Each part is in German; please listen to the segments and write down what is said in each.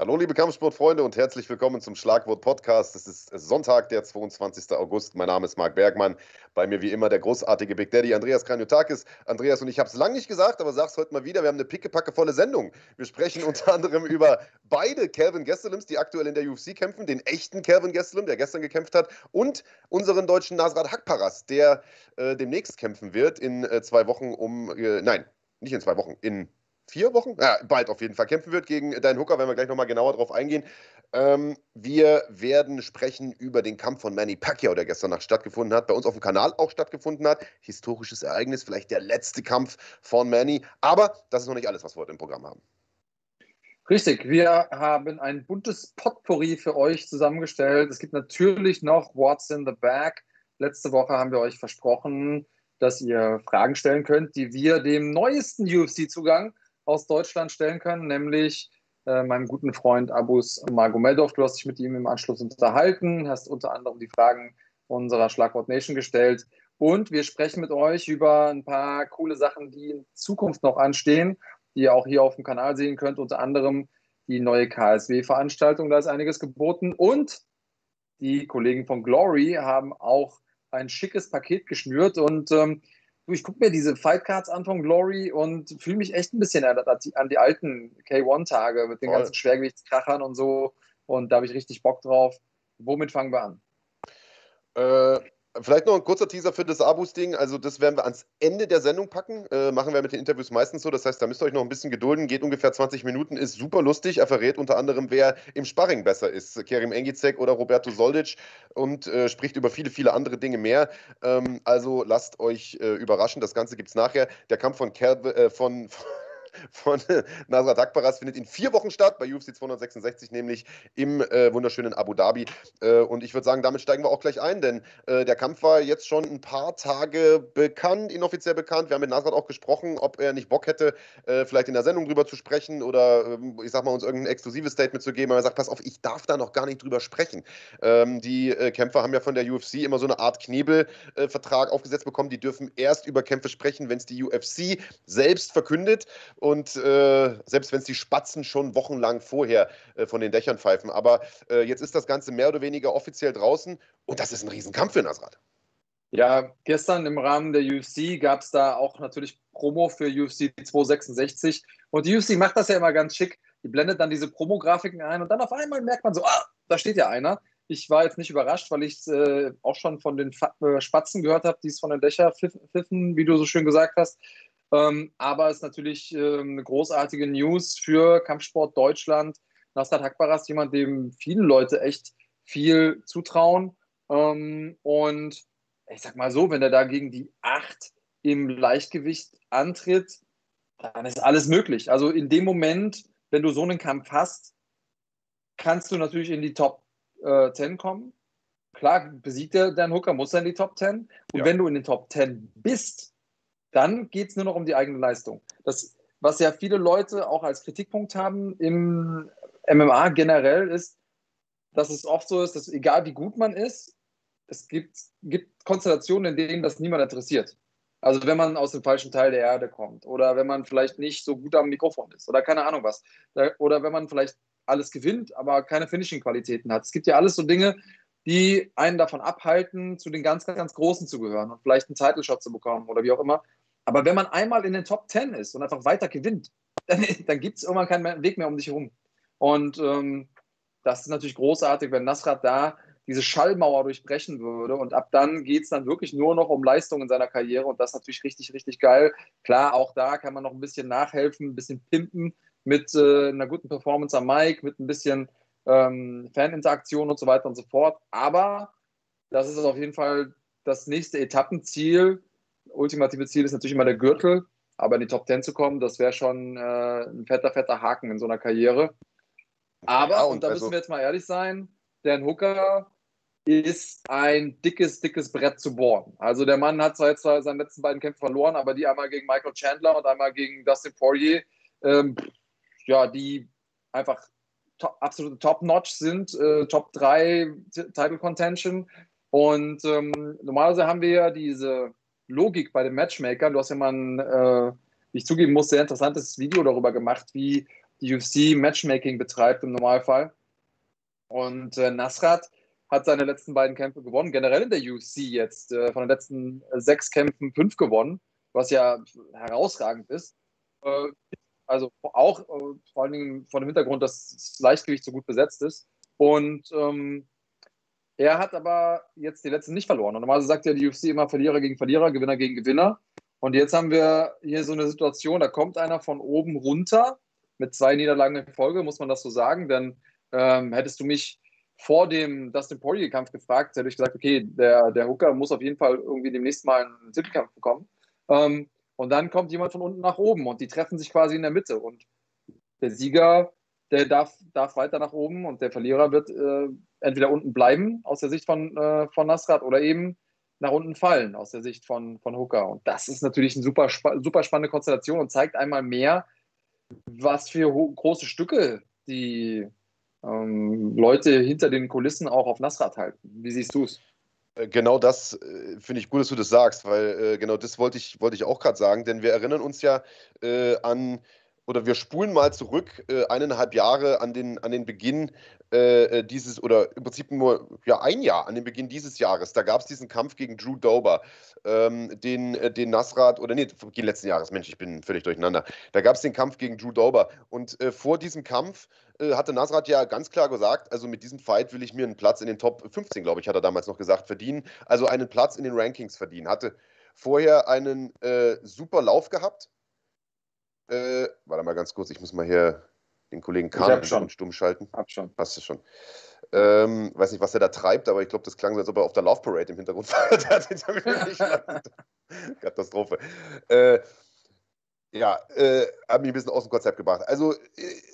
Hallo, liebe Kampfsportfreunde und herzlich willkommen zum Schlagwort Podcast. Es ist Sonntag, der 22. August. Mein Name ist Marc Bergmann. Bei mir wie immer der großartige Big Daddy Andreas Kranjotakis. Andreas und ich habe es lange nicht gesagt, aber sag's heute mal wieder. Wir haben eine pickepackevolle Sendung. Wir sprechen unter anderem über beide Calvin Gesselims, die aktuell in der UFC kämpfen, den echten Calvin Gesselim, der gestern gekämpft hat, und unseren deutschen Nasrat Hakparas, der äh, demnächst kämpfen wird in äh, zwei Wochen um, äh, nein, nicht in zwei Wochen, in vier Wochen, ja, bald auf jeden Fall kämpfen wird gegen deinen Hooker, werden wir gleich nochmal genauer drauf eingehen. Ähm, wir werden sprechen über den Kampf von Manny Pacquiao, der gestern Nacht stattgefunden hat, bei uns auf dem Kanal auch stattgefunden hat. Historisches Ereignis, vielleicht der letzte Kampf von Manny. Aber das ist noch nicht alles, was wir heute im Programm haben. Richtig, wir haben ein buntes Potpourri für euch zusammengestellt. Es gibt natürlich noch What's in the Bag. Letzte Woche haben wir euch versprochen, dass ihr Fragen stellen könnt, die wir dem neuesten UFC-Zugang aus Deutschland stellen können, nämlich äh, meinem guten Freund Abus Magomedov. Du hast dich mit ihm im Anschluss unterhalten, hast unter anderem die Fragen unserer Schlagwort Nation gestellt. Und wir sprechen mit euch über ein paar coole Sachen, die in Zukunft noch anstehen, die ihr auch hier auf dem Kanal sehen könnt. Unter anderem die neue KSW-Veranstaltung, da ist einiges geboten. Und die Kollegen von Glory haben auch ein schickes Paket geschnürt. Und ähm, ich gucke mir diese Fightcards an von Glory und fühle mich echt ein bisschen an, an die alten K1-Tage mit den Voll. ganzen Schwergewichtskrachern und so. Und da habe ich richtig Bock drauf. Womit fangen wir an? Äh, Vielleicht noch ein kurzer Teaser für das Abus-Ding. Also, das werden wir ans Ende der Sendung packen. Äh, machen wir mit den Interviews meistens so. Das heißt, da müsst ihr euch noch ein bisschen gedulden. Geht ungefähr 20 Minuten, ist super lustig. Er verrät unter anderem, wer im Sparring besser ist: Kerim Engizek oder Roberto Soldic und äh, spricht über viele, viele andere Dinge mehr. Ähm, also, lasst euch äh, überraschen. Das Ganze gibt es nachher. Der Kampf von, Kel äh, von, von von Nasrat Akbaras findet in vier Wochen statt, bei UFC 266, nämlich im äh, wunderschönen Abu Dhabi. Äh, und ich würde sagen, damit steigen wir auch gleich ein, denn äh, der Kampf war jetzt schon ein paar Tage bekannt, inoffiziell bekannt. Wir haben mit Nasrat auch gesprochen, ob er nicht Bock hätte, äh, vielleicht in der Sendung drüber zu sprechen oder ähm, ich sag mal, uns irgendein exklusives Statement zu geben. Aber er sagt, pass auf, ich darf da noch gar nicht drüber sprechen. Ähm, die äh, Kämpfer haben ja von der UFC immer so eine Art Knebelvertrag aufgesetzt bekommen. Die dürfen erst über Kämpfe sprechen, wenn es die UFC selbst verkündet. Und äh, selbst wenn es die Spatzen schon wochenlang vorher äh, von den Dächern pfeifen. Aber äh, jetzt ist das Ganze mehr oder weniger offiziell draußen und das ist ein Riesenkampf für Nasrat. Ja, gestern im Rahmen der UFC gab es da auch natürlich Promo für UFC 266. Und die UFC macht das ja immer ganz schick. Die blendet dann diese Promo-Grafiken ein und dann auf einmal merkt man so, ah, da steht ja einer. Ich war jetzt nicht überrascht, weil ich äh, auch schon von den äh, Spatzen gehört habe, die es von den Dächern pfiffen, wie du so schön gesagt hast. Ähm, aber es ist natürlich ähm, eine großartige News für Kampfsport Deutschland. Nasrat Hakbaras ist jemand, dem viele Leute echt viel zutrauen. Ähm, und ich sag mal so, wenn er da gegen die acht im Leichtgewicht antritt, dann ist alles möglich. Also in dem Moment, wenn du so einen Kampf hast, kannst du natürlich in die Top äh, 10 kommen. Klar, besiegt er Dan Hooker, muss er in die Top 10. Und ja. wenn du in den Top 10 bist, dann geht es nur noch um die eigene Leistung. Das, was ja viele Leute auch als Kritikpunkt haben im MMA generell, ist, dass es oft so ist, dass egal wie gut man ist, es gibt, gibt Konstellationen, in denen das niemand interessiert. Also wenn man aus dem falschen Teil der Erde kommt oder wenn man vielleicht nicht so gut am Mikrofon ist oder keine Ahnung was. Oder wenn man vielleicht alles gewinnt, aber keine Finishing-Qualitäten hat. Es gibt ja alles so Dinge, die einen davon abhalten, zu den ganz, ganz Großen zu gehören und vielleicht einen Title-Shot zu bekommen oder wie auch immer. Aber wenn man einmal in den Top 10 ist und einfach weiter gewinnt, dann, dann gibt es irgendwann keinen Weg mehr um dich herum. Und ähm, das ist natürlich großartig, wenn Nasrat da diese Schallmauer durchbrechen würde. Und ab dann geht es dann wirklich nur noch um Leistung in seiner Karriere. Und das ist natürlich richtig, richtig geil. Klar, auch da kann man noch ein bisschen nachhelfen, ein bisschen pimpen mit äh, einer guten Performance am Mic, mit ein bisschen ähm, Faninteraktion und so weiter und so fort. Aber das ist auf jeden Fall das nächste Etappenziel ultimative Ziel ist natürlich immer der Gürtel, aber in die Top 10 zu kommen, das wäre schon äh, ein fetter, fetter Haken in so einer Karriere. Aber, ja, und, und, da also, müssen wir jetzt mal ehrlich sein, Dan Hooker ist ein dickes, dickes Brett zu bohren. Also der Mann hat zwar jetzt seine letzten beiden Kämpfe verloren, aber die einmal gegen Michael Chandler und einmal gegen Dustin Poirier, ähm, ja, die einfach top, absolute Top-Notch sind, äh, Top 3 Title Contention. Und ähm, normalerweise haben wir ja diese Logik bei den Matchmakern. Du hast ja mal ein, äh, ich zugeben muss, sehr interessantes Video darüber gemacht, wie die UFC Matchmaking betreibt im Normalfall. Und äh, Nasrat hat seine letzten beiden Kämpfe gewonnen. Generell in der UFC jetzt äh, von den letzten sechs Kämpfen fünf gewonnen, was ja herausragend ist. Äh, also auch äh, vor allen Dingen vor dem Hintergrund, dass das Leichtgewicht so gut besetzt ist. Und ähm, er hat aber jetzt die letzten nicht verloren. Und normalerweise sagt ja die UFC immer Verlierer gegen Verlierer, Gewinner gegen Gewinner. Und jetzt haben wir hier so eine Situation, da kommt einer von oben runter mit zwei Niederlagen in Folge, muss man das so sagen. Denn ähm, hättest du mich vor dem Dustin Poirier-Kampf gefragt, hätte ich gesagt, okay, der, der Hooker muss auf jeden Fall irgendwie demnächst mal einen Titelkampf bekommen. Ähm, und dann kommt jemand von unten nach oben und die treffen sich quasi in der Mitte. Und der Sieger, der darf, darf weiter nach oben und der Verlierer wird äh, entweder unten bleiben aus der Sicht von, äh, von Nasrat oder eben nach unten fallen aus der Sicht von, von Hooker. Und das ist natürlich eine super, super spannende Konstellation und zeigt einmal mehr, was für große Stücke die ähm, Leute hinter den Kulissen auch auf Nasrat halten. Wie siehst du es? Äh, genau das äh, finde ich gut, dass du das sagst, weil äh, genau das wollte ich, wollte ich auch gerade sagen, denn wir erinnern uns ja äh, an oder wir spulen mal zurück äh, eineinhalb Jahre an den, an den Beginn äh, äh, dieses, oder im Prinzip nur ja, ein Jahr, an den Beginn dieses Jahres. Da gab es diesen Kampf gegen Drew Dober, ähm, den, äh, den Nasrat, oder nee, gegen letzten Jahres, Mensch, ich bin völlig durcheinander. Da gab es den Kampf gegen Drew Dober. Und äh, vor diesem Kampf äh, hatte Nasrat ja ganz klar gesagt, also mit diesem Fight will ich mir einen Platz in den Top 15, glaube ich, hat er damals noch gesagt, verdienen. Also einen Platz in den Rankings verdienen. Hatte vorher einen super Lauf gehabt äh, warte mal ganz kurz, ich muss mal hier den Kollegen Kahn stumm schalten. Hab schon. Hast du schon. Ähm, weiß nicht, was er da treibt, aber ich glaube, das klang so, als ob er auf der Love Parade im Hintergrund war. Katastrophe. Äh, ja, äh, hat mich ein bisschen aus dem Konzept gebracht. Also äh,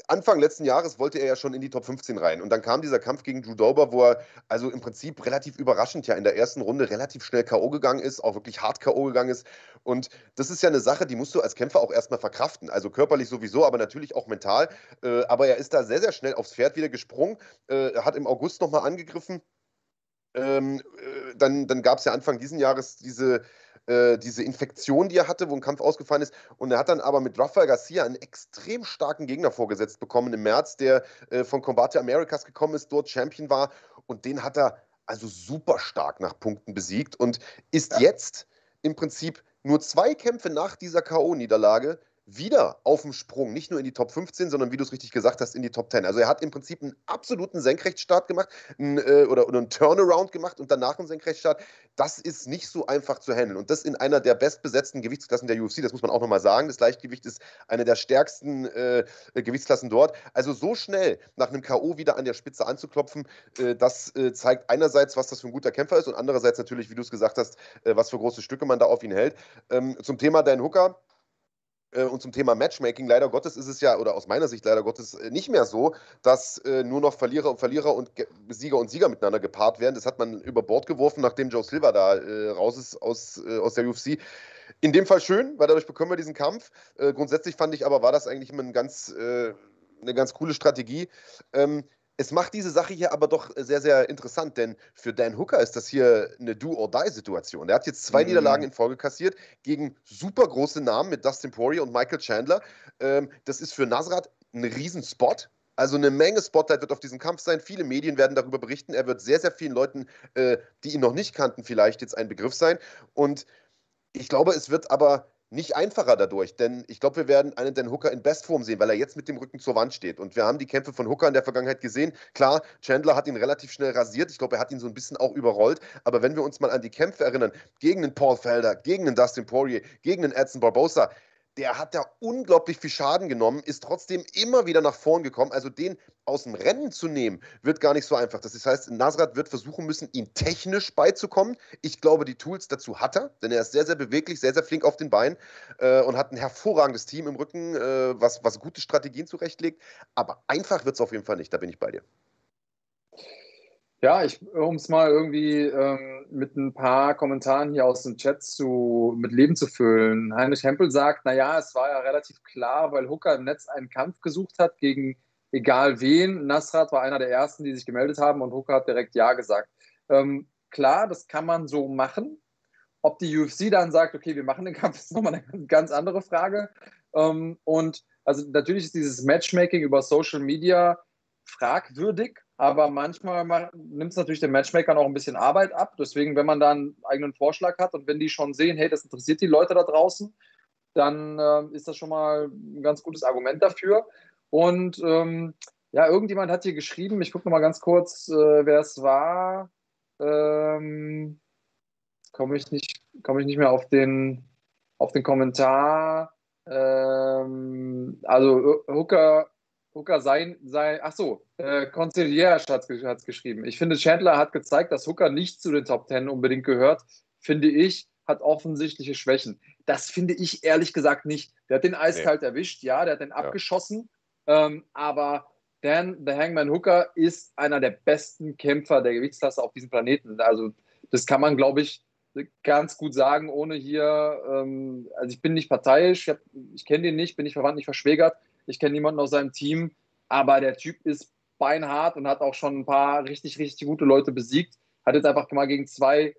Anfang letzten Jahres wollte er ja schon in die Top 15 rein. Und dann kam dieser Kampf gegen Drew Dober, wo er also im Prinzip relativ überraschend ja in der ersten Runde relativ schnell K.O. gegangen ist, auch wirklich hart K.O. gegangen ist. Und das ist ja eine Sache, die musst du als Kämpfer auch erstmal verkraften. Also körperlich sowieso, aber natürlich auch mental. Äh, aber er ist da sehr, sehr schnell aufs Pferd wieder gesprungen, äh, hat im August nochmal angegriffen. Ähm, äh, dann dann gab es ja Anfang dieses Jahres diese äh, diese Infektion, die er hatte, wo ein Kampf ausgefallen ist. Und er hat dann aber mit Rafael Garcia einen extrem starken Gegner vorgesetzt bekommen im März, der äh, von Combate Americas gekommen ist, dort Champion war. Und den hat er also super stark nach Punkten besiegt und ist ja. jetzt im Prinzip nur zwei Kämpfe nach dieser K.O.-Niederlage wieder auf dem Sprung, nicht nur in die Top 15, sondern wie du es richtig gesagt hast, in die Top 10. Also er hat im Prinzip einen absoluten Senkrechtstart gemacht einen, äh, oder, einen Turnaround gemacht und danach einen Senkrechtstart. Das ist nicht so einfach zu handeln. Und das in einer der bestbesetzten Gewichtsklassen der UFC, das muss man auch nochmal sagen. Das Leichtgewicht ist eine der stärksten äh, Gewichtsklassen dort. Also so schnell nach einem K.O. wieder an der Spitze anzuklopfen, äh, das äh, zeigt einerseits, was das für ein guter Kämpfer ist und andererseits natürlich, wie du es gesagt hast, äh, was für große Stücke man da auf ihn hält. Ähm, zum Thema Dan Hooker und zum Thema Matchmaking, leider Gottes ist es ja, oder aus meiner Sicht leider Gottes, äh, nicht mehr so, dass äh, nur noch Verlierer und Verlierer und Sieger und Sieger miteinander gepaart werden. Das hat man über Bord geworfen, nachdem Joe Silva da äh, raus ist aus, äh, aus der UFC. In dem Fall schön, weil dadurch bekommen wir diesen Kampf. Äh, grundsätzlich fand ich aber, war das eigentlich immer ein ganz, eine ganz coole Strategie. Es macht diese Sache hier aber doch sehr, sehr interessant, denn für Dan Hooker ist das hier eine Do-or-Die-Situation. Er hat jetzt zwei mhm. Niederlagen in Folge kassiert gegen super große Namen mit Dustin Poirier und Michael Chandler. Ähm, das ist für Nasrat ein Riesenspot. Also eine Menge Spotlight wird auf diesem Kampf sein. Viele Medien werden darüber berichten. Er wird sehr, sehr vielen Leuten, äh, die ihn noch nicht kannten, vielleicht jetzt ein Begriff sein. Und ich glaube, es wird aber nicht einfacher dadurch, denn ich glaube, wir werden einen Dan Hooker in Bestform sehen, weil er jetzt mit dem Rücken zur Wand steht. Und wir haben die Kämpfe von Hooker in der Vergangenheit gesehen. Klar, Chandler hat ihn relativ schnell rasiert. Ich glaube, er hat ihn so ein bisschen auch überrollt. Aber wenn wir uns mal an die Kämpfe erinnern, gegen den Paul Felder, gegen den Dustin Poirier, gegen den Edson Barbosa, der hat da unglaublich viel Schaden genommen, ist trotzdem immer wieder nach vorn gekommen. Also den aus dem Rennen zu nehmen, wird gar nicht so einfach. Das heißt, Nasrat wird versuchen müssen, ihm technisch beizukommen. Ich glaube, die Tools dazu hat er, denn er ist sehr, sehr beweglich, sehr, sehr flink auf den Beinen äh, und hat ein hervorragendes Team im Rücken, äh, was, was gute Strategien zurechtlegt. Aber einfach wird es auf jeden Fall nicht, da bin ich bei dir. Ja, um es mal irgendwie ähm, mit ein paar Kommentaren hier aus dem Chat zu, mit Leben zu füllen. Heinrich Hempel sagt, naja, es war ja relativ klar, weil Hooker im Netz einen Kampf gesucht hat gegen egal wen. Nasrat war einer der ersten, die sich gemeldet haben und Hooker hat direkt Ja gesagt. Ähm, klar, das kann man so machen. Ob die UFC dann sagt, okay, wir machen den Kampf, ist nochmal eine ganz andere Frage. Ähm, und Also natürlich ist dieses Matchmaking über Social Media fragwürdig, aber manchmal nimmt es natürlich den Matchmakern auch ein bisschen Arbeit ab. Deswegen, wenn man da einen eigenen Vorschlag hat und wenn die schon sehen, hey, das interessiert die Leute da draußen, dann äh, ist das schon mal ein ganz gutes Argument dafür. Und ähm, ja, irgendjemand hat hier geschrieben, ich gucke noch mal ganz kurz, äh, wer es war. Ähm, komme ich nicht, komme ich nicht mehr auf den, auf den Kommentar. Ähm, also Hooker, Hooker sein, sei, ach so, äh, Concierge hat es geschrieben. Ich finde, Chandler hat gezeigt, dass Hooker nicht zu den Top Ten unbedingt gehört, finde ich, hat offensichtliche Schwächen. Das finde ich ehrlich gesagt nicht. Der hat den eiskalt nee. erwischt, ja, der hat den ja. abgeschossen, ähm, aber Dan, The Hangman Hooker, ist einer der besten Kämpfer der Gewichtsklasse auf diesem Planeten. Also das kann man, glaube ich, ganz gut sagen, ohne hier, ähm, also ich bin nicht parteiisch, ich, ich kenne den nicht, bin nicht verwandt, nicht verschwägert, ich kenne niemanden aus seinem Team, aber der Typ ist beinhart und hat auch schon ein paar richtig, richtig gute Leute besiegt. Hat jetzt einfach mal gegen zwei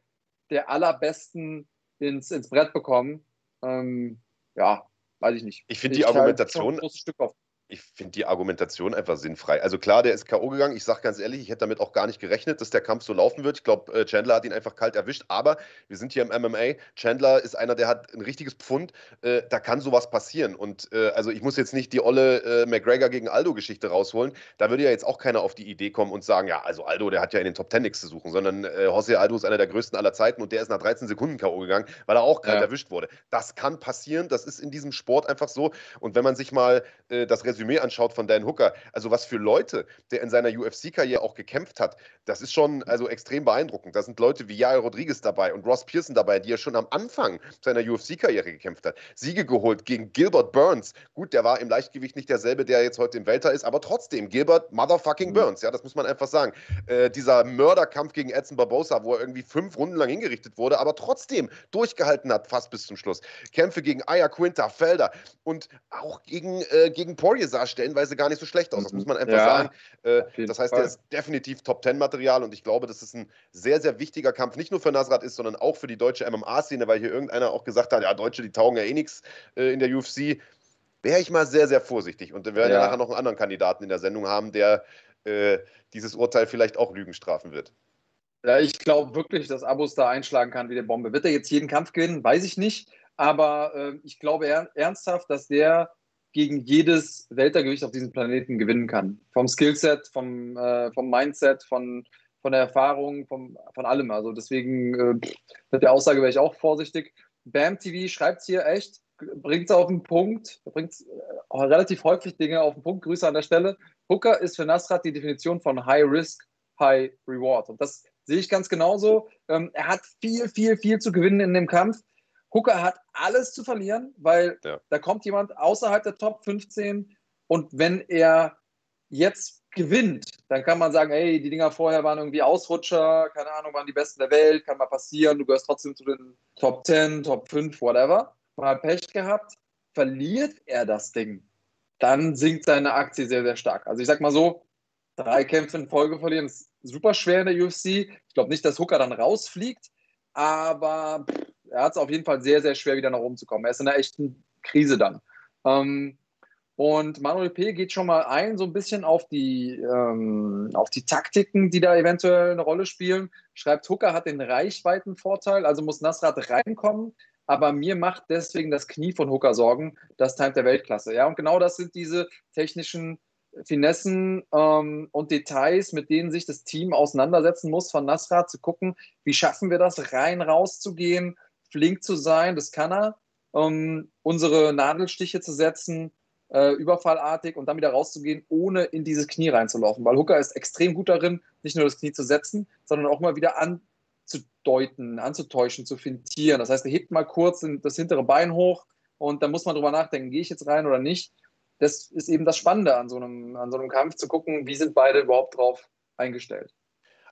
der allerbesten ins, ins Brett bekommen. Ähm, ja, weiß ich nicht. Ich finde die Argumentation. Halt ich finde die Argumentation einfach sinnfrei. Also klar, der ist K.O. gegangen. Ich sage ganz ehrlich, ich hätte damit auch gar nicht gerechnet, dass der Kampf so laufen wird. Ich glaube, äh, Chandler hat ihn einfach kalt erwischt. Aber wir sind hier im MMA. Chandler ist einer, der hat ein richtiges Pfund. Äh, da kann sowas passieren. Und äh, also ich muss jetzt nicht die olle äh, McGregor gegen Aldo-Geschichte rausholen. Da würde ja jetzt auch keiner auf die Idee kommen und sagen, ja, also Aldo, der hat ja in den Top Ten nichts zu suchen, sondern äh, Jose Aldo ist einer der größten aller Zeiten und der ist nach 13 Sekunden K.O. gegangen, weil er auch kalt ja. erwischt wurde. Das kann passieren. Das ist in diesem Sport einfach so. Und wenn man sich mal äh, das Resümee anschaut von Dan Hooker, also was für Leute der in seiner UFC-Karriere auch gekämpft hat, das ist schon also extrem beeindruckend. Da sind Leute wie Jair Rodriguez dabei und Ross Pearson dabei, die er schon am Anfang seiner UFC-Karriere gekämpft hat. Siege geholt gegen Gilbert Burns. Gut, der war im Leichtgewicht nicht derselbe, der jetzt heute im Welter ist, aber trotzdem, Gilbert Motherfucking mhm. Burns, ja, das muss man einfach sagen. Äh, dieser Mörderkampf gegen Edson Barbosa, wo er irgendwie fünf Runden lang hingerichtet wurde, aber trotzdem durchgehalten hat, fast bis zum Schluss. Kämpfe gegen Aya Quinta, Felder und auch gegen, äh, gegen Poirier sah stellenweise gar nicht so schlecht aus. Das muss man einfach ja, sagen. Äh, das heißt, Fall. der ist definitiv Top-10-Material und ich glaube, dass es ein sehr, sehr wichtiger Kampf nicht nur für Nasrat ist, sondern auch für die deutsche MMA-Szene, weil hier irgendeiner auch gesagt hat, ja, Deutsche, die taugen ja eh nichts äh, in der UFC. Wäre ich mal sehr, sehr vorsichtig. Und wir werden ja. ja nachher noch einen anderen Kandidaten in der Sendung haben, der äh, dieses Urteil vielleicht auch Lügen strafen wird. Ja, ich glaube wirklich, dass Abus da einschlagen kann wie der Bombe. Wird er jetzt jeden Kampf gewinnen? Weiß ich nicht. Aber äh, ich glaube er, ernsthaft, dass der gegen jedes Weltergewicht auf diesem Planeten gewinnen kann. Vom Skillset, vom, äh, vom Mindset, von, von der Erfahrung, vom, von allem. Also deswegen äh, mit der Aussage wäre ich auch vorsichtig. BAM TV schreibt hier echt, bringt es auf den Punkt, bringt äh, relativ häufig Dinge auf den Punkt. Grüße an der Stelle. Hooker ist für Nasrat die Definition von High Risk, High Reward. Und das sehe ich ganz genauso. Ähm, er hat viel, viel, viel zu gewinnen in dem Kampf. Hooker hat alles zu verlieren, weil ja. da kommt jemand außerhalb der Top 15 und wenn er jetzt gewinnt, dann kann man sagen, hey, die Dinger vorher waren irgendwie Ausrutscher, keine Ahnung, waren die besten der Welt, kann mal passieren, du gehörst trotzdem zu den Top 10, Top 5, whatever. Mal Pech gehabt, verliert er das Ding, dann sinkt seine Aktie sehr, sehr stark. Also ich sag mal so, drei Kämpfe in Folge verlieren ist super schwer in der UFC. Ich glaube nicht, dass Hooker dann rausfliegt, aber er hat es auf jeden Fall sehr, sehr schwer, wieder nach oben zu kommen. Er ist in einer echten Krise dann. Ähm, und Manuel P. geht schon mal ein, so ein bisschen auf die, ähm, auf die Taktiken, die da eventuell eine Rolle spielen. Schreibt, Hooker hat den Reichweitenvorteil, also muss Nasrat reinkommen. Aber mir macht deswegen das Knie von Hooker Sorgen, das Time der Weltklasse. Ja, und genau das sind diese technischen Finessen ähm, und Details, mit denen sich das Team auseinandersetzen muss, von Nasrat zu gucken, wie schaffen wir das, rein rauszugehen, flink zu sein, das kann er, um unsere Nadelstiche zu setzen, äh, überfallartig und dann wieder rauszugehen, ohne in dieses Knie reinzulaufen. Weil Hooker ist extrem gut darin, nicht nur das Knie zu setzen, sondern auch mal wieder anzudeuten, anzutäuschen, zu fintieren. Das heißt, er hebt mal kurz das hintere Bein hoch und dann muss man drüber nachdenken, gehe ich jetzt rein oder nicht. Das ist eben das Spannende an so einem, an so einem Kampf, zu gucken, wie sind beide überhaupt drauf eingestellt.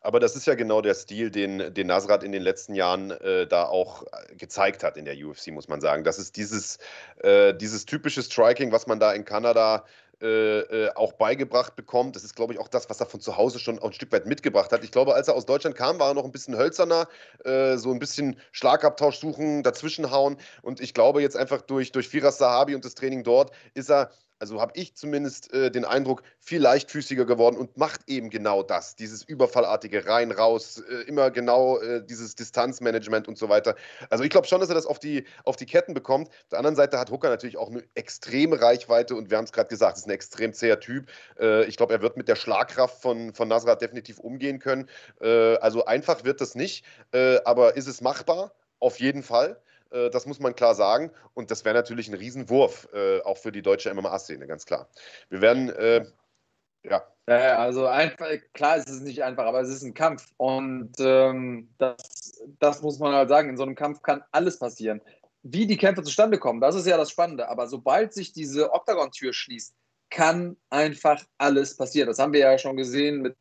Aber das ist ja genau der Stil, den, den Nasrat in den letzten Jahren äh, da auch äh, gezeigt hat in der UFC, muss man sagen. Das ist dieses, äh, dieses typische Striking, was man da in Kanada äh, äh, auch beigebracht bekommt. Das ist, glaube ich, auch das, was er von zu Hause schon ein Stück weit mitgebracht hat. Ich glaube, als er aus Deutschland kam, war er noch ein bisschen hölzerner, äh, so ein bisschen Schlagabtausch suchen, dazwischenhauen. Und ich glaube, jetzt einfach durch, durch Firas Sahabi und das Training dort ist er also habe ich zumindest äh, den Eindruck, viel leichtfüßiger geworden und macht eben genau das, dieses überfallartige rein, raus, äh, immer genau äh, dieses Distanzmanagement und so weiter. Also ich glaube schon, dass er das auf die, auf die Ketten bekommt. Auf der anderen Seite hat Hooker natürlich auch eine extreme Reichweite und wir haben es gerade gesagt, ist ein extrem zäher Typ. Äh, ich glaube, er wird mit der Schlagkraft von, von Nasrat definitiv umgehen können. Äh, also einfach wird das nicht, äh, aber ist es machbar? Auf jeden Fall. Äh, das muss man klar sagen. Und das wäre natürlich ein Riesenwurf, äh, auch für die deutsche MMA-Szene, ganz klar. Wir werden, äh, ja. Also einfach, klar ist es nicht einfach, aber es ist ein Kampf. Und ähm, das, das muss man halt sagen. In so einem Kampf kann alles passieren. Wie die Kämpfe zustande kommen, das ist ja das Spannende. Aber sobald sich diese Oktagon-Tür schließt, kann einfach alles passieren. Das haben wir ja schon gesehen mit,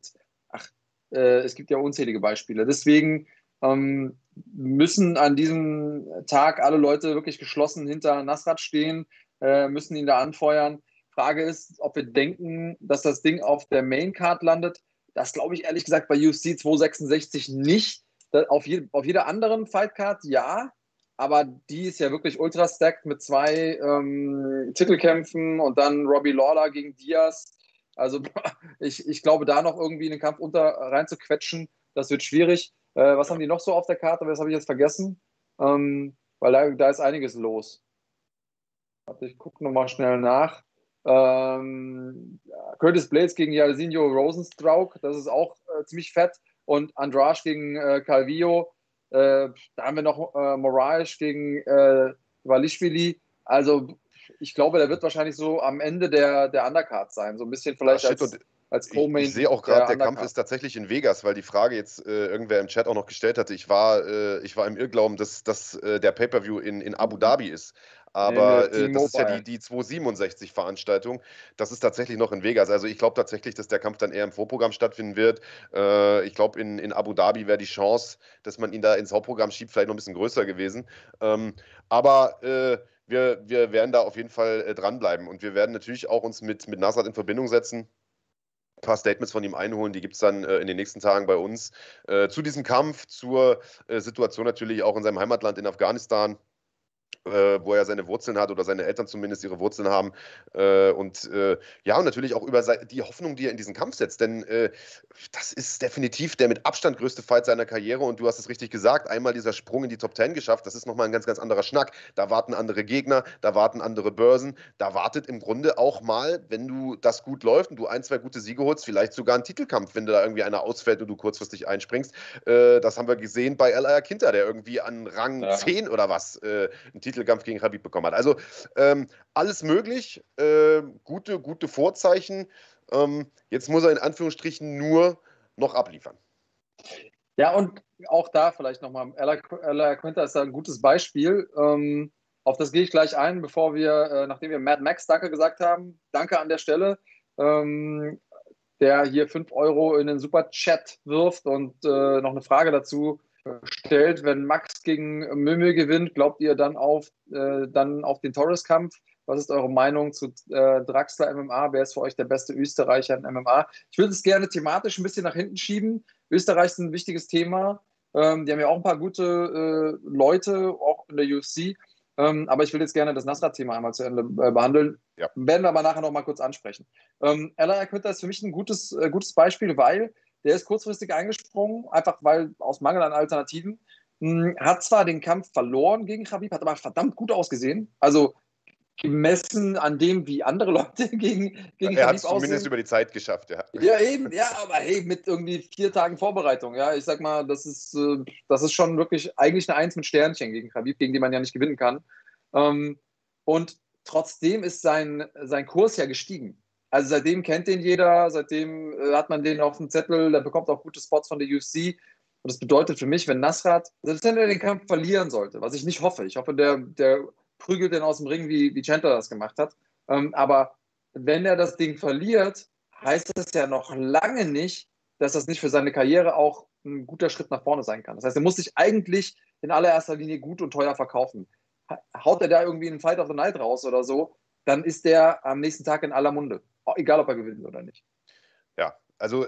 ach, äh, es gibt ja unzählige Beispiele. Deswegen ähm, müssen an diesem Tag alle Leute wirklich geschlossen hinter Nasrat stehen, äh, müssen ihn da anfeuern. Frage ist, ob wir denken, dass das Ding auf der Maincard landet. Das glaube ich ehrlich gesagt bei UFC 266 nicht. Auf, je, auf jeder anderen Fightcard ja, aber die ist ja wirklich ultra stacked mit zwei ähm, Titelkämpfen und dann Robbie Lawler gegen Diaz. Also ich, ich glaube, da noch irgendwie einen Kampf unter reinzuquetschen, das wird schwierig. Äh, was haben die noch so auf der Karte? Das habe ich jetzt vergessen. Ähm, weil da, da, ist einiges los. Ich gucke nochmal schnell nach. Ähm, Curtis Blades gegen Jairzinho Rosenstrauk, das ist auch äh, ziemlich fett. Und Andrade gegen äh, Calvillo. Äh, da haben wir noch äh, Moraes gegen äh, Valishvili. Also ich glaube, der wird wahrscheinlich so am Ende der, der Undercard sein. So ein bisschen vielleicht ja, als als Co-Main. Ich, ich sehe auch gerade, der, der Kampf ist tatsächlich in Vegas, weil die Frage jetzt äh, irgendwer im Chat auch noch gestellt hatte. Ich war, äh, ich war im Irrglauben, dass, dass äh, der Pay-Per-View in, in Abu Dhabi ist. Aber nee, äh, das ist ja die, die 267-Veranstaltung. Das ist tatsächlich noch in Vegas. Also ich glaube tatsächlich, dass der Kampf dann eher im Vorprogramm stattfinden wird. Äh, ich glaube, in, in Abu Dhabi wäre die Chance, dass man ihn da ins Hauptprogramm schiebt, vielleicht noch ein bisschen größer gewesen. Ähm, aber äh, wir, wir werden da auf jeden Fall äh, dranbleiben. Und wir werden natürlich auch uns mit, mit Nasrat in Verbindung setzen paar Statements von ihm einholen. Die gibt es dann äh, in den nächsten Tagen bei uns. Äh, zu diesem Kampf, zur äh, Situation natürlich auch in seinem Heimatland in Afghanistan äh, wo er seine Wurzeln hat oder seine Eltern zumindest ihre Wurzeln haben. Äh, und äh, ja, und natürlich auch über die Hoffnung, die er in diesen Kampf setzt. Denn äh, das ist definitiv der mit Abstand größte Fight seiner Karriere. Und du hast es richtig gesagt, einmal dieser Sprung in die Top Ten geschafft, das ist nochmal ein ganz, ganz anderer Schnack. Da warten andere Gegner, da warten andere Börsen. Da wartet im Grunde auch mal, wenn du das gut läuft und du ein, zwei gute Siege holst, vielleicht sogar ein Titelkampf, wenn da irgendwie einer ausfällt und du kurzfristig einspringst. Äh, das haben wir gesehen bei Elia Kinter, der irgendwie an Rang ja. 10 oder was äh, einen Titel Titelkampf gegen Habib bekommen hat. Also ähm, alles möglich, äh, gute, gute Vorzeichen. Ähm, jetzt muss er in Anführungsstrichen nur noch abliefern. Ja, und auch da vielleicht nochmal, Ella Quinter ist da ein gutes Beispiel. Ähm, auf das gehe ich gleich ein, bevor wir, äh, nachdem wir Mad Max Danke gesagt haben, danke an der Stelle, ähm, der hier 5 Euro in den Super Chat wirft und äh, noch eine Frage dazu stellt, wenn Max gegen Mümmel gewinnt, glaubt ihr dann auf, äh, dann auf den Torres-Kampf? Was ist eure Meinung zu äh, Draxler MMA? Wer ist für euch der beste Österreicher in MMA? Ich würde es gerne thematisch ein bisschen nach hinten schieben. Österreich ist ein wichtiges Thema. Ähm, die haben ja auch ein paar gute äh, Leute, auch in der UFC. Ähm, aber ich will jetzt gerne das Nasrat-Thema einmal zu Ende äh, behandeln. Ja. Werden wir aber nachher noch mal kurz ansprechen. Ähm, Ella Akwinta ist für mich ein gutes, äh, gutes Beispiel, weil der ist kurzfristig eingesprungen, einfach weil aus Mangel an Alternativen. Hm, hat zwar den Kampf verloren gegen Khabib, hat aber verdammt gut ausgesehen. Also gemessen an dem, wie andere Leute gegen, gegen er hat es zumindest über die Zeit geschafft, ja. Ja, eben, ja, aber hey, mit irgendwie vier Tagen Vorbereitung, ja, ich sag mal, das ist, äh, das ist schon wirklich eigentlich eine Eins mit Sternchen gegen Khabib, gegen die man ja nicht gewinnen kann. Ähm, und trotzdem ist sein, sein Kurs ja gestiegen. Also seitdem kennt den jeder, seitdem äh, hat man den auf dem Zettel, der bekommt auch gute Spots von der UFC. Und das bedeutet für mich, wenn Nasrat, selbst wenn er den Kampf verlieren sollte, was ich nicht hoffe, ich hoffe, der, der prügelt den aus dem Ring, wie, wie Chandler das gemacht hat. Ähm, aber wenn er das Ding verliert, heißt das ja noch lange nicht, dass das nicht für seine Karriere auch ein guter Schritt nach vorne sein kann. Das heißt, er muss sich eigentlich in allererster Linie gut und teuer verkaufen. Haut er da irgendwie einen Fight of the Night raus oder so, dann ist der am nächsten Tag in aller Munde egal ob er gewinnt oder nicht. Ja, Also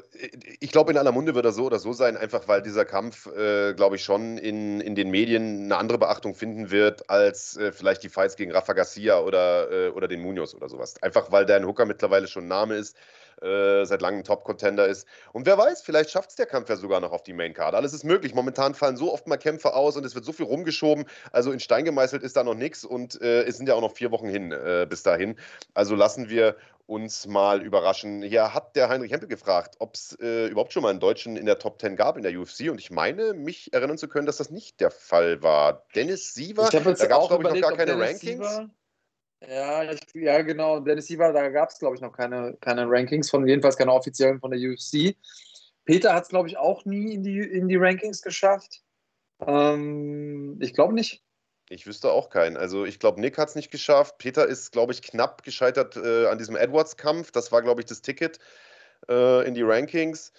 ich glaube, in aller Munde wird er so oder so sein, einfach weil dieser Kampf, äh, glaube ich, schon in, in den Medien eine andere Beachtung finden wird als äh, vielleicht die Fights gegen Rafa Garcia oder, äh, oder den Munoz oder sowas. Einfach weil Dan Hooker mittlerweile schon ein Name ist, äh, seit langem Top-Contender ist. Und wer weiß, vielleicht schafft es der Kampf ja sogar noch auf die Main-Card. Alles ist möglich. Momentan fallen so oft mal Kämpfe aus und es wird so viel rumgeschoben. Also in Stein gemeißelt ist da noch nichts und äh, es sind ja auch noch vier Wochen hin äh, bis dahin. Also lassen wir uns mal überraschen. Hier hat der Heinrich Hempel gefragt, ob es äh, überhaupt schon mal einen Deutschen in der Top 10 gab in der UFC. Und ich meine, mich erinnern zu können, dass das nicht der Fall war. Dennis Siever, da gab es, glaube ich, noch gar keine Dennis Rankings. Siever, ja, ich, ja, genau. Dennis Siever, da gab es, glaube ich, noch keine, keine Rankings, von jedenfalls keine offiziellen von der UFC. Peter hat es, glaube ich, auch nie in die, in die Rankings geschafft. Ähm, ich glaube nicht. Ich wüsste auch keinen. Also ich glaube, Nick hat es nicht geschafft. Peter ist, glaube ich, knapp gescheitert äh, an diesem Edwards-Kampf. Das war, glaube ich, das Ticket äh, in die Rankings.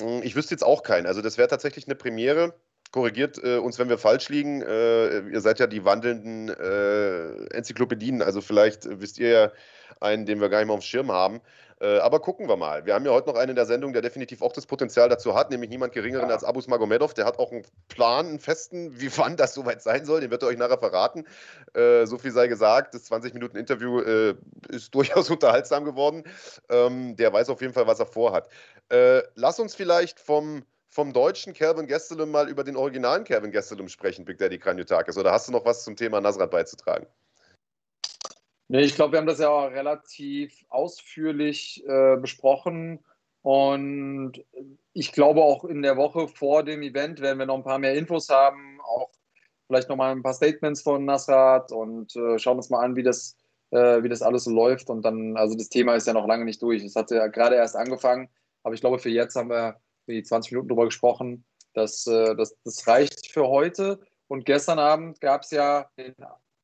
Hm, ich wüsste jetzt auch keinen. Also das wäre tatsächlich eine Premiere. Korrigiert äh, uns, wenn wir falsch liegen. Äh, ihr seid ja die wandelnden äh, Enzyklopädien. Also vielleicht wisst ihr ja einen, den wir gar nicht mehr auf dem Schirm haben. Äh, aber gucken wir mal. Wir haben ja heute noch einen in der Sendung, der definitiv auch das Potenzial dazu hat, nämlich niemand geringeren ja. als Abus Magomedov. Der hat auch einen Plan, einen festen, wie wann das soweit sein soll. Den wird er euch nachher verraten. Äh, so viel sei gesagt. Das 20-Minuten-Interview äh, ist durchaus unterhaltsam geworden. Ähm, der weiß auf jeden Fall, was er vorhat. Äh, lass uns vielleicht vom vom deutschen Calvin Gastelum mal über den originalen Calvin Gastelum sprechen, Big Daddy Kranjotakis? Oder hast du noch was zum Thema Nasrat beizutragen? Nee, ich glaube, wir haben das ja auch relativ ausführlich äh, besprochen. Und ich glaube, auch in der Woche vor dem Event werden wir noch ein paar mehr Infos haben, auch vielleicht noch mal ein paar Statements von Nasrat und äh, schauen uns mal an, wie das, äh, wie das alles so läuft. Und dann, also das Thema ist ja noch lange nicht durch. Es hat ja gerade erst angefangen, aber ich glaube, für jetzt haben wir die 20 Minuten darüber gesprochen. Das, äh, das, das reicht für heute. Und gestern Abend gab es ja den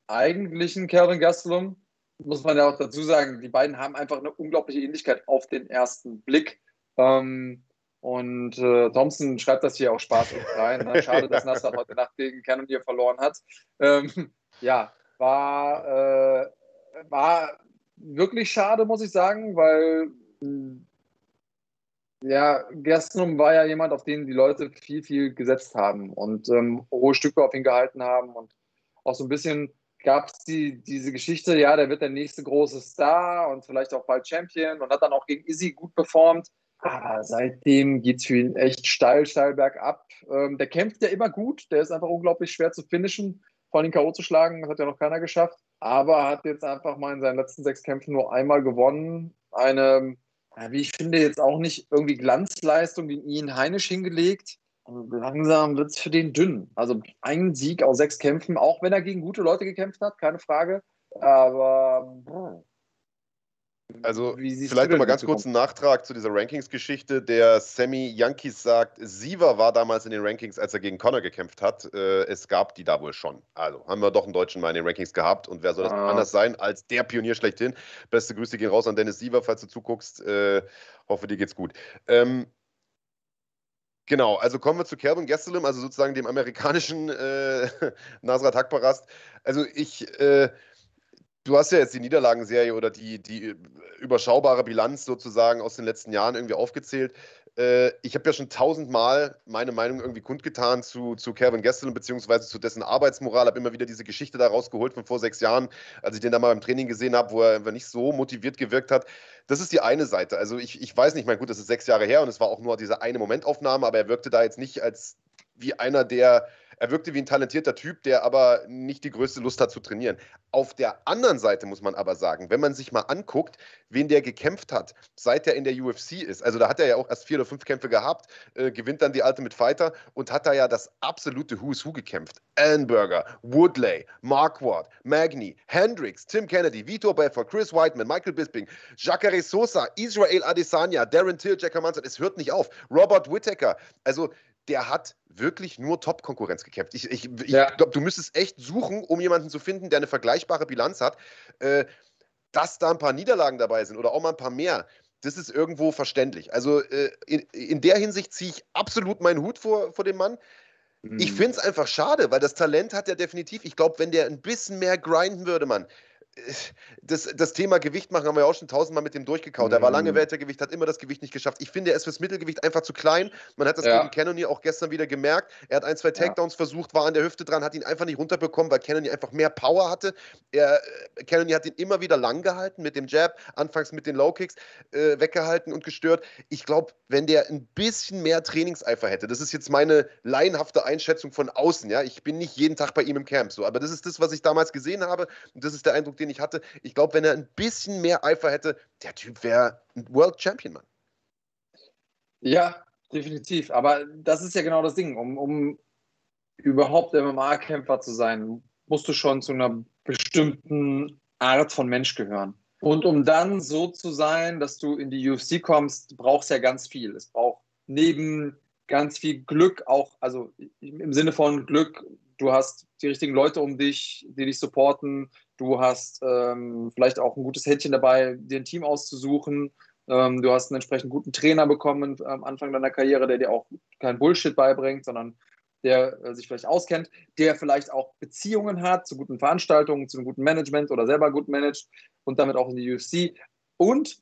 eigentlichen Calvin Gastelum, muss man ja auch dazu sagen, die beiden haben einfach eine unglaubliche Ähnlichkeit auf den ersten Blick. Ähm, und äh, Thompson schreibt das hier auch Spaß rein. Ne? Schade, dass Nasser heute Nacht gegen Cannoneer verloren hat. Ähm, ja, war, äh, war wirklich schade, muss ich sagen, weil ja, Gerstenum war ja jemand, auf den die Leute viel, viel gesetzt haben und ähm, hohe Stücke auf ihn gehalten haben und auch so ein bisschen gab es die, diese Geschichte, ja, der wird der nächste große Star und vielleicht auch bald Champion und hat dann auch gegen Izzy gut performt. Aber seitdem geht es für ihn echt steil, steil bergab. Ähm, der kämpft ja immer gut, der ist einfach unglaublich schwer zu finishen, vor allem K.O. zu schlagen, das hat ja noch keiner geschafft. Aber hat jetzt einfach mal in seinen letzten sechs Kämpfen nur einmal gewonnen. Eine, wie ich finde, jetzt auch nicht irgendwie Glanzleistung gegen Ian Heinisch hingelegt langsam wird es für den dünn. Also ein Sieg aus sechs Kämpfen, auch wenn er gegen gute Leute gekämpft hat, keine Frage. Aber also vielleicht nochmal ganz kurz einen Nachtrag zu dieser Rankings-Geschichte. Der Sammy Yankees sagt, Siever war damals in den Rankings, als er gegen Connor gekämpft hat. Äh, es gab die da wohl schon. Also haben wir doch einen Deutschen mal in den Rankings gehabt. Und wer soll das ah. anders sein als der Pionier schlechthin? Beste Grüße gehen raus an Dennis Siever, falls du zuguckst. Äh, hoffe, dir geht's gut. Ähm, Genau, also kommen wir zu Kelvin Gastelum, also sozusagen dem amerikanischen äh, Nasrat Hakparast. Also ich, äh, du hast ja jetzt die Niederlagenserie oder die, die überschaubare Bilanz sozusagen aus den letzten Jahren irgendwie aufgezählt. Äh, ich habe ja schon tausendmal meine Meinung irgendwie kundgetan zu, zu Kevin Gastelum beziehungsweise zu dessen Arbeitsmoral. Habe immer wieder diese Geschichte da rausgeholt von vor sechs Jahren, als ich den da mal im Training gesehen habe, wo er einfach nicht so motiviert gewirkt hat. Das ist die eine Seite. Also ich, ich weiß nicht, mein gut, das ist sechs Jahre her und es war auch nur diese eine Momentaufnahme, aber er wirkte da jetzt nicht als wie einer, der er wirkte wie ein talentierter Typ, der aber nicht die größte Lust hat zu trainieren. Auf der anderen Seite muss man aber sagen, wenn man sich mal anguckt, wen der gekämpft hat, seit er in der UFC ist, also da hat er ja auch erst vier oder fünf Kämpfe gehabt, äh, gewinnt dann die Ultimate Fighter und hat da ja das absolute Who's Who gekämpft. Ellenberger, Woodley, Marquardt, Magny, Hendricks, Tim Kennedy, Vitor Belfort, Chris Whiteman, Michael Bisping, Jacare Sosa, Israel Adesanya, Darren Till, Jack Hermanson, es hört nicht auf. Robert Whittaker, also der hat wirklich nur Top-Konkurrenz gekämpft. Ich, ich, ich ja. glaube, du müsstest echt suchen, um jemanden zu finden, der eine vergleichbare Bilanz hat. Äh, dass da ein paar Niederlagen dabei sind oder auch mal ein paar mehr, das ist irgendwo verständlich. Also äh, in, in, der Hinsicht ziehe ich absolut meinen Hut vor, vor dem Mann. Mhm. Ich finde es einfach schade, weil das Talent hat er definitiv. Ich glaube, wenn der ein bisschen mehr grinden würde, Mann, das, das Thema Gewicht machen haben wir ja auch schon tausendmal mit dem durchgekaut. Er war lange mhm. Weltergewicht, hat immer das Gewicht nicht geschafft. Ich finde, er ist fürs Mittelgewicht einfach zu klein. Man hat das ja. gegen Cannonier auch gestern wieder gemerkt. Er hat ein, zwei Takedowns ja. versucht, war an der Hüfte dran, hat ihn einfach nicht runterbekommen, weil Cannonier einfach mehr Power hatte. Er, äh, Cannonier hat ihn immer wieder lang gehalten mit dem Jab, anfangs mit den Low Kicks äh, weggehalten und gestört. Ich glaube, wenn der ein bisschen mehr Trainingseifer hätte, das ist jetzt meine laienhafte Einschätzung von außen, ja. Ich bin nicht jeden Tag bei ihm im Camp so, aber das ist das, was ich damals gesehen habe und das ist der Eindruck, den ich hatte. Ich glaube, wenn er ein bisschen mehr Eifer hätte, der Typ wäre ein World Champion, Mann. Ja, definitiv. Aber das ist ja genau das Ding. Um, um überhaupt MMA-Kämpfer zu sein, musst du schon zu einer bestimmten Art von Mensch gehören. Und um dann so zu sein, dass du in die UFC kommst, brauchst du ja ganz viel. Es braucht neben ganz viel Glück auch, also im Sinne von Glück, du hast die richtigen Leute um dich, die dich supporten, du hast ähm, vielleicht auch ein gutes Händchen dabei, dir ein Team auszusuchen, ähm, du hast einen entsprechend guten Trainer bekommen am Anfang deiner Karriere, der dir auch kein Bullshit beibringt, sondern der äh, sich vielleicht auskennt, der vielleicht auch Beziehungen hat zu guten Veranstaltungen, zu einem guten Management oder selber gut managt und damit auch in die UFC. Und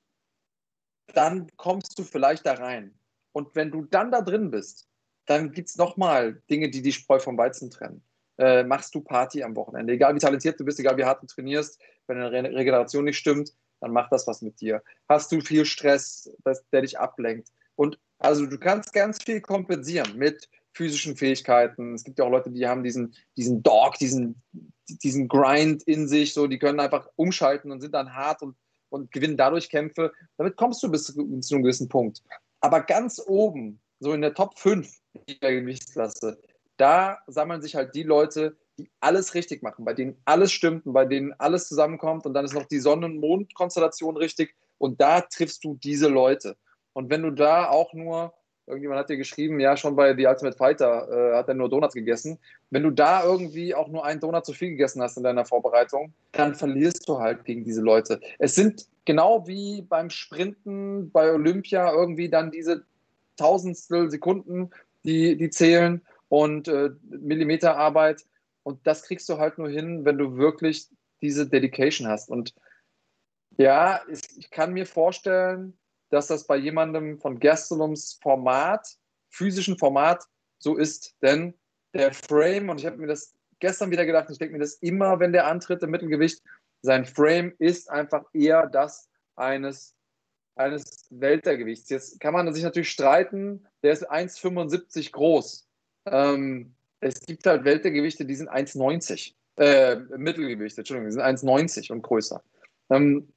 dann kommst du vielleicht da rein. Und wenn du dann da drin bist, dann gibt es nochmal Dinge, die die Spreu vom Weizen trennen. Äh, machst du Party am Wochenende. Egal wie talentiert du bist, egal wie hart du trainierst, wenn deine Regeneration nicht stimmt, dann macht das was mit dir. Hast du viel Stress, das, der dich ablenkt. Und also du kannst ganz viel kompensieren mit physischen Fähigkeiten. Es gibt ja auch Leute, die haben diesen, diesen Dog, diesen, diesen Grind in sich, so, die können einfach umschalten und sind dann hart und, und gewinnen dadurch Kämpfe. Damit kommst du bis zu einem gewissen Punkt. Aber ganz oben, so in der Top 5 der Gewichtsklasse, da sammeln sich halt die Leute, die alles richtig machen, bei denen alles stimmt und bei denen alles zusammenkommt und dann ist noch die Sonne- und Mondkonstellation richtig und da triffst du diese Leute. Und wenn du da auch nur Irgendjemand hat dir geschrieben, ja, schon bei The Ultimate Fighter äh, hat er nur Donuts gegessen. Wenn du da irgendwie auch nur einen Donut zu viel gegessen hast in deiner Vorbereitung, dann verlierst du halt gegen diese Leute. Es sind genau wie beim Sprinten bei Olympia irgendwie dann diese Tausendstel Sekunden, die, die zählen und äh, Millimeterarbeit. Und das kriegst du halt nur hin, wenn du wirklich diese Dedication hast. Und ja, ich, kann mir vorstellen, dass das bei jemandem von Gastelums Format, physischen Format, so ist. Denn der Frame, und ich habe mir das gestern wieder gedacht, ich denke mir das immer, wenn der antritt im Mittelgewicht, sein Frame ist einfach eher das eines, eines Weltergewichts. Jetzt kann man sich natürlich streiten, der ist 1,75 groß. Ähm, es gibt halt Weltergewichte, die sind 1,90. Äh, Mittelgewichte, Entschuldigung, die sind 1,90 und größer. Ähm,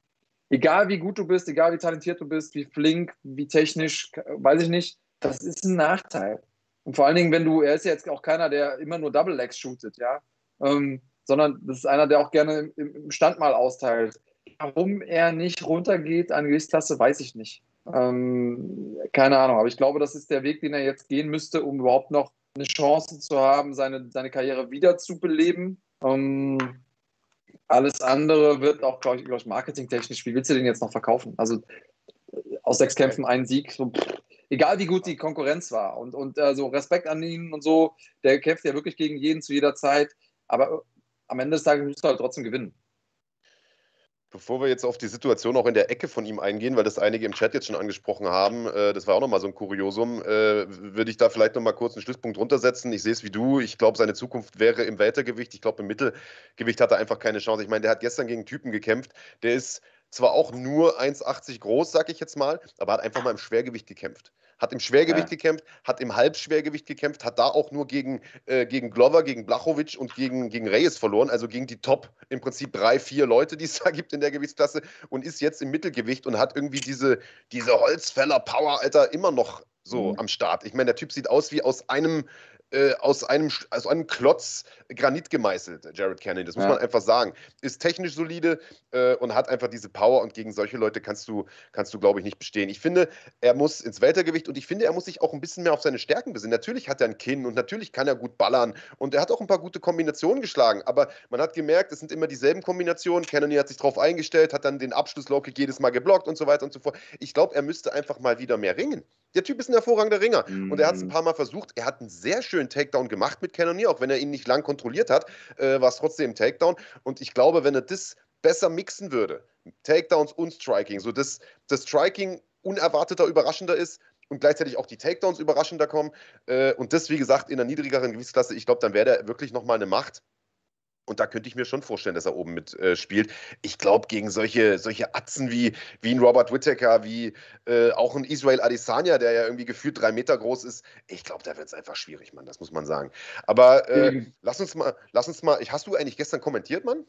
egal wie gut du bist, egal wie talentiert du bist, wie flink, wie technisch, weiß ich nicht, das ist ein Nachteil. Und vor allen Dingen, wenn du, er ist ja jetzt auch keiner, der immer nur Double Legs shootet, ja, ähm, sondern das ist einer, der auch gerne im, im, Stand mal austeilt. Warum er nicht runtergeht an Gewichtsklasse, weiß ich nicht. Ähm, keine Ahnung, aber ich glaube, das ist der Weg, den er jetzt gehen müsste, um überhaupt noch eine Chance zu haben, seine, seine Karriere wieder zu beleben. Ähm, alles andere wird auch, glaube ich, glaub ich, marketingtechnisch, wie willst du den jetzt noch verkaufen? Also aus sechs Kämpfen einen Sieg, so, egal wie gut die Konkurrenz war. Und, und also Respekt an ihn und so, der kämpft ja wirklich gegen jeden zu jeder Zeit. Aber am Ende des Tages musst du halt trotzdem gewinnen. Bevor wir jetzt auf die Situation auch in der Ecke von ihm eingehen, weil das einige im Chat jetzt schon angesprochen haben, äh, das war auch nochmal so ein Kuriosum, äh, würde ich da vielleicht nochmal kurz einen Schlusspunkt runtersetzen. Ich sehe es wie du. Ich glaube, seine Zukunft wäre im Weltergewicht. Ich glaube, im Mittelgewicht hat er einfach keine Chance. Ich meine, der hat gestern gegen Typen gekämpft, der ist zwar auch nur 1,80 groß, sag ich jetzt mal, aber hat einfach mal im Schwergewicht gekämpft. Hat im Schwergewicht ja. gekämpft, hat im Halbschwergewicht gekämpft, hat da auch nur gegen, äh, gegen Glover, gegen Blachowicz und gegen, gegen Reyes verloren, also gegen die Top, im Prinzip drei, vier Leute, die es da gibt in der Gewichtsklasse und ist jetzt im Mittelgewicht und hat irgendwie diese, diese Holzfäller-Power, Alter, immer noch so mhm. am Start. Ich meine, der Typ sieht aus wie aus einem äh, aus, einem, aus einem Klotz Granit gemeißelt, Jared Kennedy. Das muss ja. man einfach sagen. Ist technisch solide äh, und hat einfach diese Power und gegen solche Leute kannst du, kannst du, glaube ich, nicht bestehen. Ich finde, er muss ins Weltergewicht und ich finde, er muss sich auch ein bisschen mehr auf seine Stärken besinnen. Natürlich hat er ein Kinn und natürlich kann er gut ballern und er hat auch ein paar gute Kombinationen geschlagen, aber man hat gemerkt, es sind immer dieselben Kombinationen. Kennedy hat sich darauf eingestellt, hat dann den Abschluss-Low-Kick jedes Mal geblockt und so weiter und so fort. Ich glaube, er müsste einfach mal wieder mehr ringen. Der Typ ist ein hervorragender Ringer mhm. und er hat es ein paar Mal versucht. Er hat einen sehr schönen Takedown gemacht mit Cannonier, auch wenn er ihn nicht lang kontrolliert hat, äh, war es trotzdem ein Takedown. Und ich glaube, wenn er das besser mixen würde, Takedowns und Striking, so dass das Striking unerwarteter, überraschender ist und gleichzeitig auch die Takedowns überraschender kommen. Äh, und das, wie gesagt, in einer niedrigeren Gewichtsklasse, ich glaube, dann wäre der wirklich nochmal eine Macht. Und da könnte ich mir schon vorstellen, dass er oben mitspielt. Äh, ich glaube, gegen solche, solche Atzen wie, wie ein Robert Whittaker, wie äh, auch ein Israel Adesanya, der ja irgendwie gefühlt drei Meter groß ist, ich glaube, da wird es einfach schwierig, Mann, das muss man sagen. Aber äh, mhm. lass uns mal, lass uns mal, ich, hast du eigentlich gestern kommentiert, Mann?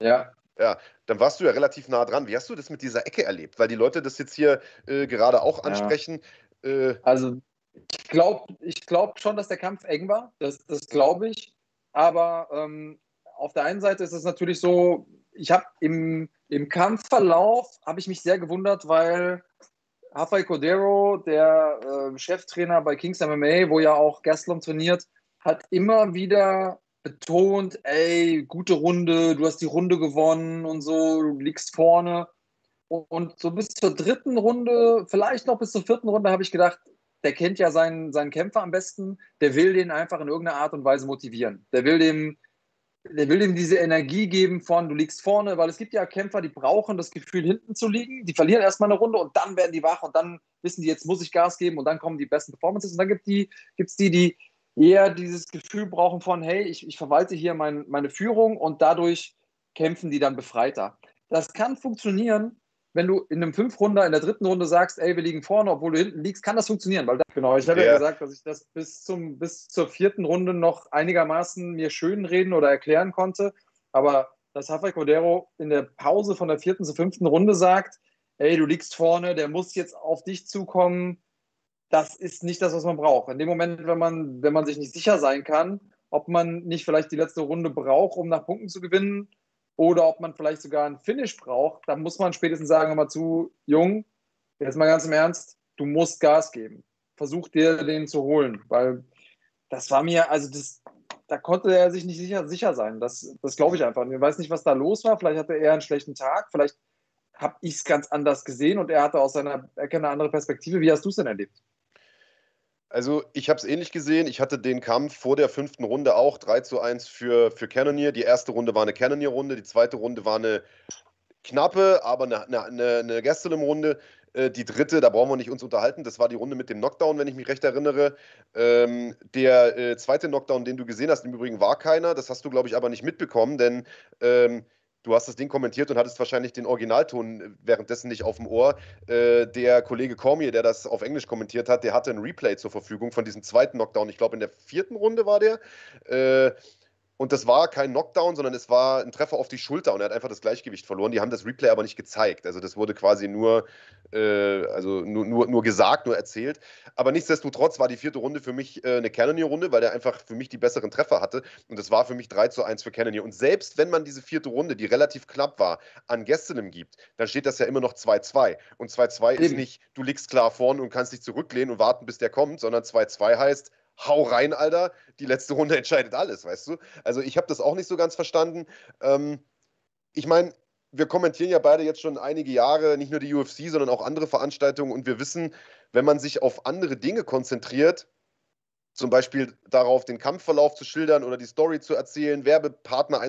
Ja. Ja, dann warst du ja relativ nah dran. Wie hast du das mit dieser Ecke erlebt? Weil die Leute das jetzt hier äh, gerade auch ansprechen. Ja. Äh, also, ich glaube ich glaub schon, dass der Kampf eng war. Das, das glaube ich. Aber ähm, auf der einen Seite ist es natürlich so, ich habe im, im Kampfverlauf habe ich mich sehr gewundert, weil Rafael Cordero, der äh, Cheftrainer bei Kings MMA, wo ja auch Gastelum trainiert, hat immer wieder betont, ey, gute Runde, du hast die Runde gewonnen und so, du liegst vorne. Und so bis zur dritten Runde, vielleicht noch bis zur vierten Runde, habe ich gedacht, der kennt ja seinen, seinen Kämpfer am besten, der will den einfach in irgendeiner Art und Weise motivieren. Der will dem der will ihm diese Energie geben von, du liegst vorne, weil es gibt ja Kämpfer, die brauchen das Gefühl, hinten zu liegen. Die verlieren erstmal eine Runde und dann werden die wach und dann wissen die, jetzt muss ich Gas geben und dann kommen die besten Performances. Und dann gibt es die, gibt's die, die eher dieses Gefühl brauchen von, hey, ich, ich verwalte hier mein, meine Führung und dadurch kämpfen die dann befreiter. Das kann funktionieren, wenn du in einem Fünf-Runder, in der dritten Runde sagst, ey, wir liegen vorne, obwohl du hinten liegst, kann das funktionieren. Weil genau, ich habe ja. ja. gesagt, dass ich das bis, zum, bis zur vierten Runde noch einigermaßen mir schön reden oder erklären konnte. Aber dass Rafael Cordero in der Pause von der vierten zur fünften Runde sagt, ey, du liegst vorne, der muss jetzt auf dich zukommen, das ist nicht das, was man braucht. In dem Moment, wenn man, wenn man sich nicht sicher sein kann, ob man nicht vielleicht die letzte Runde braucht, um nach Punkten zu gewinnen, oder ob man vielleicht sogar einen Finish braucht, dann muss man spätestens sagen, mal zu, Jung, jetzt mal ganz im Ernst, du musst Gas geben. Versuch dir den zu holen, weil das war mir, also das, da konnte er sich nicht sicher, sicher sein. Das, das glaube ich einfach. Ich weiß nicht, was da los war. Vielleicht hatte er einen schlechten Tag, vielleicht habe ich es ganz anders gesehen und er hatte aus seiner Ecke eine andere Perspektive. Wie hast du es denn erlebt? Also ich habe es ähnlich gesehen. Ich hatte den Kampf vor der fünften Runde auch 3 zu 1 für, für Cannoneer. Die erste Runde war eine Cannoneer-Runde, die zweite Runde war eine knappe, aber eine, eine, eine Gastelum-Runde. Äh, die dritte, da brauchen wir nicht uns unterhalten, das war die Runde mit dem Knockdown, wenn ich mich recht erinnere. Ähm, der äh, zweite Knockdown, den du gesehen hast, im Übrigen war keiner. Das hast du, glaube ich, aber nicht mitbekommen, denn ähm, du hast das Ding kommentiert und hattest wahrscheinlich den Originalton währenddessen nicht auf dem Ohr. Äh, der Kollege Cormier, der das auf Englisch kommentiert hat, der hatte ein Replay zur Verfügung von diesem zweiten Knockdown. Ich glaube, in der vierten Runde war der. Äh, und das war kein Knockdown, sondern es war ein Treffer auf die Schulter und er hat einfach das Gleichgewicht verloren. Die haben das Replay aber nicht gezeigt. Also das wurde quasi nur, äh, also nur, nur, nur gesagt, nur erzählt. Aber nichtsdestotrotz war die vierte Runde für mich äh, eine Cannoneer-Runde, weil er einfach für mich die besseren Treffer hatte. Und das war für mich 3 zu 1 für Cannoneer. Und selbst wenn man diese vierte Runde, die relativ knapp war, an Gessenem gibt, dann steht das ja immer noch 2-2. Und 2-2 ist nicht, du liegst klar vorne und kannst dich zurücklehnen und warten, bis der kommt, sondern 2-2 heißt, hau rein, Alter, die letzte Runde entscheidet alles, weißt du? Also ich habe das auch nicht so ganz verstanden. Ähm, ich meine, wir kommentieren ja beide jetzt schon einige Jahre, nicht nur die UFC, sondern auch andere Veranstaltungen und wir wissen, wenn man sich auf andere Dinge konzentriert, zum Beispiel darauf, den Kampfverlauf zu schildern oder die Story zu erzählen, Werbepartner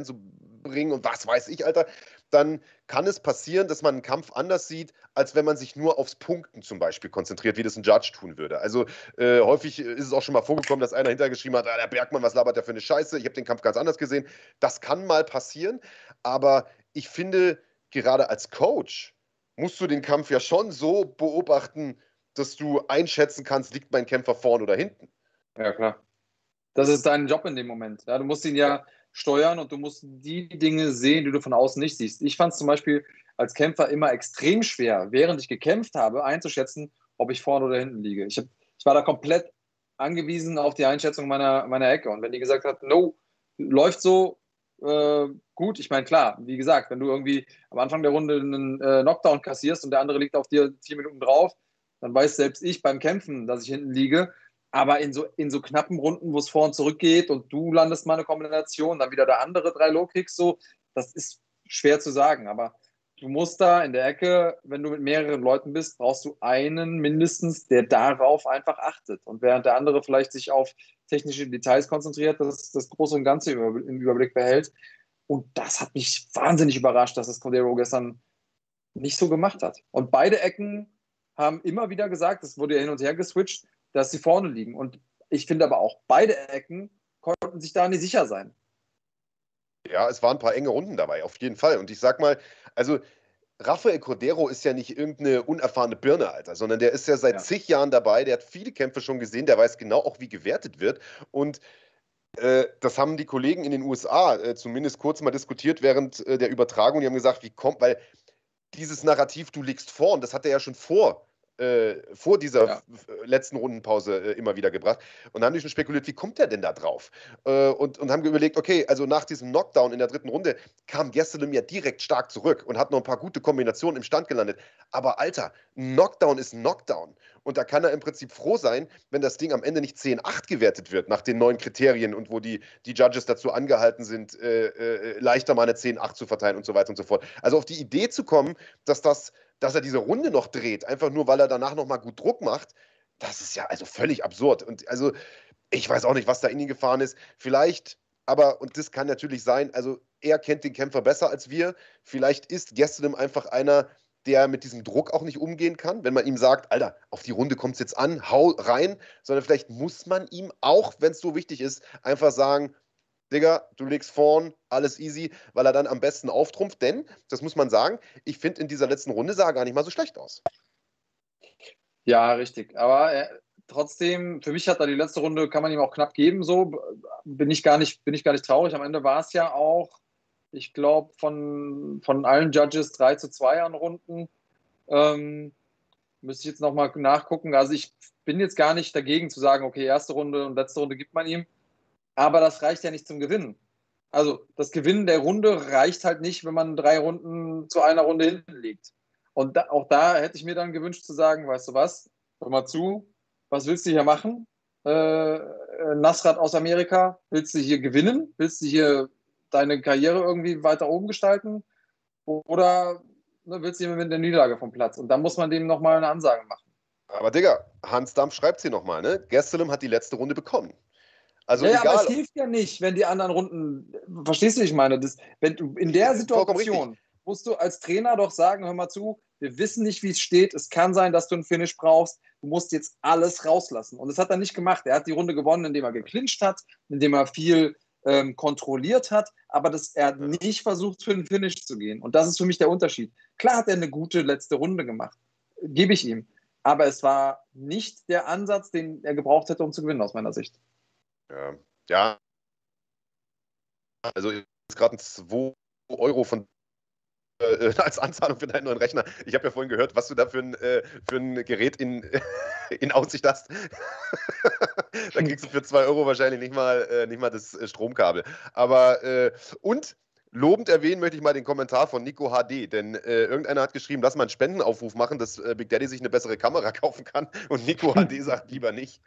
einzubringen und was weiß ich, Alter, dann kann es passieren, dass man einen Kampf anders sieht, als wenn man sich nur aufs Punkten zum Beispiel konzentriert, wie das ein Judge tun würde. Also äh, häufig ist es auch schon mal vorgekommen, dass einer hintergeschrieben hat, ah, der Bergmann, was labert der für eine Scheiße, ich habe den Kampf ganz anders gesehen. Das kann mal passieren, aber ich finde, gerade als Coach musst du den Kampf ja schon so beobachten, dass du einschätzen kannst, liegt mein Kämpfer vorne oder hinten. Ja, klar. Das ist dein Job in dem Moment. Ja, du musst ihn ja steuern und du musst die Dinge sehen, die du von außen nicht siehst. Ich fand es zum Beispiel als Kämpfer immer extrem schwer, während ich gekämpft habe, einzuschätzen, ob ich vorne oder hinten liege. Ich, hab, ich war da komplett angewiesen auf die Einschätzung meiner, meiner Ecke. Und wenn die gesagt hat, no, läuft so, äh, gut. Ich meine, klar, wie gesagt, wenn du irgendwie am Anfang der Runde einen äh, Knockdown kassierst und der andere liegt auf dir vier Minuten drauf, dann weiß selbst ich beim Kämpfen, dass ich hinten liege. Aber in so, in so knappen Runden, wo es vor und zurück geht und du landest mal eine Kombination, dann wieder der andere drei Low-Kicks, so, das ist schwer zu sagen. Aber du musst da in der Ecke, wenn du mit mehreren Leuten bist, brauchst du einen mindestens, der darauf einfach achtet. Und während der andere vielleicht sich auf technische Details konzentriert, das, das Große und Ganze im Überblick behält. Und das hat mich wahnsinnig überrascht, dass es Cordero gestern nicht so gemacht hat. Und beide Ecken haben immer wieder gesagt, es wurde ja hin und her geswitcht, dass sie vorne liegen. Und ich finde aber auch, beide Ecken konnten sich da nicht sicher sein. Ja, es waren ein paar enge Runden dabei, auf jeden Fall. Und ich sag mal, also Rafael Cordero ist ja nicht irgendeine unerfahrene Birne, Alter, sondern der ist ja seit ja. zig Jahren dabei, der hat viele Kämpfe schon gesehen, der weiß genau auch, wie gewertet wird. Und äh, das haben die Kollegen in den USA äh, zumindest kurz mal diskutiert während äh, der Übertragung. Die haben gesagt, wie kommt, weil dieses Narrativ, du liegst vor, und das hat er ja schon vor äh, vor dieser ja. letzten Rundenpause äh, immer wieder gebracht. Und dann haben die schon spekuliert, wie kommt der denn da drauf? Äh, und, und haben überlegt, okay, also nach diesem Knockdown in der dritten Runde kam Gastelum ja direkt stark zurück und hat noch ein paar gute Kombinationen im Stand gelandet. Aber Alter, Knockdown ist Knockdown. Und da kann er im Prinzip froh sein, wenn das Ding am Ende nicht 10-8 gewertet wird nach den neuen Kriterien und wo die, die Judges dazu angehalten sind, äh, äh, leichter mal eine 10-8 zu verteilen und so weiter und so fort. Also auf die Idee zu kommen, dass das dass er diese Runde noch dreht, einfach nur, weil er danach nochmal gut Druck macht, das ist ja also völlig absurd. Und also, ich weiß auch nicht, was da in ihn gefahren ist. Vielleicht, aber, und das kann natürlich sein, also er kennt den Kämpfer besser als wir. Vielleicht ist Gastelum einfach einer, der mit diesem Druck auch nicht umgehen kann, wenn man ihm sagt, Alter, auf die Runde kommt es jetzt an, hau rein, sondern vielleicht muss man ihm auch, wenn es so wichtig ist, einfach sagen, Digga, du legst vorn, alles easy, weil er dann am besten auftrumpft. Denn, das muss man sagen, ich finde in dieser letzten Runde sah er gar nicht mal so schlecht aus. Ja, richtig. Aber äh, trotzdem, für mich hat er die letzte Runde, kann man ihm auch knapp geben. So bin ich gar nicht, bin ich gar nicht traurig. Am Ende war es ja auch, ich glaube, von, von allen Judges 3 zu 2 an Runden. Ähm, müsste ich jetzt nochmal nachgucken. Also ich bin jetzt gar nicht dagegen zu sagen, okay, erste Runde und letzte Runde gibt man ihm. Aber das reicht ja nicht zum Gewinnen. Also das Gewinnen der Runde reicht halt nicht, wenn man drei Runden zu einer Runde hinten liegt. Und da, auch da hätte ich mir dann gewünscht zu sagen, weißt du was, hör mal zu, was willst du hier machen? Äh, Nasrat aus Amerika, willst du hier gewinnen? Willst du hier deine Karriere irgendwie weiter oben gestalten? Oder ne, willst du hier mit der Niederlage vom Platz? Und dann muss man dem nochmal eine Ansage machen. Aber Digga, Hans Dampf schreibt sie nochmal, ne? Gastelum hat die letzte Runde bekommen. Also ja, egal, aber es hilft ja nicht, wenn die anderen Runden. Verstehst du, ich meine? Das, wenn du in der Situation musst du als Trainer doch sagen: Hör mal zu, wir wissen nicht, wie es steht. Es kann sein, dass du einen Finish brauchst. Du musst jetzt alles rauslassen. Und das hat er nicht gemacht. Er hat die Runde gewonnen, indem er geklincht hat, indem er viel ähm, kontrolliert hat, aber das, er hat nicht versucht, für einen Finish zu gehen. Und das ist für mich der Unterschied. Klar hat er eine gute letzte Runde gemacht. Gebe ich ihm. Aber es war nicht der Ansatz, den er gebraucht hätte, um zu gewinnen, aus meiner Sicht. Ja. ja. Also ist gerade ein 2 Euro von äh, als Anzahlung für deinen neuen Rechner. Ich habe ja vorhin gehört, was du da für ein, äh, für ein Gerät in, in Aussicht hast. da kriegst du für 2 Euro wahrscheinlich nicht mal, äh, nicht mal das äh, Stromkabel. Aber äh, und lobend erwähnen möchte ich mal den Kommentar von Nico HD, denn äh, irgendeiner hat geschrieben, lass mal einen Spendenaufruf machen, dass Big Daddy sich eine bessere Kamera kaufen kann. Und Nico HD sagt lieber nicht.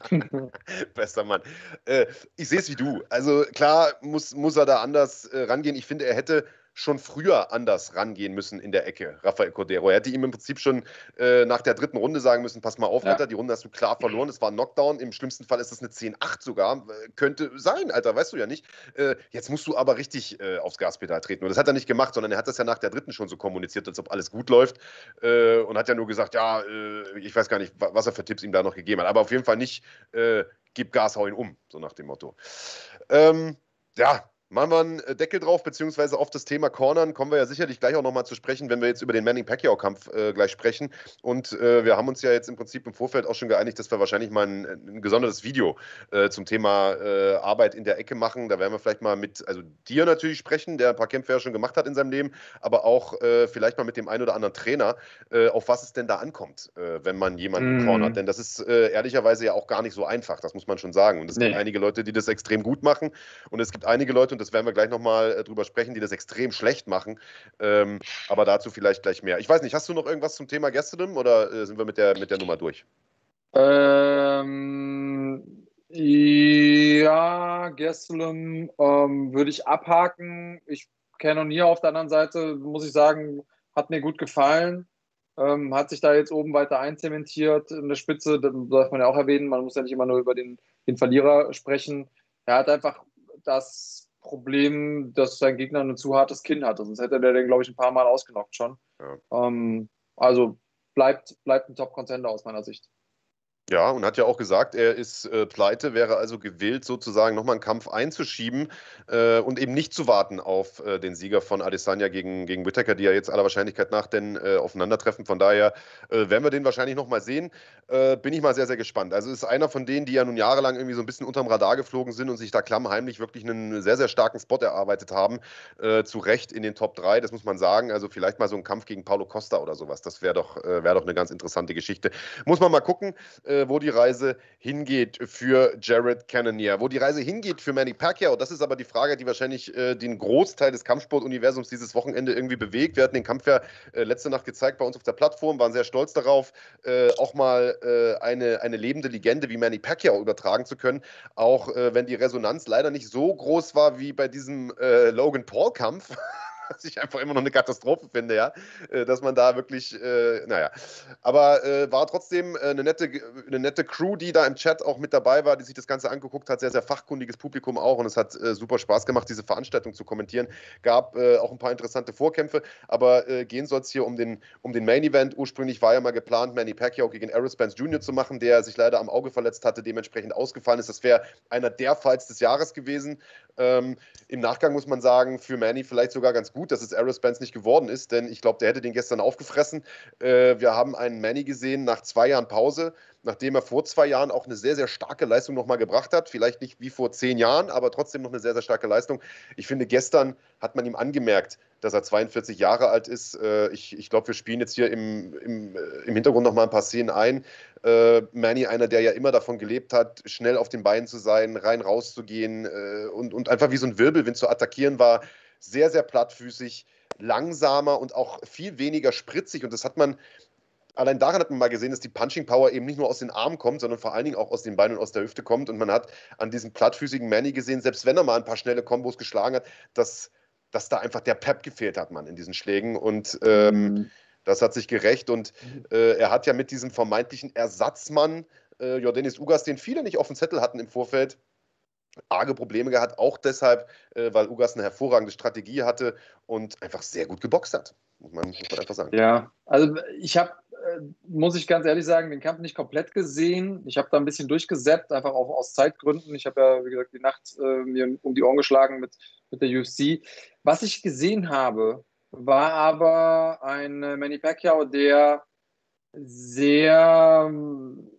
Bester Mann. Äh, ich sehe es wie du. Also klar muss, muss er da anders äh, rangehen. Ich finde, er hätte schon früher anders rangehen müssen in der Ecke, Rafael Cordero. Er hätte ihm im Prinzip schon äh, nach der dritten Runde sagen müssen, pass mal auf, ja. Alter, die Runde hast du klar verloren, es war ein Knockdown, im schlimmsten Fall ist es eine 10-8 sogar, äh, könnte sein, Alter, weißt du ja nicht. Äh, jetzt musst du aber richtig äh, aufs Gaspedal treten. Und das hat er nicht gemacht, sondern er hat das ja nach der dritten schon so kommuniziert, als ob alles gut läuft äh, und hat ja nur gesagt, ja, äh, ich weiß gar nicht, was er für Tipps ihm da noch gegeben hat, aber auf jeden Fall nicht, gib Gas, hau ihn um, so nach dem Motto. Ähm, ja, Machen wir einen äh, Deckel drauf, beziehungsweise auf das Thema Cornern kommen wir ja sicherlich gleich auch nochmal zu sprechen, wenn wir jetzt über den Manning-Pacquiao-Kampf äh, gleich sprechen. Und äh, wir haben uns ja jetzt im Prinzip im Vorfeld auch schon geeinigt, dass wir wahrscheinlich mal ein, ein gesondertes Video äh, zum Thema äh, Arbeit in der Ecke machen. Da werden wir vielleicht mal mit, also dir natürlich sprechen, der ein paar Kämpfe ja schon gemacht hat in seinem Leben, aber auch äh, vielleicht mal mit dem einen oder anderen Trainer, auf was es denn da ankommt, wenn man jemanden mm. cornert. Denn das ist ehrlicherweise ja auch gar nicht so einfach, das muss man schon sagen. Und es nee. gibt einige Leute, die das extrem gut machen. Und es gibt einige Leute, und das werden wir gleich nochmal äh, drüber sprechen, die das extrem schlecht machen. Ähm, aber dazu vielleicht gleich mehr. Ich weiß nicht, hast du noch irgendwas zum Thema Gastelum oder äh, sind wir mit der, mit der Nummer durch? Ähm, ja, Gastelum ähm, würde ich abhaken. Ich kenne nie auf der anderen Seite, muss ich sagen, hat mir gut gefallen. Ähm, hat sich da jetzt oben weiter einzementiert in der Spitze. Das darf man ja auch erwähnen. Man muss ja nicht immer nur über den, den Verlierer sprechen. Er hat einfach das Problem, dass sein Gegner ein zu hartes Kinn hatte. Sonst hätte der den, glaube ich, ein paar Mal ausgenockt schon. Ja. Ähm, also bleibt, bleibt ein Top-Contender aus meiner Sicht. Ja, und hat ja auch gesagt, er ist äh, pleite, wäre also gewillt, sozusagen nochmal einen Kampf einzuschieben äh, und eben nicht zu warten auf äh, den Sieger von Adesanya gegen, gegen Whittaker, die ja jetzt aller Wahrscheinlichkeit nach denn äh, aufeinandertreffen. Von daher äh, werden wir den wahrscheinlich nochmal sehen. Äh, bin ich mal sehr, sehr gespannt. Also ist einer von denen, die ja nun jahrelang irgendwie so ein bisschen unterm Radar geflogen sind und sich da klammheimlich wirklich einen sehr, sehr starken Spot erarbeitet haben. zu Recht in den Top 3, das muss man sagen. Also vielleicht mal so ein Kampf gegen Paulo Costa oder sowas. Das wäre doch, wär doch eine ganz interessante Geschichte. Muss man mal gucken wo die Reise hingeht für Jared Cannonier. Wo die Reise hingeht für Manny Pacquiao, das ist aber die Frage, die wahrscheinlich äh, den Großteil des Kampfsportuniversums dieses Wochenende irgendwie bewegt. Wir hatten den Kampf ja äh, letzte Nacht gezeigt bei uns auf der Plattform, waren sehr stolz darauf, äh, auch mal äh, eine, eine lebende Legende wie Manny Pacquiao übertragen zu können, auch äh, wenn die Resonanz leider nicht so groß war wie bei diesem äh, Logan Paul-Kampf. was ich einfach immer noch eine Katastrophe finde, ja, äh, dass man da wirklich, äh, naja, aber äh, war trotzdem äh, eine nette, eine nette Crew, die da im Chat auch mit dabei war, die sich das Ganze angeguckt hat, sehr, sehr fachkundiges Publikum auch und es hat äh, super Spaß gemacht, diese Veranstaltung zu kommentieren, gab äh, auch ein paar interessante Vorkämpfe, aber gehen soll es hier um den, um den Main Event, ursprünglich war ja mal geplant, Manny Pacquiao gegen Errol Spence Jr. zu machen, der sich leider am Auge verletzt hatte, dementsprechend ausgefallen ist, das wäre einer der Fights des Jahres gewesen, ähm, Im Nachgang muss man sagen, für Manny vielleicht sogar ganz gut, dass es Errol Spence nicht geworden ist, denn ich glaube, der hätte den gestern aufgefressen. Äh, wir haben einen Manny gesehen nach zwei Jahren Pause, nachdem er vor zwei Jahren auch eine sehr, sehr starke Leistung nochmal gebracht hat. Vielleicht nicht wie vor zehn Jahren, aber trotzdem noch eine sehr, sehr starke Leistung. Ich finde, gestern hat man ihm angemerkt, dass er 42 Jahre alt ist. Äh, ich, ich glaube, wir spielen jetzt hier im, im, äh, im Hintergrund nochmal ein paar Szenen ein. Äh, Manny, einer, der ja immer davon gelebt hat, schnell auf den Beinen zu sein, rein rauszugehen und, und einfach wie so ein Wirbelwind zu attackieren war. Sehr, sehr plattfüßig, langsamer und auch viel weniger spritzig. Und das hat man, allein daran hat man mal gesehen, dass die Punching Power eben nicht nur aus den Armen kommt, sondern vor allen Dingen auch aus den Beinen und aus der Hüfte kommt. Und man hat an diesem plattfüßigen Manny gesehen, selbst wenn er mal ein paar schnelle Kombos geschlagen hat, dass, dass da einfach der Pep gefehlt hat, man, in diesen Schlägen. Und ähm, mhm das hat sich gerecht und äh, er hat ja mit diesem vermeintlichen Ersatzmann, äh, Jordanis Ugas, den viele nicht auf dem Zettel hatten im Vorfeld, arge Probleme gehabt, auch deshalb, äh, weil Ugas eine hervorragende Strategie hatte und einfach sehr gut geboxt hat, muss man, muss man einfach sagen. Ja, also ich habe, äh, muss ich ganz ehrlich sagen, den Kampf nicht komplett gesehen. Ich habe da ein bisschen durchgesäppt, einfach auch aus Zeitgründen. Ich habe ja, wie gesagt, die Nacht äh, mir um die Ohren geschlagen mit, mit der UFC. Was ich gesehen habe, war aber ein Manny Pacquiao, der sehr, ähm,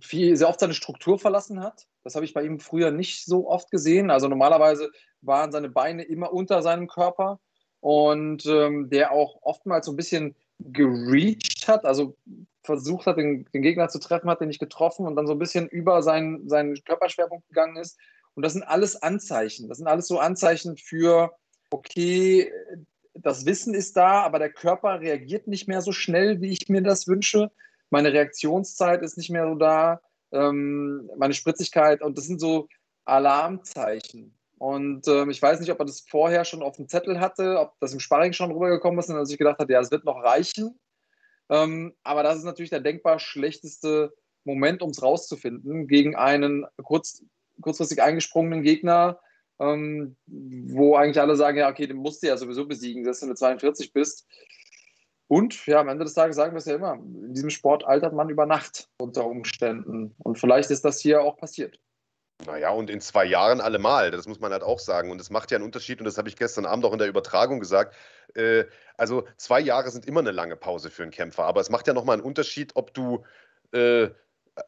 viel, sehr oft seine Struktur verlassen hat. Das habe ich bei ihm früher nicht so oft gesehen. Also normalerweise waren seine Beine immer unter seinem Körper und ähm, der auch oftmals so ein bisschen gereached hat, also versucht hat, den, den, Gegner zu treffen, hat den nicht getroffen und dann so ein bisschen über seinen, seinen Körperschwerpunkt gegangen ist. Und das sind alles Anzeichen. Das sind alles so Anzeichen für, okay, das Wissen ist da, aber der Körper reagiert nicht mehr so schnell, wie ich mir das wünsche. Meine Reaktionszeit ist nicht mehr so da, ähm, meine Spritzigkeit und das sind so Alarmzeichen. Und ähm, ich weiß nicht, ob er das vorher schon auf dem Zettel hatte, ob das im Sparring schon rübergekommen ist und er sich gedacht hat, ja, es wird noch reichen. Ähm, aber das ist natürlich der denkbar schlechteste Moment, um es rauszufinden, gegen einen kurz, kurzfristig eingesprungenen Gegner, ähm, wo eigentlich alle sagen, ja, okay, den musst du ja sowieso besiegen, dass du mit 42 bist. Und ja, am Ende des Tages sagen wir es ja immer, in diesem Sport altert man über Nacht unter Umständen. Und vielleicht ist das hier auch passiert. Naja, und in zwei Jahren allemal, das muss man halt auch sagen. Und das macht ja einen Unterschied, und das habe ich gestern Abend auch in der Übertragung gesagt. Äh, also zwei Jahre sind immer eine lange Pause für einen Kämpfer, aber es macht ja nochmal einen Unterschied, ob du, äh,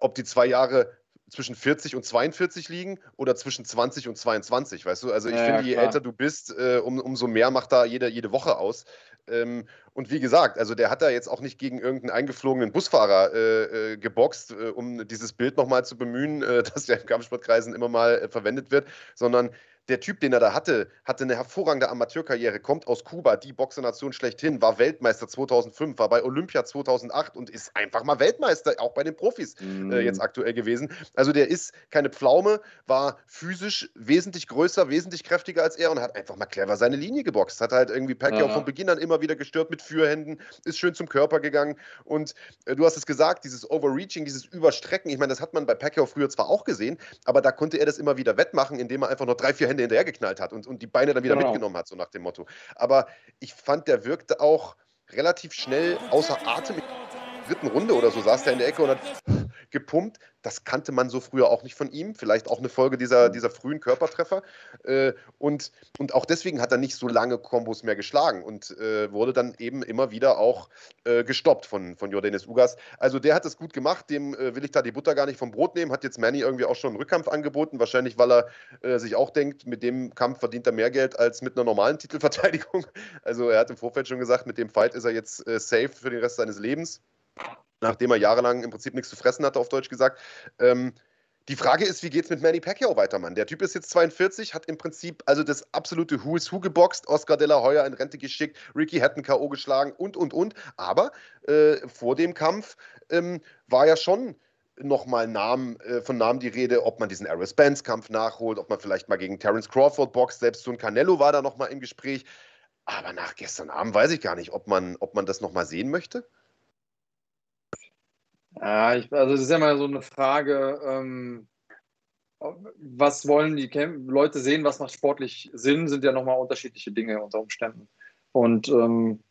ob die zwei Jahre zwischen 40 und 42 liegen oder zwischen 20 und 22, weißt du? Also ich ja, finde, je klar. älter du bist, äh, um, umso mehr macht da jede, jede Woche aus. Ähm, und wie gesagt, also der hat da jetzt auch nicht gegen irgendeinen eingeflogenen Busfahrer äh, äh, geboxt, äh, um dieses Bild nochmal zu bemühen, äh, das ja in Kampfsportkreisen immer mal äh, verwendet wird, sondern der Typ, den er da hatte, hatte eine hervorragende Amateurkarriere, kommt aus Kuba, die Boxernation schlechthin, war Weltmeister 2005, war bei Olympia 2008 und ist einfach mal Weltmeister, auch bei den Profis mm. äh, jetzt mhm. aktuell gewesen. Also der ist keine Pflaume, war physisch wesentlich größer, wesentlich kräftiger als er und hat einfach mal clever seine Linie geboxt. Hat halt irgendwie Pacquiao ja. von Beginn an immer wieder gestört mit Fürhänden, ist schön zum Körper gegangen und äh, du hast es gesagt, dieses Overreaching, dieses Überstrecken, ich meine, das hat man bei Pacquiao früher zwar auch gesehen, aber da konnte er das immer wieder wettmachen, indem er einfach nur drei, vier Hände Hände hinterher geknallt hat und, und die Beine dann wieder genau. mitgenommen hat, so nach dem Motto. Aber ich fand, der wirkte auch relativ schnell außer Atem. In der dritten Runde oder so saß der in der Ecke und hat gepumpt. Das kannte man so früher auch nicht von ihm. Vielleicht auch eine Folge dieser, dieser frühen Körpertreffer. Äh, und, und auch deswegen hat er nicht so lange Kombos mehr geschlagen und äh, wurde dann eben immer wieder auch äh, gestoppt von, von Jordanis Ugas. Also der hat es gut gemacht. Dem äh, will ich da die Butter gar nicht vom Brot nehmen. Hat jetzt Manny irgendwie auch schon einen Rückkampf angeboten. Wahrscheinlich, weil er äh, sich auch denkt, mit dem Kampf verdient er mehr Geld als mit einer normalen Titelverteidigung. Also er hat im Vorfeld schon gesagt, mit dem Fight ist er jetzt äh, safe für den Rest seines Lebens nachdem er jahrelang im Prinzip nichts zu fressen hatte, auf Deutsch gesagt. Ähm, die Frage ist, wie geht es mit Manny Pacquiao weiter, Mann? Der Typ ist jetzt 42, hat im Prinzip also das absolute Who is Who geboxt, Oscar de la Hoya in Rente geschickt, Ricky Hatton K.O. geschlagen und, und, und. Aber äh, vor dem Kampf ähm, war ja schon nochmal Namen, äh, von Namen die Rede, ob man diesen Aris Spence Kampf nachholt, ob man vielleicht mal gegen Terence Crawford boxt, selbst so ein Canelo war da nochmal im Gespräch. Aber nach gestern Abend weiß ich gar nicht, ob man, ob man das nochmal sehen möchte. Ja, ich, also das ist ja mal so eine Frage, ähm, was wollen die Camp Leute sehen, was macht sportlich Sinn, sind ja nochmal unterschiedliche Dinge unter Umständen. Und ähm,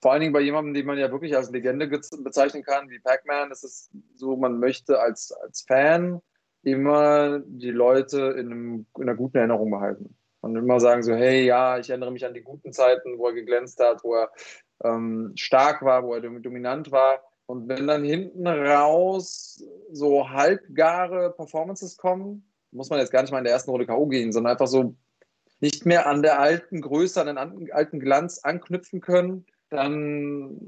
vor allen Dingen bei jemandem, den man ja wirklich als Legende bezeichnen kann, wie Pac-Man, ist es so, man möchte als, als Fan immer die Leute in, einem, in einer guten Erinnerung behalten. Und immer sagen so, hey, ja, ich erinnere mich an die guten Zeiten, wo er geglänzt hat, wo er ähm, stark war, wo er dominant war. Und wenn dann hinten raus so halbgare Performances kommen, muss man jetzt gar nicht mal in der ersten Runde K.O. gehen, sondern einfach so nicht mehr an der alten Größe, an den alten Glanz anknüpfen können, dann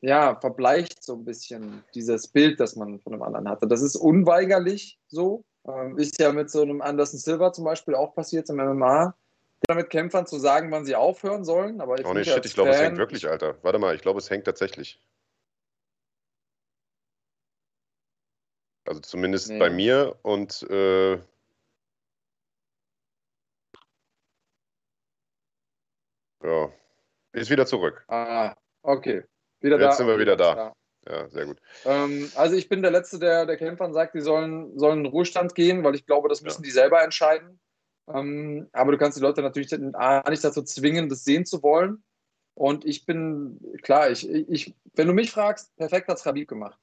ja, verbleicht so ein bisschen dieses Bild, das man von einem anderen hatte. Das ist unweigerlich so. Ähm, ist ja mit so einem Anderson Silver zum Beispiel auch passiert im MMA. Mit Kämpfern zu sagen, wann sie aufhören sollen. Aber ich oh nee, shit, ich glaube, es hängt wirklich, Alter. Warte mal, ich glaube, es hängt tatsächlich. Also zumindest nee. bei mir und äh, ja, ist wieder zurück. Ah, okay. Wieder Jetzt da. sind wir wieder da. da. Ja, sehr gut. Ähm, also ich bin der Letzte, der, der Kämpfern sagt, die sollen, sollen in Ruhestand gehen, weil ich glaube, das müssen ja. die selber entscheiden. Ähm, aber du kannst die Leute natürlich nicht dazu zwingen, das sehen zu wollen. Und ich bin, klar, ich, ich, wenn du mich fragst, perfekt hat es Rabib gemacht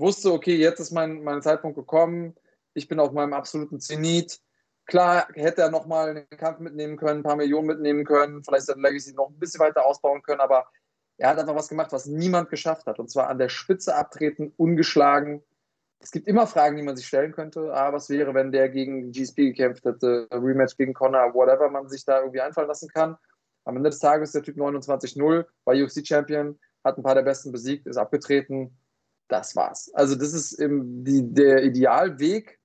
wusste, okay, jetzt ist mein, mein Zeitpunkt gekommen, ich bin auf meinem absoluten Zenit. Klar hätte er nochmal einen Kampf mitnehmen können, ein paar Millionen mitnehmen können, vielleicht seine Legacy noch ein bisschen weiter ausbauen können, aber er hat einfach was gemacht, was niemand geschafft hat. Und zwar an der Spitze abtreten, ungeschlagen. Es gibt immer Fragen, die man sich stellen könnte. Ah, was wäre, wenn der gegen GSP gekämpft hätte, Rematch gegen Connor, whatever man sich da irgendwie einfallen lassen kann. Am Ende des Tages ist der Typ 29-0, war UFC-Champion, hat ein paar der Besten besiegt, ist abgetreten das war's. Also das ist die, der Idealweg,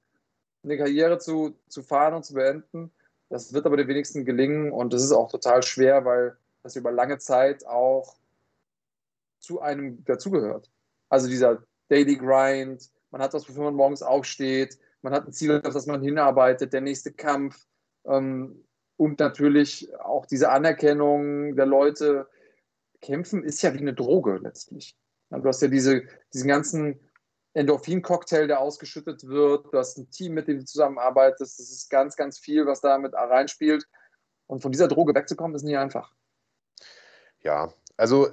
eine Karriere zu, zu fahren und zu beenden. Das wird aber den wenigsten gelingen und das ist auch total schwer, weil das über lange Zeit auch zu einem dazugehört. Also dieser Daily Grind, man hat was, wofür man morgens aufsteht, man hat ein Ziel, auf das man hinarbeitet, der nächste Kampf ähm, und natürlich auch diese Anerkennung der Leute. Kämpfen ist ja wie eine Droge letztlich. Du hast ja diese, diesen ganzen Endorphin-Cocktail, der ausgeschüttet wird. Du hast ein Team, mit dem du zusammenarbeitest. Das ist ganz, ganz viel, was da mit reinspielt. Und von dieser Droge wegzukommen, ist nie einfach. Ja, also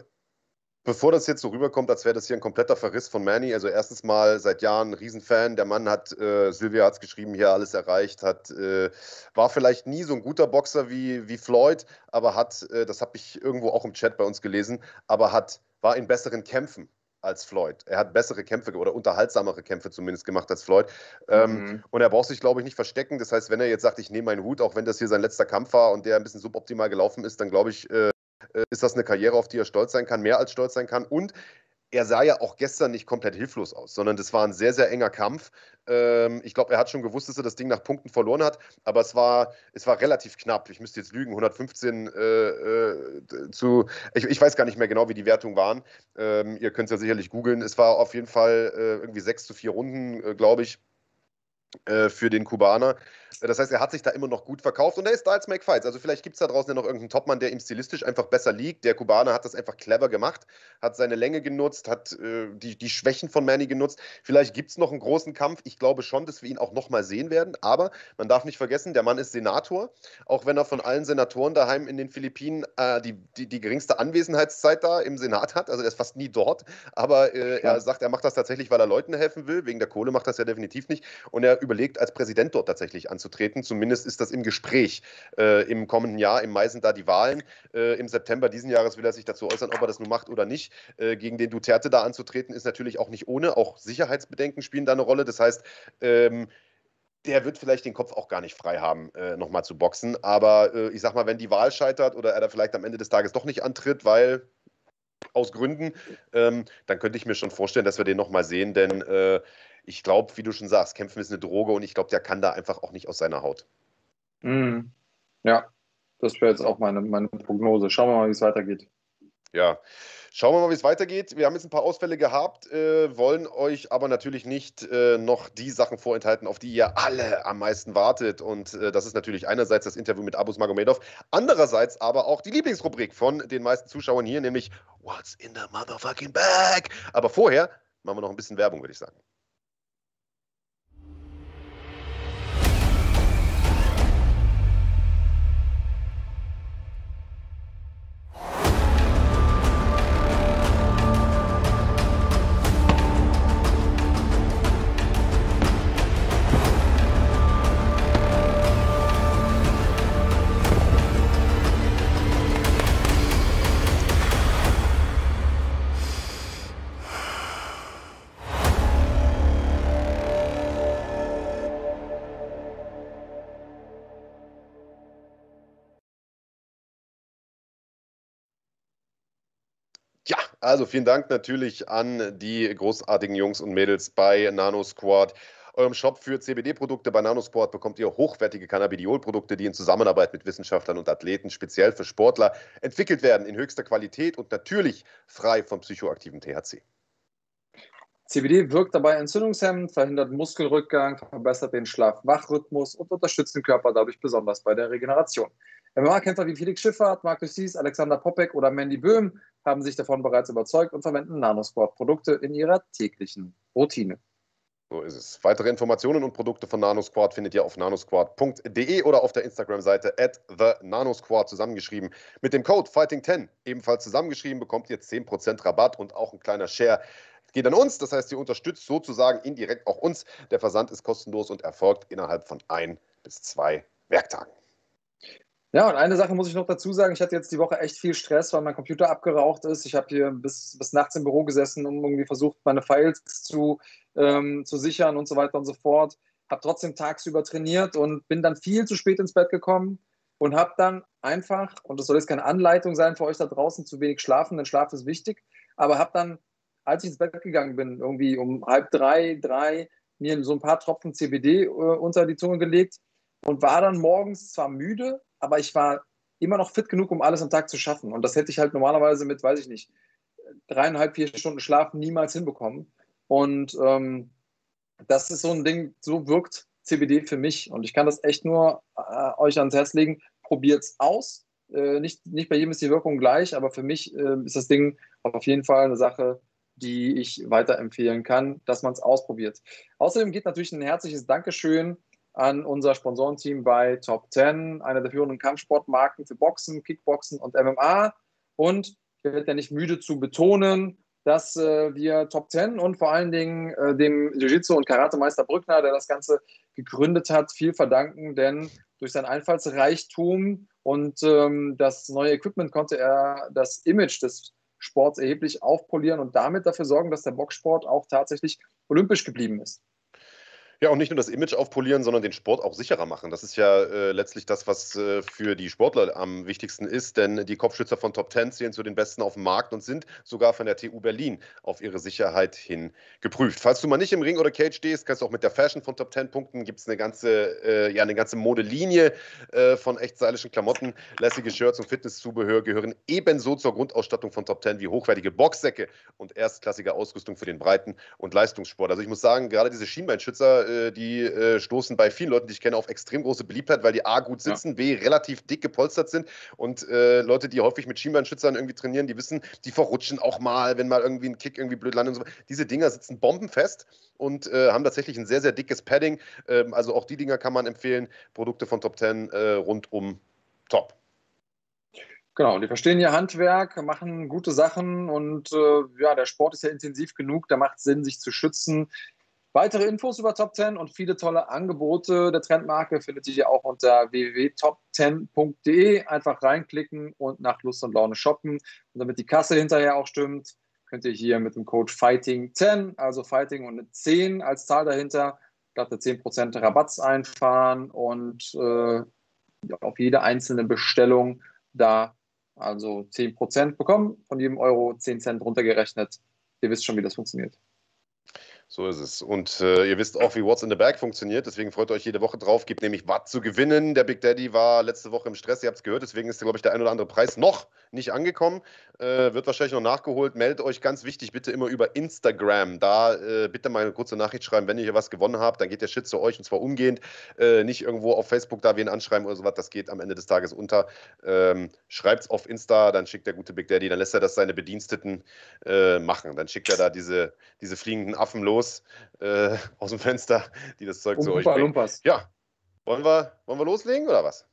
bevor das jetzt so rüberkommt, als wäre das hier ein kompletter Verriss von Manny, also erstens mal seit Jahren ein Riesenfan, der Mann hat, äh, Silvia hat es geschrieben, hier alles erreicht, hat, äh, war vielleicht nie so ein guter Boxer wie, wie Floyd, aber hat, äh, das habe ich irgendwo auch im Chat bei uns gelesen, aber hat war in besseren Kämpfen als Floyd. Er hat bessere Kämpfe oder unterhaltsamere Kämpfe zumindest gemacht als Floyd. Ähm, mhm. Und er braucht sich, glaube ich, nicht verstecken. Das heißt, wenn er jetzt sagt, ich nehme meinen Hut, auch wenn das hier sein letzter Kampf war und der ein bisschen suboptimal gelaufen ist, dann glaube ich, äh ist das eine Karriere, auf die er stolz sein kann, mehr als stolz sein kann. Und er sah ja auch gestern nicht komplett hilflos aus, sondern das war ein sehr, sehr enger Kampf. Ähm, ich glaube, er hat schon gewusst, dass er das Ding nach Punkten verloren hat, aber es war, es war relativ knapp. Ich müsste jetzt lügen, 115 äh, äh, zu, ich, ich, weiß gar nicht mehr genau, wie die Wertungen waren. Ähm, ihr könnt es ja sicherlich googeln. Es war auf jeden Fall äh, irgendwie 6 zu 4 Runden, äh, glaube ich. Äh, für den Kubaner. Das heißt, er hat sich da immer noch gut verkauft und er ist da als Make Fights. Also vielleicht gibt es da draußen ja noch irgendeinen Topmann, der ihm stilistisch einfach besser liegt. Der Kubaner hat das einfach clever gemacht, hat seine Länge genutzt, hat äh, die, die Schwächen von Manny genutzt. Vielleicht gibt es noch einen großen Kampf. Ich glaube schon, dass wir ihn auch nochmal sehen werden. Aber man darf nicht vergessen, der Mann ist Senator. Auch wenn er von allen Senatoren daheim in den Philippinen äh, die, die, die, geringste Anwesenheitszeit da im Senat hat. Also er ist fast nie dort. Aber äh, er sagt, er macht das tatsächlich, weil er Leuten helfen will. Wegen der Kohle macht das ja definitiv nicht. Und er überlegt, als Präsident dort tatsächlich anzutreten. Zumindest ist das im Gespräch. Äh, Im kommenden Jahr, im Mai sind da die Wahlen. Äh, Im September diesen Jahres will er sich dazu äußern, ob er das nun macht oder nicht. Äh, gegen den Duterte da anzutreten, ist natürlich auch nicht ohne. Auch Sicherheitsbedenken spielen da eine Rolle. Das heißt, ähm, der wird vielleicht den Kopf auch gar nicht frei haben, äh, nochmal zu boxen. Aber äh, ich sag mal, wenn die Wahl scheitert oder er da vielleicht am Ende des Tages doch nicht antritt, weil aus Gründen, ähm, dann könnte ich mir schon vorstellen, dass wir den nochmal sehen, denn äh, ich glaube, wie du schon sagst, Kämpfen ist eine Droge und ich glaube, der kann da einfach auch nicht aus seiner Haut. Mhm. Ja, das wäre jetzt auch meine, meine Prognose. Schauen wir mal, wie es weitergeht. Ja, schauen wir mal, wie es weitergeht. Wir haben jetzt ein paar Ausfälle gehabt, äh, wollen euch aber natürlich nicht äh, noch die Sachen vorenthalten, auf die ihr alle am meisten wartet. Und äh, das ist natürlich einerseits das Interview mit Abus Magomedov, andererseits aber auch die Lieblingsrubrik von den meisten Zuschauern hier, nämlich What's in the motherfucking bag? Aber vorher machen wir noch ein bisschen Werbung, würde ich sagen. Also vielen Dank natürlich an die großartigen Jungs und Mädels bei Nano Squad. Eurem Shop für CBD-Produkte bei NanoSport bekommt ihr hochwertige Cannabidiol-Produkte, die in Zusammenarbeit mit Wissenschaftlern und Athleten speziell für Sportler entwickelt werden, in höchster Qualität und natürlich frei von psychoaktivem THC. CBD wirkt dabei entzündungshemmend, verhindert Muskelrückgang, verbessert den Schlaf-Wach-Rhythmus und unterstützt den Körper dadurch besonders bei der Regeneration. MMA-Kämpfer wie Felix Schiffert, Markus Sies, Alexander Popek oder Mandy Böhm haben sich davon bereits überzeugt und verwenden Nanosport-Produkte in ihrer täglichen Routine. So ist es. Weitere Informationen und Produkte von NanoSquad findet ihr auf nanosquad.de oder auf der Instagram-Seite at the NanoSquad zusammengeschrieben. Mit dem Code Fighting10 ebenfalls zusammengeschrieben bekommt ihr 10% Rabatt und auch ein kleiner Share geht an uns. Das heißt, ihr unterstützt sozusagen indirekt auch uns. Der Versand ist kostenlos und erfolgt innerhalb von ein bis zwei Werktagen. Ja, und eine Sache muss ich noch dazu sagen. Ich hatte jetzt die Woche echt viel Stress, weil mein Computer abgeraucht ist. Ich habe hier bis, bis nachts im Büro gesessen, um irgendwie versucht, meine Files zu, ähm, zu sichern und so weiter und so fort. Habe trotzdem tagsüber trainiert und bin dann viel zu spät ins Bett gekommen und habe dann einfach, und das soll jetzt keine Anleitung sein für euch da draußen, zu wenig schlafen, denn Schlaf ist wichtig, aber habe dann, als ich ins Bett gegangen bin, irgendwie um halb drei, drei, mir so ein paar Tropfen CBD äh, unter die Zunge gelegt und war dann morgens zwar müde, aber ich war immer noch fit genug, um alles am Tag zu schaffen. Und das hätte ich halt normalerweise mit, weiß ich nicht, dreieinhalb, vier Stunden Schlaf niemals hinbekommen. Und ähm, das ist so ein Ding, so wirkt CBD für mich. Und ich kann das echt nur äh, euch ans Herz legen. Probiert es aus. Äh, nicht, nicht bei jedem ist die Wirkung gleich, aber für mich äh, ist das Ding auf jeden Fall eine Sache, die ich weiterempfehlen kann, dass man es ausprobiert. Außerdem geht natürlich ein herzliches Dankeschön an unser Sponsorenteam bei Top 10, einer der führenden Kampfsportmarken für Boxen, Kickboxen und MMA. Und ich werde ja nicht müde zu betonen, dass äh, wir Top 10 und vor allen Dingen äh, dem Jiu-Jitsu- und Karatemeister Brückner, der das Ganze gegründet hat, viel verdanken, denn durch sein Einfallsreichtum und ähm, das neue Equipment konnte er das Image des Sports erheblich aufpolieren und damit dafür sorgen, dass der Boxsport auch tatsächlich olympisch geblieben ist. Ja, und nicht nur das Image aufpolieren, sondern den Sport auch sicherer machen. Das ist ja äh, letztlich das, was äh, für die Sportler am wichtigsten ist, denn die Kopfschützer von Top 10 zählen zu den besten auf dem Markt und sind sogar von der TU Berlin auf ihre Sicherheit hin geprüft. Falls du mal nicht im Ring oder Cage stehst, kannst du auch mit der Fashion von Top 10 punkten. Gibt es eine ganze, äh, ja, eine ganze Modelinie äh, von echt stylischen Klamotten. Lässige Shirts und Fitnesszubehör gehören ebenso zur Grundausstattung von Top 10 wie hochwertige Boxsäcke und erstklassige Ausrüstung für den Breiten- und Leistungssport. Also ich muss sagen, gerade diese Schienbeinschützer äh, die äh, stoßen bei vielen Leuten, die ich kenne, auf extrem große Beliebtheit, weil die A gut sitzen, ja. B relativ dick gepolstert sind und äh, Leute, die häufig mit Schienbeinschützern irgendwie trainieren, die wissen, die verrutschen auch mal, wenn mal irgendwie ein Kick irgendwie blöd landet und so. Diese Dinger sitzen bombenfest und äh, haben tatsächlich ein sehr, sehr dickes Padding. Ähm, also auch die Dinger kann man empfehlen. Produkte von Top 10 äh, rundum top. Genau, die verstehen ihr Handwerk, machen gute Sachen und äh, ja, der Sport ist ja intensiv genug, da macht es Sinn, sich zu schützen. Weitere Infos über Top 10 und viele tolle Angebote der Trendmarke findet ihr auch unter www.top10.de. Einfach reinklicken und nach Lust und Laune shoppen. Und damit die Kasse hinterher auch stimmt, könnt ihr hier mit dem Code Fighting10, also Fighting und eine 10 als Zahl dahinter, glatte 10% Rabatts einfahren und äh, auf jede einzelne Bestellung da also 10% bekommen, von jedem Euro 10 Cent runtergerechnet. Ihr wisst schon, wie das funktioniert. So ist es. Und äh, ihr wisst auch, wie What's in the Bag funktioniert. Deswegen freut euch jede Woche drauf. Gibt nämlich was zu gewinnen. Der Big Daddy war letzte Woche im Stress. Ihr habt es gehört. Deswegen ist, glaube ich, der ein oder andere Preis noch nicht angekommen. Äh, wird wahrscheinlich noch nachgeholt. Meldet euch ganz wichtig bitte immer über Instagram. Da äh, bitte mal eine kurze Nachricht schreiben, wenn ihr hier was gewonnen habt. Dann geht der Shit zu euch und zwar umgehend. Äh, nicht irgendwo auf Facebook da wen anschreiben oder sowas. Das geht am Ende des Tages unter. Ähm, es auf Insta. Dann schickt der gute Big Daddy. Dann lässt er das seine Bediensteten äh, machen. Dann schickt er da diese, diese fliegenden Affen los äh, aus dem Fenster, die das Zeug zu euch. Lumpas. Ja, wollen wir, wollen wir loslegen oder was?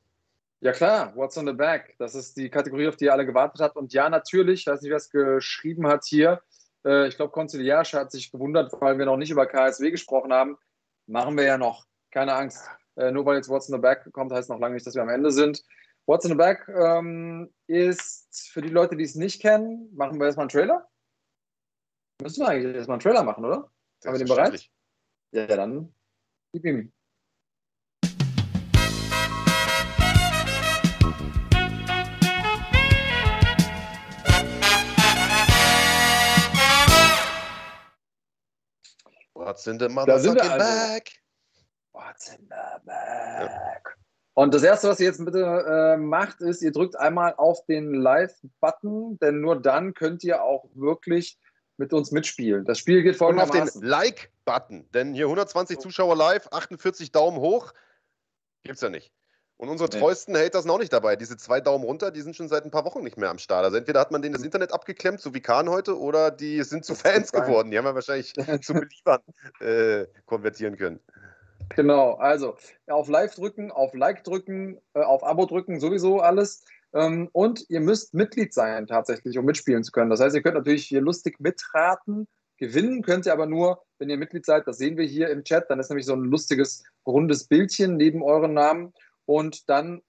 Ja klar, What's on the Back. Das ist die Kategorie, auf die ihr alle gewartet habt. Und ja, natürlich, ich weiß nicht, wer es geschrieben hat hier. Äh, ich glaube, Konziliarche hat sich gewundert, weil wir noch nicht über KSW gesprochen haben. Machen wir ja noch. Keine Angst. Äh, nur weil jetzt What's on the Back kommt, heißt noch lange nicht, dass wir am Ende sind. What's in the Back ähm, ist für die Leute, die es nicht kennen, machen wir erstmal einen Trailer. Müssen wir eigentlich erstmal einen Trailer machen, oder? Haben wir den bereit? Ja, dann gib ihm. What's in the motherfucking also. bag? What's in the bag? Ja. Und das Erste, was ihr jetzt bitte äh, macht, ist, ihr drückt einmal auf den Live-Button, denn nur dann könnt ihr auch wirklich mit uns mitspielen. Das Spiel geht folgendermaßen. Und auf den Like-Button, denn hier 120 Zuschauer live, 48 Daumen hoch, gibt's ja nicht. Und unsere treuesten nee. Haters sind auch nicht dabei. Diese zwei Daumen runter, die sind schon seit ein paar Wochen nicht mehr am Start. Also entweder hat man denen das Internet abgeklemmt, so wie Kahn heute, oder die sind zu Fans geworden. Die haben wir wahrscheinlich zu Beliebern äh, konvertieren können. Genau, also auf Live drücken, auf Like drücken, äh, auf Abo drücken, sowieso alles. Ähm, und ihr müsst Mitglied sein tatsächlich, um mitspielen zu können. Das heißt, ihr könnt natürlich hier lustig mitraten. Gewinnen könnt ihr aber nur, wenn ihr Mitglied seid. Das sehen wir hier im Chat. Dann ist nämlich so ein lustiges, rundes Bildchen neben euren Namen. Und dann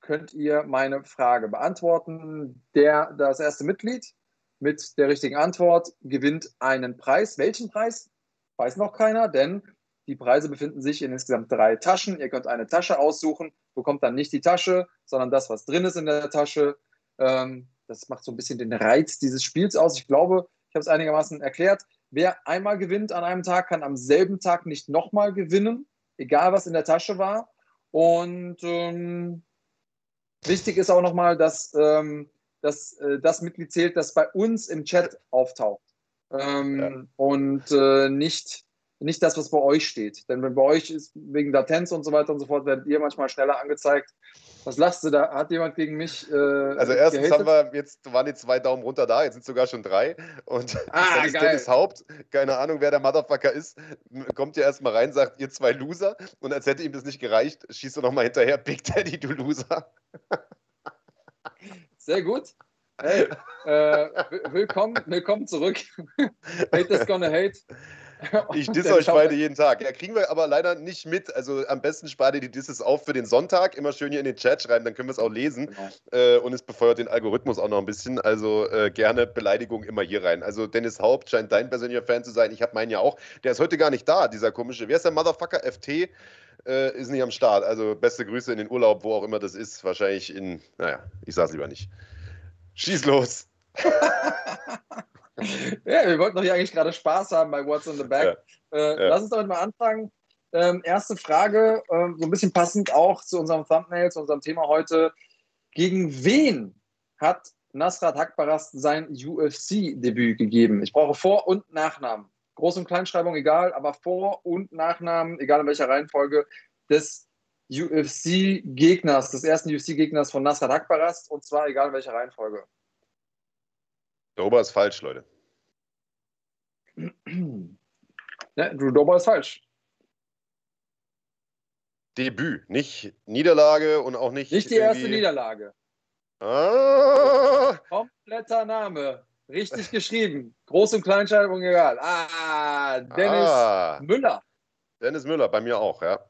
könnt ihr meine Frage beantworten. Der, das erste Mitglied mit der richtigen Antwort gewinnt einen Preis. Welchen Preis? Weiß noch keiner, denn die Preise befinden sich in insgesamt drei Taschen. Ihr könnt eine Tasche aussuchen, bekommt dann nicht die Tasche, sondern das, was drin ist in der Tasche. Ähm, das macht so ein bisschen den Reiz dieses Spiels aus. Ich glaube, ich habe es einigermaßen erklärt. Wer einmal gewinnt an einem Tag, kann am selben Tag nicht nochmal gewinnen, egal was in der Tasche war. Und ähm, wichtig ist auch nochmal, dass, ähm, dass äh, das Mitglied zählt, das bei uns im Chat auftaucht. Ähm, ja. Und äh, nicht nicht das, was bei euch steht. Denn wenn bei euch ist, wegen Latenz und so weiter und so fort, werdet ihr manchmal schneller angezeigt. Was lachst du da? Hat jemand gegen mich? Äh, also erstens gehatet? haben wir, jetzt waren die zwei Daumen runter da, jetzt sind sogar schon drei. Und ah, dann ist Dennis Haupt, keine Ahnung, wer der Motherfucker ist, kommt ja erstmal rein, sagt, ihr zwei Loser. Und als hätte ihm das nicht gereicht, schießt du nochmal hinterher, Big Daddy, du Loser. Sehr gut. Hey, äh, willkommen, willkommen zurück. hate is gonna hate. Ich disse euch beide jeden Tag. Ja, kriegen wir aber leider nicht mit. Also am besten spart ihr die Disses auf für den Sonntag. Immer schön hier in den Chat schreiben, dann können wir es auch lesen. Genau. Äh, und es befeuert den Algorithmus auch noch ein bisschen. Also äh, gerne Beleidigung immer hier rein. Also Dennis Haupt scheint dein persönlicher Fan zu sein. Ich habe meinen ja auch. Der ist heute gar nicht da, dieser komische. Wer ist der Motherfucker? FT äh, ist nicht am Start. Also beste Grüße in den Urlaub, wo auch immer das ist. Wahrscheinlich in, naja, ich sag's lieber nicht. Schieß los. ja, wir wollten doch hier eigentlich gerade Spaß haben bei What's in the Back. Ja. Äh, ja. Lass uns damit mal anfangen. Ähm, erste Frage, ähm, so ein bisschen passend auch zu unserem Thumbnail, zu unserem Thema heute. Gegen wen hat Nasrat Hakbarast sein UFC-Debüt gegeben? Ich brauche Vor- und Nachnamen. Groß- und Kleinschreibung egal, aber Vor- und Nachnamen, egal in welcher Reihenfolge, des UFC-Gegners, des ersten UFC-Gegners von Nasrat Akbarast und zwar egal in welcher Reihenfolge. Dober ist falsch, Leute. Ne, Drew Dober ist falsch. Debüt, nicht Niederlage und auch nicht. Nicht die erste Niederlage. Ah, Kompletter Name. Richtig geschrieben. Groß- und Kleinschreibung egal. Ah, Dennis ah, Müller. Dennis Müller, bei mir auch, ja.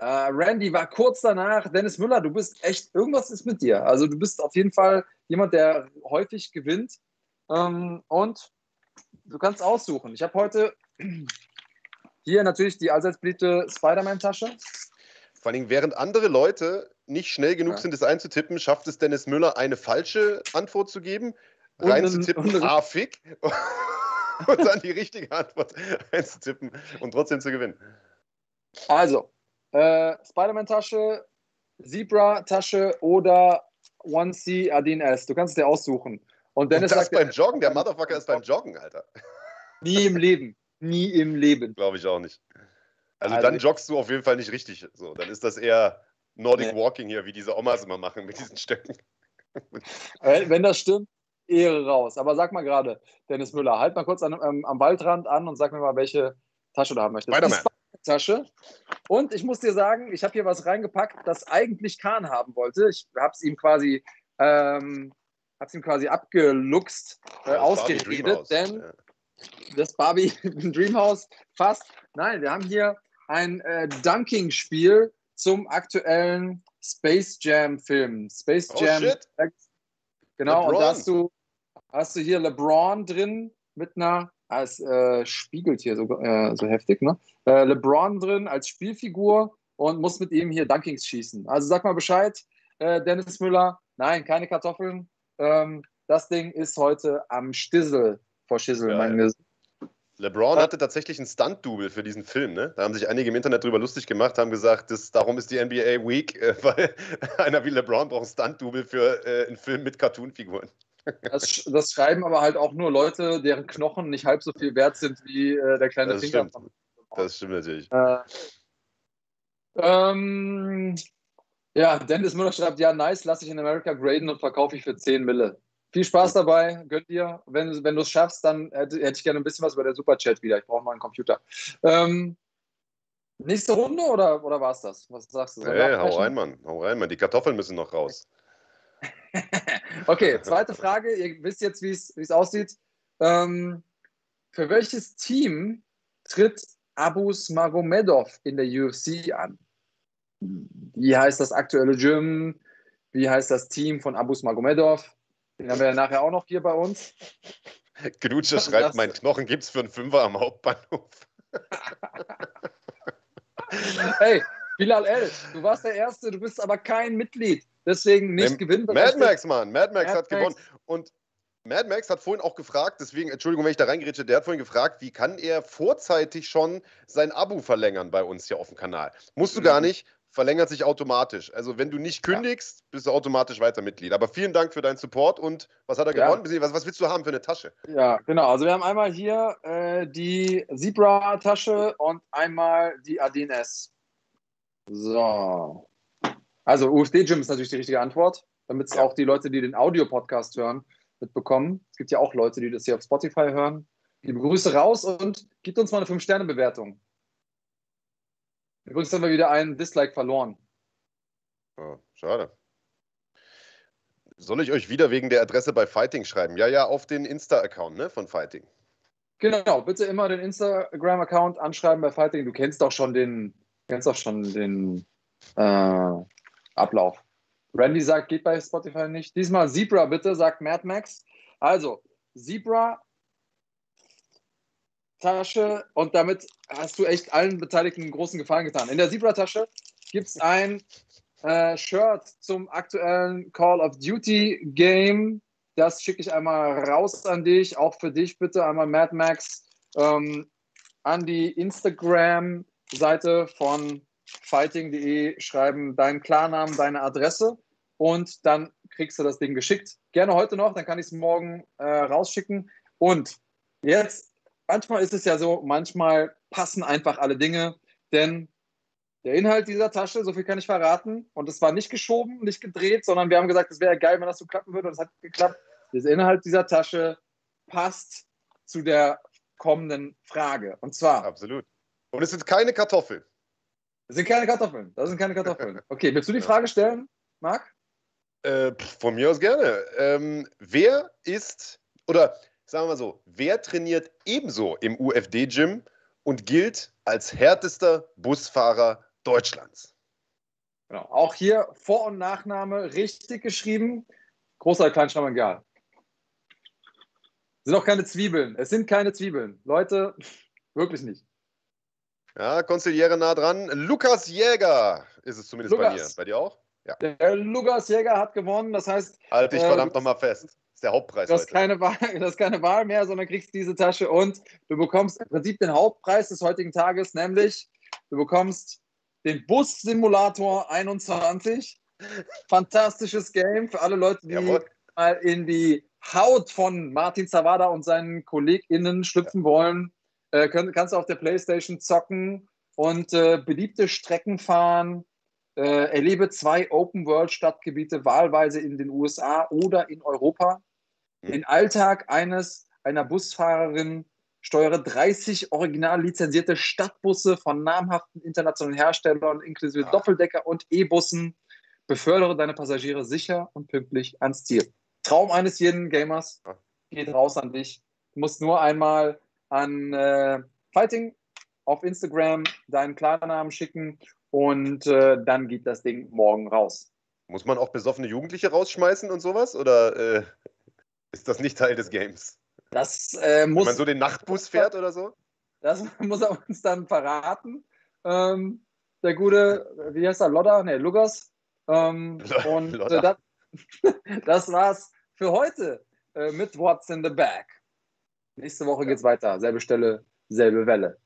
Äh, Randy war kurz danach. Dennis Müller, du bist echt, irgendwas ist mit dir. Also du bist auf jeden Fall jemand, der häufig gewinnt. Ähm, und du kannst aussuchen. Ich habe heute hier natürlich die allseits beliebte Spider-Man-Tasche. Vor allem, während andere Leute nicht schnell genug Ja. sind, das einzutippen, schafft es Dennis Müller, eine falsche Antwort zu geben, Und reinzutippen, und ah, fick, und dann die richtige Antwort einzutippen und trotzdem zu gewinnen. Also, äh, Spider-Man-Tasche, Zebra-Tasche oder 1C Adin S. Du kannst es dir aussuchen. Und Und Dennis das sagt, beim Joggen, der Motherfucker ist beim Joggen, Alter. nie im Leben. Nie im Leben. Glaube ich auch nicht. Also, Also dann joggst du auf jeden Fall nicht richtig. So, dann ist das eher Nordic Nee. Walking hier, wie diese Omas immer machen mit diesen Stöcken. Wenn das stimmt, Ehre raus. Aber sag mal gerade, Dennis Müller, halt mal kurz an, ähm, am Waldrand an und sag mir mal, welche Tasche du haben möchtest. Spider-Man. Spider-Man-Tasche. Und ich muss dir sagen, ich habe hier was reingepackt, das eigentlich Kahn haben wollte. Ich habe es ihm quasi, ähm, hab's ihm quasi abgeluchst, äh, ausgeredet, denn Ja. das Barbie Dreamhouse fast. Nein, wir haben hier ein äh, Dunking-Spiel zum aktuellen Space Jam-Film. Space Oh, Jam. shit. Genau, und LeBron. da hast du, hast du hier LeBron drin mit einer, ah, es äh, spiegelt hier so, äh, so heftig, ne? Äh, LeBron drin als Spielfigur und muss mit ihm hier Dunkings schießen. Also sag mal Bescheid, äh, Dennis Müller. Nein, keine Kartoffeln. Ähm, das Ding ist heute am Stissel vor Schissel. Ges- LeBron Ja. hatte tatsächlich ein Stunt-Double für diesen Film. Ne? Da haben sich einige im Internet drüber lustig gemacht, haben gesagt, das, darum ist die NBA weak, äh, weil einer wie LeBron braucht ein Stunt-Double für äh, einen Film mit Cartoon-Figuren. das, das schreiben aber halt auch nur Leute, deren Knochen nicht halb so viel wert sind wie äh, der kleine Das Finger. stimmt. Das stimmt natürlich. Äh, ähm, ja, Dennis Müller schreibt, ja, nice, lasse ich in America graden und verkaufe ich für 10 Mille. Viel Spaß dabei, gönnt ihr. Wenn, wenn du es schaffst, dann hätte, hätte ich gerne ein bisschen was über der Superchat wieder. Ich brauche mal einen Computer. Ähm, nächste Runde oder, oder war es das? Was sagst du? Hey, hau rein, Mann. Hau rein, Mann. Die Kartoffeln müssen noch raus. Okay, zweite Frage. Ihr wisst jetzt, wie es wie es aussieht. Ähm, für welches Team tritt Abus Magomedov in der UFC an? Wie heißt das aktuelle Gym? Wie heißt das Team von Abus Magomedov? Den haben wir ja nachher auch noch hier bei uns. Knutscher Das- schreibt, mein Knochen gibt's für einen Fünfer am Hauptbahnhof. Hey, Bilal El, du warst der Erste, du bist aber kein Mitglied. Deswegen nicht gewinnen. Mad Max, Mann. Mad Max Mad hat Max. gewonnen. Und Mad Max hat vorhin auch gefragt, deswegen, Entschuldigung, wenn ich da reingrätsche, der hat vorhin gefragt, wie kann er vorzeitig schon sein Abo verlängern bei uns hier auf dem Kanal? Musst du Mhm. gar nicht, verlängert sich automatisch. Also wenn du nicht kündigst, bist du automatisch weiter Mitglied. Aber vielen Dank für deinen Support und was hat er Ja. gewonnen? Was, was willst du haben für eine Tasche? Ja, genau. Also wir haben einmal hier äh, die Zebra-Tasche und einmal die Adines. So. Also UFD-Gym ist natürlich die richtige Antwort, damit es Ja. auch die Leute, die den Audio-Podcast hören, mitbekommen. Es gibt ja auch Leute, die das hier auf Spotify hören. Liebe Grüße raus und gibt uns mal eine 5-Sterne-Bewertung. Übrigens haben wir wieder einen Dislike verloren. Oh, schade. Soll ich euch wieder wegen der Adresse bei Fighting schreiben? Ja, ja, auf den Insta-Account ne, von Fighting. Genau, bitte immer den Instagram-Account anschreiben bei Fighting. Du kennst doch schon den, kennst doch schon den äh, Ablauf. Randy sagt, geht bei Spotify nicht. Diesmal Zebra bitte, sagt Mad Max. Also, Zebra Tasche und damit hast du echt allen Beteiligten einen großen Gefallen getan. In der Zebra-Tasche gibt es ein äh, Shirt zum aktuellen Call of Duty Game. Das schicke ich einmal raus an dich, auch für dich bitte einmal Mad Max ähm, an die Instagram-Seite von fighting.de schreiben deinen Klarnamen, deine Adresse und dann kriegst du das Ding geschickt. Gerne heute noch, dann kann ich es morgen äh, rausschicken. Und jetzt manchmal ist es ja so, manchmal passen einfach alle Dinge, denn der Inhalt dieser Tasche, so viel kann ich verraten, und es war nicht geschoben, nicht gedreht, sondern wir haben gesagt, es wäre geil, wenn das so klappen würde, und es hat geklappt. Der Inhalt dieser Tasche passt zu der kommenden Frage. Und zwar. Absolut. Und es sind keine Kartoffeln. Es sind keine Kartoffeln. Das sind keine Kartoffeln. Okay, willst du die Frage stellen, Marc? Äh, von mir aus gerne. Ähm, wer ist, oder sagen wir mal so, wer trainiert ebenso im UFD-Gym und gilt als härtester Busfahrer Deutschlands? Genau. Auch hier Vor- und Nachname richtig geschrieben. Großer oder Kleinschreiber, egal. Sind auch keine Zwiebeln. Es sind keine Zwiebeln. Leute, wirklich nicht. Ja, Konziliere nah dran. Lukas Jäger ist es zumindest Lukas. bei dir. Bei dir auch? Ja. Der Lukas Jäger hat gewonnen. Das heißt. Halt dich äh, verdammt nochmal fest. Ist der Hauptpreis. Das ist, keine Wahl, das ist keine Wahl mehr, sondern kriegst diese Tasche und du bekommst im Prinzip den Hauptpreis des heutigen Tages, nämlich du bekommst den Bus-Simulator 21. Fantastisches Game für alle Leute, die Jawohl. mal in die Haut von Martin Zawada und seinen KollegInnen schlüpfen wollen. Äh, können, kannst du auf der Playstation zocken und äh, beliebte Strecken fahren äh, erlebe zwei Open-World-Stadtgebiete wahlweise in den USA oder in Europa. Mhm. Den Alltag eines, einer Busfahrerin steuere 30 original lizenzierte Stadtbusse von namhaften internationalen Herstellern inklusive ah. Doppeldecker und E-Bussen. Befördere deine Passagiere sicher und pünktlich ans Ziel. Traum eines jeden Gamers geht raus an dich. Du musst nur einmal an äh, Fighting auf Instagram deinen Klarnamen schicken und äh, dann geht das Ding morgen raus. Muss man auch besoffene Jugendliche rausschmeißen und sowas? Oder äh, ist das nicht Teil des Games? Das äh, muss. Wenn man so den Nachtbus fährt oder so? Das muss er uns dann verraten. Ähm, der gute, wie heißt er, Lodder? Ne, Lugas. Ähm, und äh, das, das, war's für heute äh, mit What's in the Bag. Nächste Woche geht's weiter. Selbe Stelle, selbe Welle.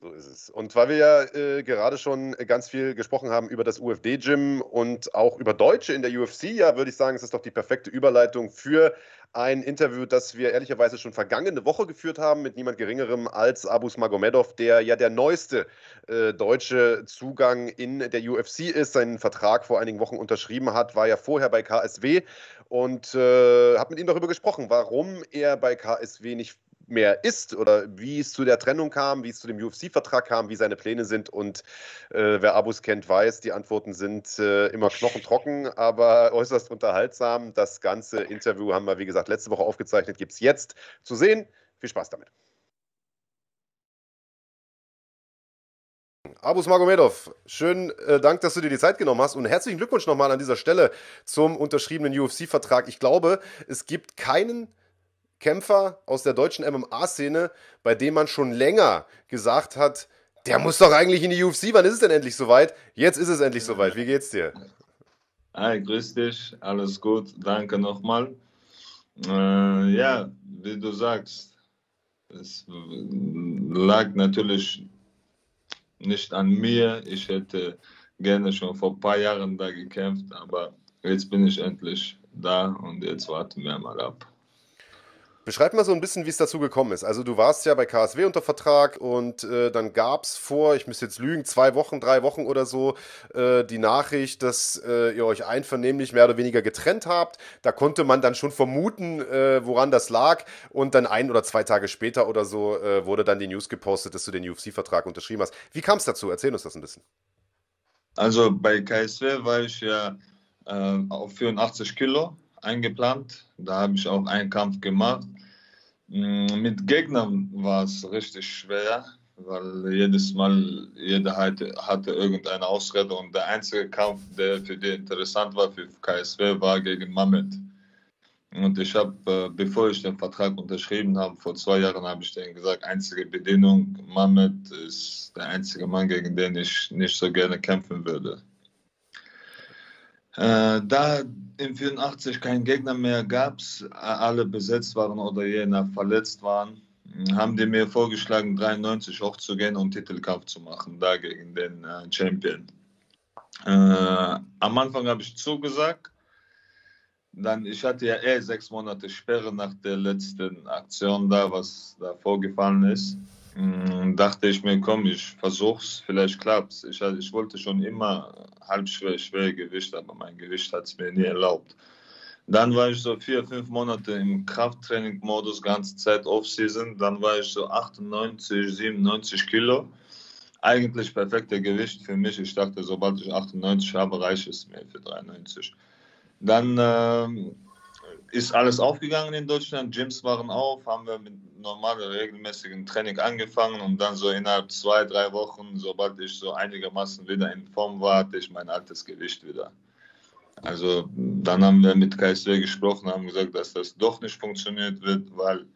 So ist es. Und weil wir ja äh, gerade schon ganz viel gesprochen haben über das UFD-Gym und auch über Deutsche in der UFC, ja, würde ich sagen, es ist doch die perfekte Überleitung für ein Interview, das wir ehrlicherweise schon vergangene Woche geführt haben mit niemand Geringerem als Abus Magomedov, der ja der neueste äh, deutsche Zugang in der UFC ist, seinen Vertrag vor einigen Wochen unterschrieben hat, war ja vorher bei KSW und äh, habe mit ihm darüber gesprochen, warum er bei KSW nicht mehr ist oder wie es zu der Trennung kam, wie es zu dem UFC-Vertrag kam, wie seine Pläne sind. Und äh, wer Abus kennt, weiß, die Antworten sind äh, immer knochentrocken, aber äußerst unterhaltsam. Das ganze Interview haben wir, wie gesagt, letzte Woche aufgezeichnet, gibt es jetzt zu sehen. Viel Spaß damit. Abus Magomedov, schönen äh, Dank, dass du dir die Zeit genommen hast und herzlichen Glückwunsch nochmal an dieser Stelle zum unterschriebenen UFC-Vertrag. Ich glaube, es gibt keinen Kämpfer aus der deutschen MMA-Szene, bei dem man schon länger gesagt hat, der muss doch eigentlich in die UFC. Wann ist es denn endlich soweit? Jetzt ist es endlich soweit. Wie geht's dir? Hi, grüß dich. Alles gut. Danke nochmal. Äh, ja, wie du sagst, es lag natürlich nicht an mir. Ich hätte gerne schon vor ein paar Jahren da gekämpft, aber jetzt bin ich endlich da und jetzt warten wir mal ab. Beschreib mal so ein bisschen, wie es dazu gekommen ist. Also du warst ja bei KSW unter Vertrag und äh, dann gab es vor, ich müsste jetzt lügen, zwei Wochen, drei Wochen oder so, äh, die Nachricht, dass äh, ihr euch einvernehmlich mehr oder weniger getrennt habt. Da konnte man dann schon vermuten, äh, woran das lag. Und dann ein oder zwei Tage später oder so äh, wurde dann die News gepostet, dass du den UFC-Vertrag unterschrieben hast. Wie kam es dazu? Erzähl uns das ein bisschen. Also bei KSW war ich ja äh, auf 84 Kilo eingeplant. Da habe ich auch einen Kampf gemacht. Mm, mit Gegnern war es richtig schwer, weil jedes Mal jeder hatte, hatte irgendeine Ausrede und der einzige Kampf, der für die interessant war für KSW, war gegen Mamet. Und ich habe, äh, bevor ich den Vertrag unterschrieben habe, vor zwei Jahren habe ich denen gesagt, einzige Bedingung, Mamet ist der einzige Mann, gegen den ich nicht so gerne kämpfen würde. Äh, da in 84 kein Gegner mehr gab, alle besetzt waren oder jener verletzt waren, haben die mir vorgeschlagen, 93 hochzugehen und Titelkampf zu machen, da gegen den äh, Champion. Äh, am Anfang habe ich zugesagt. dann, ich hatte ja eh sechs Monate Sperre nach der letzten Aktion da, was da vorgefallen ist. Mm, dachte ich mir, komm, ich versuch's, vielleicht klappt's. Ich, ich wollte schon immer halbschwer, schwer Gewicht, aber mein Gewicht hat es mir nie erlaubt. Dann war ich so vier, fünf Monate im Krafttraining-Modus, ganze Zeit Off-Season. Dann war ich so 98, 97 Kilo. Eigentlich perfekte Gewicht für mich. Ich dachte, sobald ich 98 habe, reicht es mir für 93. Dann äh, ist alles aufgegangen in Deutschland. Gyms waren auf, haben wir mit normalem, regelmäßigen Training angefangen und dann so innerhalb zwei, drei Wochen, sobald ich so einigermaßen wieder in Form war, hatte ich mein altes Gewicht wieder. Also dann haben wir mit KSW gesprochen, haben gesagt, dass das doch nicht funktioniert wird, weil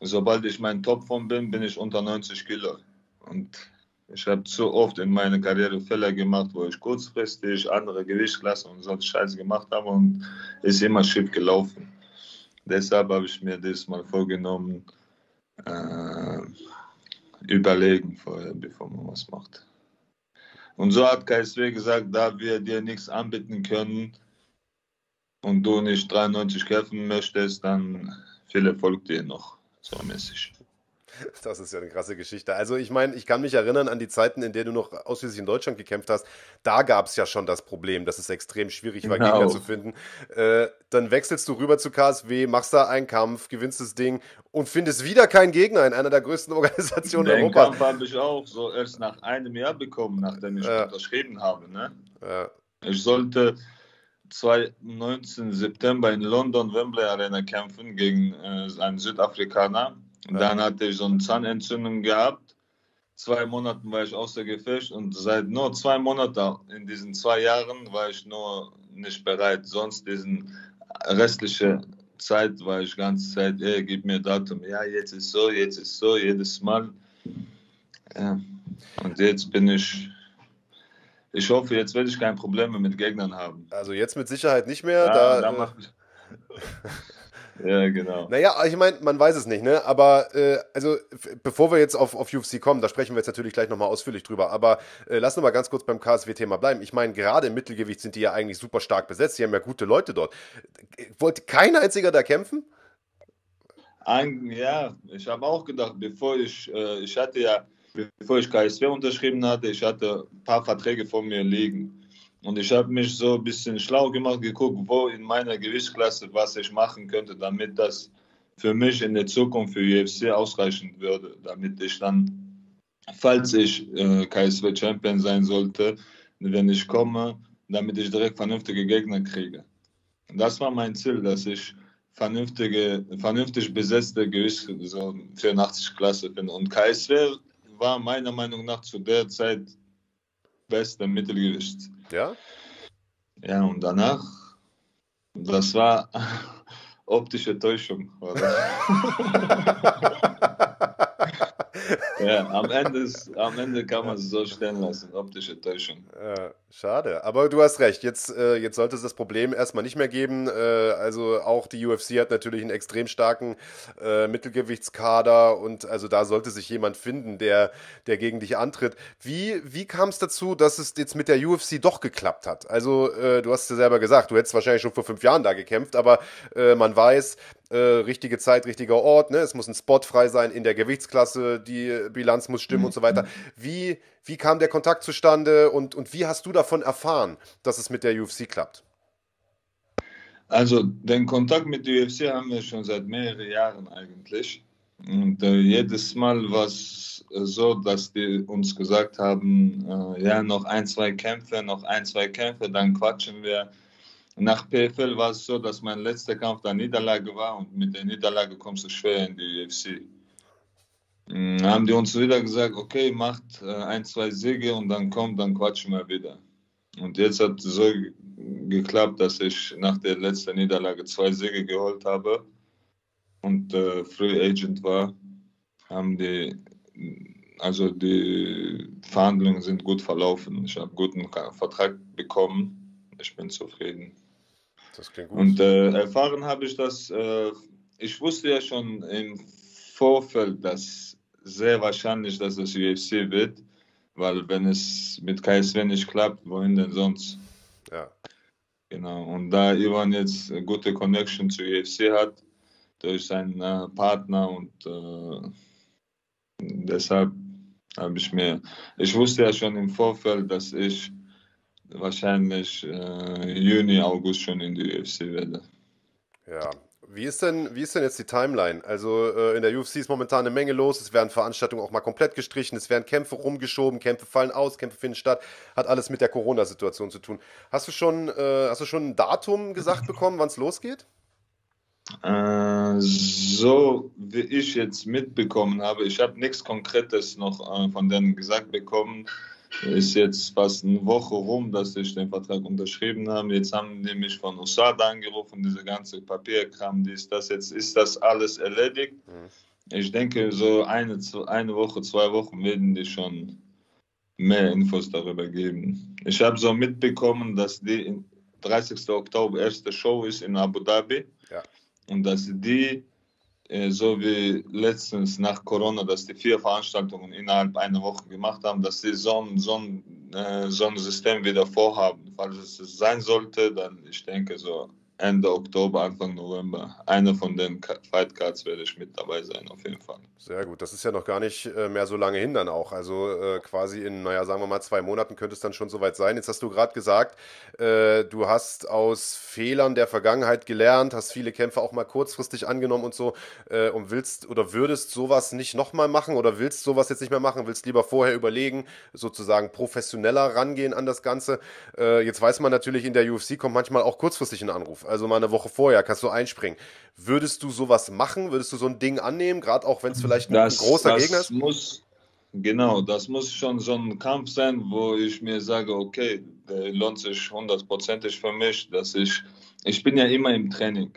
sobald ich mein Topform bin, bin ich unter 90 Kilo. Und ich habe zu oft in meiner Karriere Fälle gemacht, wo ich kurzfristig andere Gewichtsklassen und solche Scheiße gemacht habe und ist immer schief gelaufen. Deshalb habe ich mir das mal vorgenommen, äh, überlegen vorher, bevor man was macht. Und so hat KSW gesagt, da wir dir nichts anbieten können und du nicht 93 kämpfen möchtest, dann viel Erfolg dir noch, so mäßig. Das ist ja eine krasse Geschichte. Also ich meine, ich kann mich erinnern an die Zeiten, in denen du noch ausschließlich in Deutschland gekämpft hast. Da gab es ja schon das Problem, dass es extrem schwierig war, genau. Gegner zu finden. Äh, dann wechselst du rüber zu KSW, machst da einen Kampf, gewinnst das Ding und findest wieder keinen Gegner in einer der größten Organisationen Den Europas. Den Kampf habe ich auch so erst nach einem Jahr bekommen, nachdem ich ja. unterschrieben habe. Ne? Ja. Ich sollte 2019 September in London Wembley Arena kämpfen gegen äh, einen Südafrikaner. Dann hatte ich so eine Zahnentzündung gehabt. Zwei Monate war ich außer Gefecht und seit nur zwei Monaten in diesen zwei Jahren war ich nur nicht bereit. Sonst diesen restliche Zeit war ich ganze Zeit, ey, gib mir Datum. Ja, jetzt ist so, jetzt ist so, jedes Mal. Ja. Und jetzt bin ich ich hoffe, jetzt werde ich keine Probleme mit Gegnern haben. Also jetzt mit Sicherheit nicht mehr. Ja, da, da äh, Ja, genau. Naja, ich meine, man weiß es nicht, ne? Aber äh, also bevor wir jetzt auf, auf UFC kommen, da sprechen wir jetzt natürlich gleich nochmal ausführlich drüber. Aber äh, lass uns mal ganz kurz beim KSW-Thema bleiben. Ich meine, gerade im Mittelgewicht sind die ja eigentlich super stark besetzt. Die haben ja gute Leute dort. Wollte kein einziger da kämpfen? Ein, ja, ich habe auch gedacht, bevor ich, äh, ich hatte ja, bevor ich KSW unterschrieben hatte, ich hatte ein paar Verträge vor mir liegen. Und ich habe mich so ein bisschen schlau gemacht, geguckt, wo in meiner Gewichtsklasse was ich machen könnte, damit das für mich in der Zukunft für UFC ausreichen würde, damit ich dann, falls ich äh, KSW Champion sein sollte, wenn ich komme, damit ich direkt vernünftige Gegner kriege. Und das war mein Ziel, dass ich vernünftige, vernünftig besetzte Gewicht, so 84 Klasse bin. Und KSW war meiner Meinung nach zu der Zeit beste Mittelgewicht. Ja? Ja, und danach, das war optische Täuschung. ja, am Ende, ist, am Ende kann man es so stellen lassen, optische Täuschung. Ja, schade, aber du hast recht, jetzt, äh, jetzt sollte es das Problem erstmal nicht mehr geben. Äh, also auch die UFC hat natürlich einen extrem starken äh, Mittelgewichtskader und also da sollte sich jemand finden, der, der gegen dich antritt. Wie, wie kam es dazu, dass es jetzt mit der UFC doch geklappt hat? Also äh, du hast ja selber gesagt, du hättest wahrscheinlich schon vor fünf Jahren da gekämpft, aber äh, man weiß, äh, richtige Zeit, richtiger Ort, ne? es muss ein Spot frei sein in der Gewichtsklasse, die Bilanz muss stimmen mhm. und so weiter. Wie, wie kam der Kontakt zustande und, und wie hast du davon erfahren, dass es mit der UFC klappt? Also den Kontakt mit der UFC haben wir schon seit mehreren Jahren eigentlich. Und äh, jedes Mal war es äh, so, dass die uns gesagt haben, äh, ja, noch ein, zwei Kämpfe, noch ein, zwei Kämpfe, dann quatschen wir nach PFL war es so, dass mein letzter Kampf der Niederlage war und mit der Niederlage kommst du schwer in die UFC. Mhm, haben die uns wieder gesagt, okay, macht äh, ein, zwei Siege und dann kommt, dann quatschen wir wieder. Und jetzt hat es so geklappt, dass ich nach der letzten Niederlage zwei Siege geholt habe und äh, Free Agent war. Haben die, also die Verhandlungen sind gut verlaufen. Ich habe einen guten Vertrag bekommen. Ich bin zufrieden. Das klingt gut. Und äh, erfahren habe ich das, äh, ich wusste ja schon im Vorfeld, dass sehr wahrscheinlich, dass es UFC wird, weil wenn es mit KSW nicht klappt, wohin denn sonst? Ja. Genau, und da Ivan jetzt eine gute Connection zu UFC hat, durch seinen äh, Partner und äh, deshalb habe ich mir, ich wusste ja schon im Vorfeld, dass ich wahrscheinlich äh, Juni, August schon in die UFC werde. Ja, wie ist denn, wie ist denn jetzt die Timeline? Also äh, in der UFC ist momentan eine Menge los. Es werden Veranstaltungen auch mal komplett gestrichen. Es werden Kämpfe rumgeschoben. Kämpfe fallen aus. Kämpfe finden statt. Hat alles mit der Corona-Situation zu tun. Hast du schon, äh, hast du schon ein Datum gesagt bekommen, wann es losgeht? Äh, so wie ich jetzt mitbekommen habe, ich habe nichts Konkretes noch äh, von denen gesagt bekommen. Ist jetzt fast eine Woche rum, dass ich den Vertrag unterschrieben habe. Jetzt haben die mich von USADA angerufen, diese ganze Papierkram, die ist das jetzt, ist das alles erledigt? Mhm. Ich denke, so eine, eine Woche, zwei Wochen werden die schon mehr Infos darüber geben. Ich habe so mitbekommen, dass die 30. Oktober erste Show ist in Abu Dhabi. Ja. Und dass die so wie letztens nach Corona, dass die vier Veranstaltungen innerhalb einer Woche gemacht haben, dass sie so ein, so äh, so ein System wieder vorhaben. Falls es sein sollte, dann ich denke so Ende Oktober, Anfang November. Einer von den Fight Cards werde ich mit dabei sein, auf jeden Fall. Sehr gut. Das ist ja noch gar nicht äh, mehr so lange hin dann auch. Also äh, quasi in, naja, sagen wir mal, zwei Monaten könnte es dann schon soweit sein. Jetzt hast du gerade gesagt, äh, du hast aus Fehlern der Vergangenheit gelernt, hast viele Kämpfe auch mal kurzfristig angenommen und so äh, und willst oder würdest sowas nicht nochmal machen oder willst sowas jetzt nicht mehr machen, willst lieber vorher überlegen, sozusagen professioneller rangehen an das Ganze. Äh, jetzt weiß man natürlich, in der UFC kommt manchmal auch kurzfristig ein Anruf also mal eine Woche vorher, kannst du einspringen. Würdest du sowas machen? Würdest du so ein Ding annehmen, gerade auch wenn es vielleicht ein, das, großer das Gegner ist? Muss, genau, das muss schon so ein Kampf sein, wo ich mir sage, okay, der lohnt sich hundertprozentig für mich, dass ich, ich bin ja immer im Training.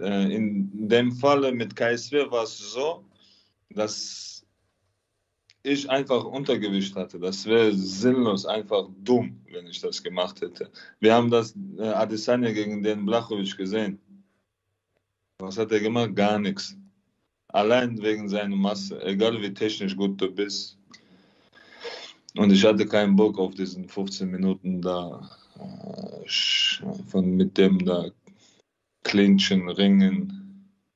Ja. Äh, in dem Falle mit KSW war es so, dass ich einfach Untergewicht hatte. Das wäre sinnlos, einfach dumm, wenn ich das gemacht hätte. Wir haben das äh, Adesanya gegen den Blachowicz gesehen. Was hat er gemacht? Gar nichts. Allein wegen seiner Masse, egal wie technisch gut du bist. Und ich hatte keinen Bock auf diesen 15 Minuten da äh, von mit dem da Clinchen, Ringen.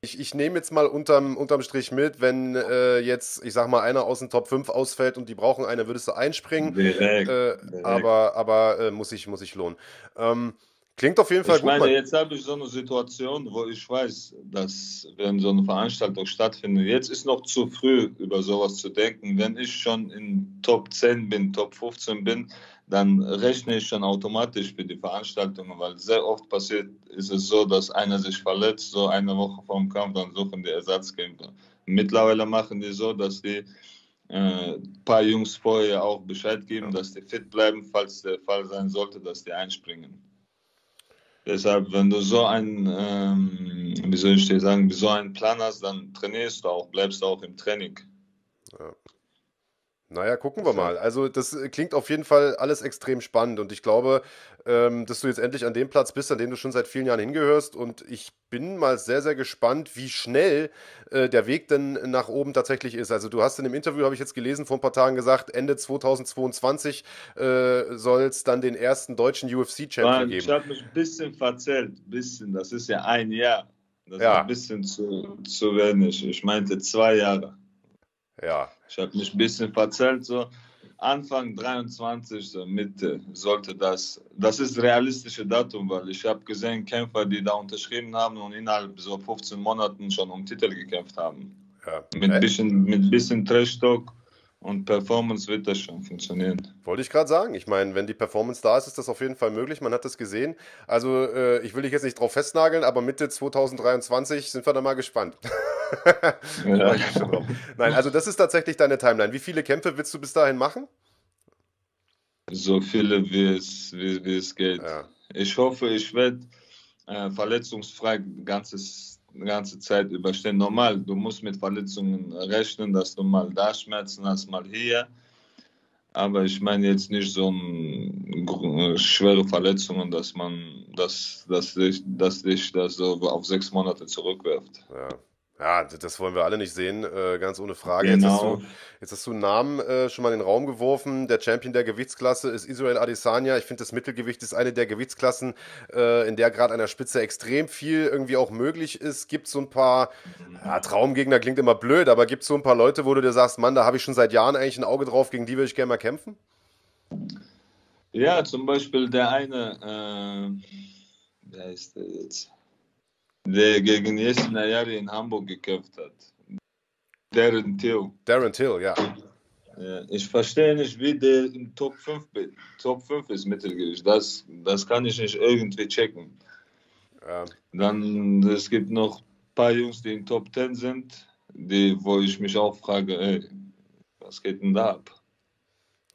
Ich, ich nehme jetzt mal unterm, unterm Strich mit, wenn äh, jetzt, ich sag mal, einer aus den Top 5 ausfällt und die brauchen einen, würdest du einspringen. Direkt, äh, direkt. Aber, aber äh, muss, ich, muss ich lohnen. Ähm, klingt auf jeden Fall ich gut. Ich meine, jetzt habe ich so eine Situation, wo ich weiß, dass wenn so eine Veranstaltung stattfindet, jetzt ist noch zu früh, über sowas zu denken. Wenn ich schon in Top 10 bin, Top 15 bin, dann rechne ich schon automatisch für die Veranstaltungen, weil sehr oft passiert ist es so, dass einer sich verletzt, so eine Woche vor dem Kampf, dann suchen die Ersatzkämpfer. Mittlerweile machen die so, dass die ein äh, paar Jungs vorher auch Bescheid geben, dass die fit bleiben, falls der Fall sein sollte, dass die einspringen. Deshalb, wenn du so ein, ähm, wie soll ich dir sagen, so einen Plan hast, dann trainierst du auch, bleibst du auch im Training. Ja. Naja, gucken wir mal. Also das äh, klingt auf jeden Fall alles extrem spannend und ich glaube, ähm, dass du jetzt endlich an dem Platz bist, an dem du schon seit vielen Jahren hingehörst und ich bin mal sehr, sehr gespannt, wie schnell äh, der Weg denn nach oben tatsächlich ist. Also du hast in dem Interview, habe ich jetzt gelesen, vor ein paar Tagen gesagt, Ende 2022 äh, soll es dann den ersten deutschen UFC-Champion geben. Ich habe mich ein bisschen verzählt, ein bisschen, das ist ja ein Jahr. Das ja. ist ein bisschen zu, zu wenig. Ich meinte zwei Jahre. Ja. Ich habe mich ein bisschen verzählt, so Anfang 23, so Mitte sollte das, das ist realistische Datum, weil ich habe gesehen, Kämpfer, die da unterschrieben haben und innerhalb so 15 Monaten schon um Titel gekämpft haben. Ja. Mit ein bisschen, mit bisschen Trash-Talk und Performance wird das schon funktionieren. Wollte ich gerade sagen. Ich meine, wenn die Performance da ist, ist das auf jeden Fall möglich. Man hat das gesehen. Also, äh, ich will dich jetzt nicht drauf festnageln, aber Mitte 2023 sind wir da mal gespannt. ja. Nein, also das ist tatsächlich deine Timeline. Wie viele Kämpfe willst du bis dahin machen? So viele, wie es, wie, wie es geht. Ja. Ich hoffe, ich werde äh, verletzungsfrei ganzes die ganze Zeit überstehen. Normal, du musst mit Verletzungen rechnen, dass du mal da Schmerzen hast, mal hier. Aber ich meine jetzt nicht so schwere Verletzungen, dass man, dass, dass dich, dass dich das so auf sechs Monate zurückwirft. Ja. Ja, das wollen wir alle nicht sehen, äh, ganz ohne Frage. Genau. Jetzt, hast du, jetzt hast du einen Namen äh, schon mal in den Raum geworfen. Der Champion der Gewichtsklasse ist Israel Adesanya. Ich finde, das Mittelgewicht ist eine der Gewichtsklassen, äh, in der gerade an der Spitze extrem viel irgendwie auch möglich ist. Gibt so ein paar, ja, Traumgegner klingt immer blöd, aber gibt es so ein paar Leute, wo du dir sagst, Mann, da habe ich schon seit Jahren eigentlich ein Auge drauf, gegen die würde ich gerne mal kämpfen? Ja, zum Beispiel der eine, äh, wer ist der jetzt? Der gegen Yesin Ayari in Hamburg gekämpft hat. Darren Till. Darren Till, ja. Ja, ich verstehe nicht, wie der im Top 5, bi- Top 5 ist Mittelgewicht. Das, das kann ich nicht irgendwie checken. Ja. Dann, es gibt noch ein paar Jungs, die in Top 10 sind, die, wo ich mich auch frage, ey, was geht denn da ab?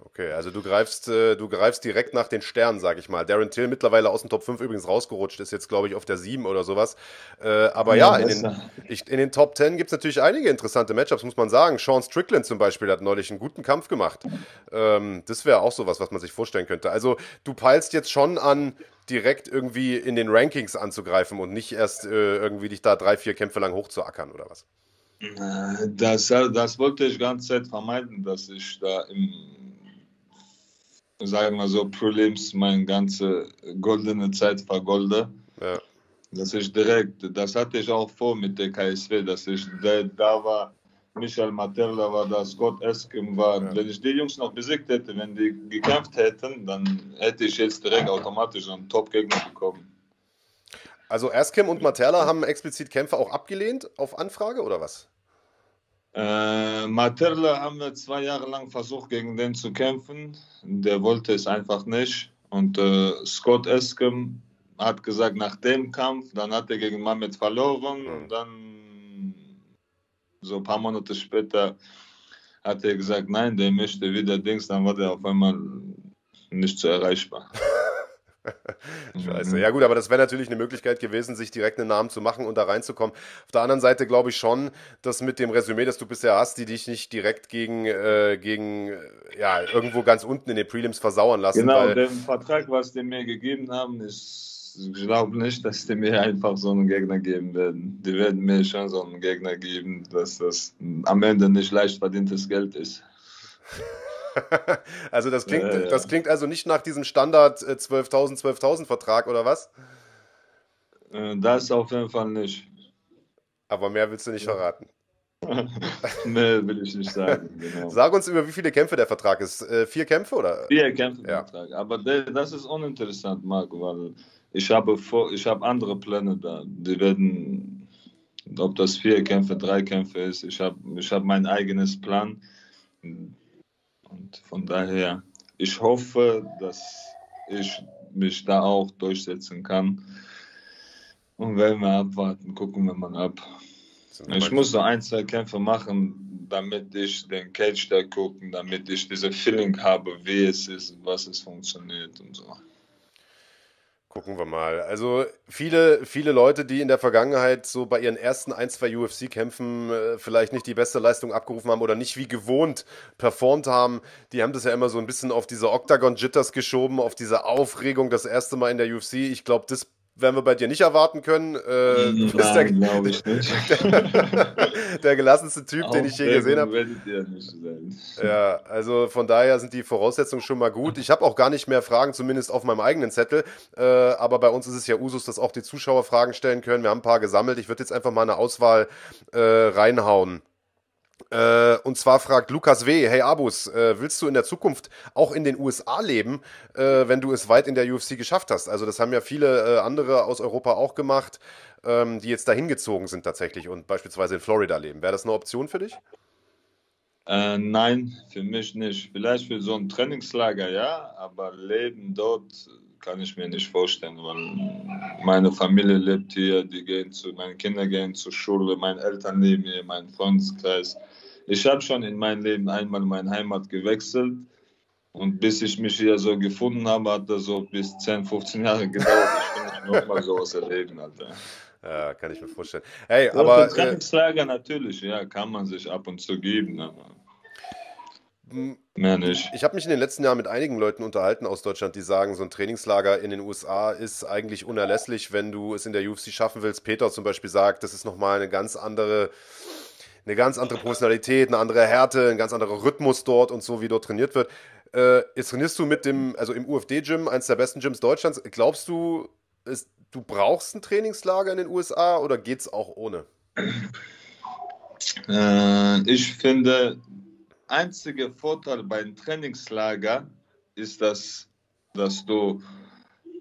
Okay, also du greifst, äh, du greifst direkt nach den Sternen, sag ich mal. Darren Till mittlerweile aus dem Top 5 übrigens rausgerutscht, ist jetzt, glaube ich, auf der 7 oder sowas. Äh, aber ja, Ja, in, den, ich, in den Top 10 gibt es natürlich einige interessante Matchups, muss man sagen. Sean Strickland zum Beispiel hat neulich einen guten Kampf gemacht. Ähm, das wäre auch sowas, was man sich vorstellen könnte. Also du peilst jetzt schon an, direkt irgendwie in den Rankings anzugreifen und nicht erst äh, irgendwie dich da drei, vier Kämpfe lang hochzuackern oder was? Äh, Das, das wollte ich ganze Zeit vermeiden, dass ich da im, sagen wir so, Prelims meine ganze goldene Zeit vergolde. Ja. Dass ich direkt, das hatte ich auch vor mit der KSW, dass ich da, da war, Michael Materla war da, Scott Eskim war. Ja. Wenn ich die Jungs noch besiegt hätte, wenn die gekämpft hätten, dann hätte ich jetzt direkt automatisch einen Top-Gegner bekommen. Also Askim und Materla haben explizit Kämpfe auch abgelehnt auf Anfrage oder was? Äh, Materla haben wir zwei Jahre lang versucht, gegen den zu kämpfen. Der wollte es einfach nicht. Und äh, Scott Eskem hat gesagt, nach dem Kampf, dann hat er gegen Mamet verloren. Mhm. Und dann, so ein paar Monate später, hat er gesagt, nein, der möchte wieder Dings. Dann war der auf einmal nicht so erreichbar. Scheiße. Mhm. Ja gut, aber das wäre natürlich eine Möglichkeit gewesen, sich direkt einen Namen zu machen und da reinzukommen. Auf der anderen Seite glaube ich schon, dass mit dem Resümee, das du bisher hast, die dich nicht direkt gegen, äh, gegen äh, ja, irgendwo ganz unten in den Prelims versauern lassen. Genau, den Vertrag, was die mir gegeben haben, ist, ich glaube nicht, dass die mir einfach so einen Gegner geben werden. Die werden mir schon so einen Gegner geben, dass das am Ende nicht leicht verdientes Geld ist. also das klingt, Ja, ja. das klingt also nicht nach diesem Standard äh, 12.000, 12.000 Vertrag oder was? Äh, Das auf jeden Fall nicht. Aber mehr willst du nicht verraten. Mehr will ich nicht sagen. Genau. Sag uns, über wie viele Kämpfe der Vertrag ist. Äh, vier Kämpfe oder? Vier Kämpfe Ja. Vertrag. Aber das ist uninteressant, Marco, weil ich habe, vor, ich habe andere Pläne da. Die werden, ob das vier Kämpfe, drei Kämpfe ist, ich habe ich hab mein eigenes Plan. Und von daher, ich hoffe, dass ich mich da auch durchsetzen kann. Und werden wir abwarten, gucken wir mal ab. Ich muss so ein, zwei Kämpfe machen, damit ich den Cage da gucken, damit ich diese Feeling habe, wie es ist, was es funktioniert und so. Gucken wir mal. Also viele, viele Leute, die in der Vergangenheit so bei ihren ersten ein, zwei UFC-Kämpfen äh, vielleicht nicht die beste Leistung abgerufen haben oder nicht wie gewohnt performt haben, die haben das ja immer so ein bisschen auf diese Octagon-Jitters geschoben, auf diese Aufregung das erste Mal in der UFC. Ich glaube, das werden wir bei dir nicht erwarten können. Äh, du bist der, nicht. der gelassenste Typ, den ich je gesehen habe. Ja, also von daher sind die Voraussetzungen schon mal gut. Ich habe auch gar nicht mehr Fragen, zumindest auf meinem eigenen Zettel. Äh, aber bei uns ist es ja Usus, dass auch die Zuschauer Fragen stellen können. Wir haben ein paar gesammelt. Ich würde jetzt einfach mal eine Auswahl äh, reinhauen. Äh, und zwar fragt Lukas W. Hey Abus, äh, willst du in der Zukunft auch in den USA leben, äh, wenn du es weit in der UFC geschafft hast? Also das haben ja viele äh, andere aus Europa auch gemacht, ähm, die jetzt dahin gezogen sind tatsächlich und beispielsweise in Florida leben. Wäre das eine Option für dich? Äh, nein, für mich nicht. Vielleicht für so ein Trainingslager, ja, aber Leben dort kann ich mir nicht vorstellen, weil meine Familie lebt hier, die gehen zu, meine Kinder gehen zur Schule, meine Eltern leben hier, mein Freundeskreis. Ich habe schon in meinem Leben einmal meine Heimat gewechselt und bis ich mich hier so gefunden habe, hat das so bis 10, 15 Jahre gedauert. Ich will nicht nochmal sowas erleben, Alter. Ja, kann ich mir vorstellen. Hey, Aber für äh, Trainingslager natürlich, ja, kann man sich ab und zu geben, aber Mehr nicht. Ich habe mich in den letzten Jahren mit einigen Leuten unterhalten aus Deutschland, die sagen, so ein Trainingslager in den USA ist eigentlich unerlässlich, wenn du es in der UFC schaffen willst. Peter zum Beispiel sagt, das ist nochmal eine ganz andere, eine ganz andere Professionalität, eine andere Härte, ein ganz anderer Rhythmus dort und so, wie dort trainiert wird. Äh, jetzt trainierst du mit dem, also im UFD-Gym, eines der besten Gyms Deutschlands. Glaubst du, es, du brauchst ein Trainingslager in den USA oder geht es auch ohne? Äh, ich finde, einzige Vorteil beim Trainingslager ist, dass, dass du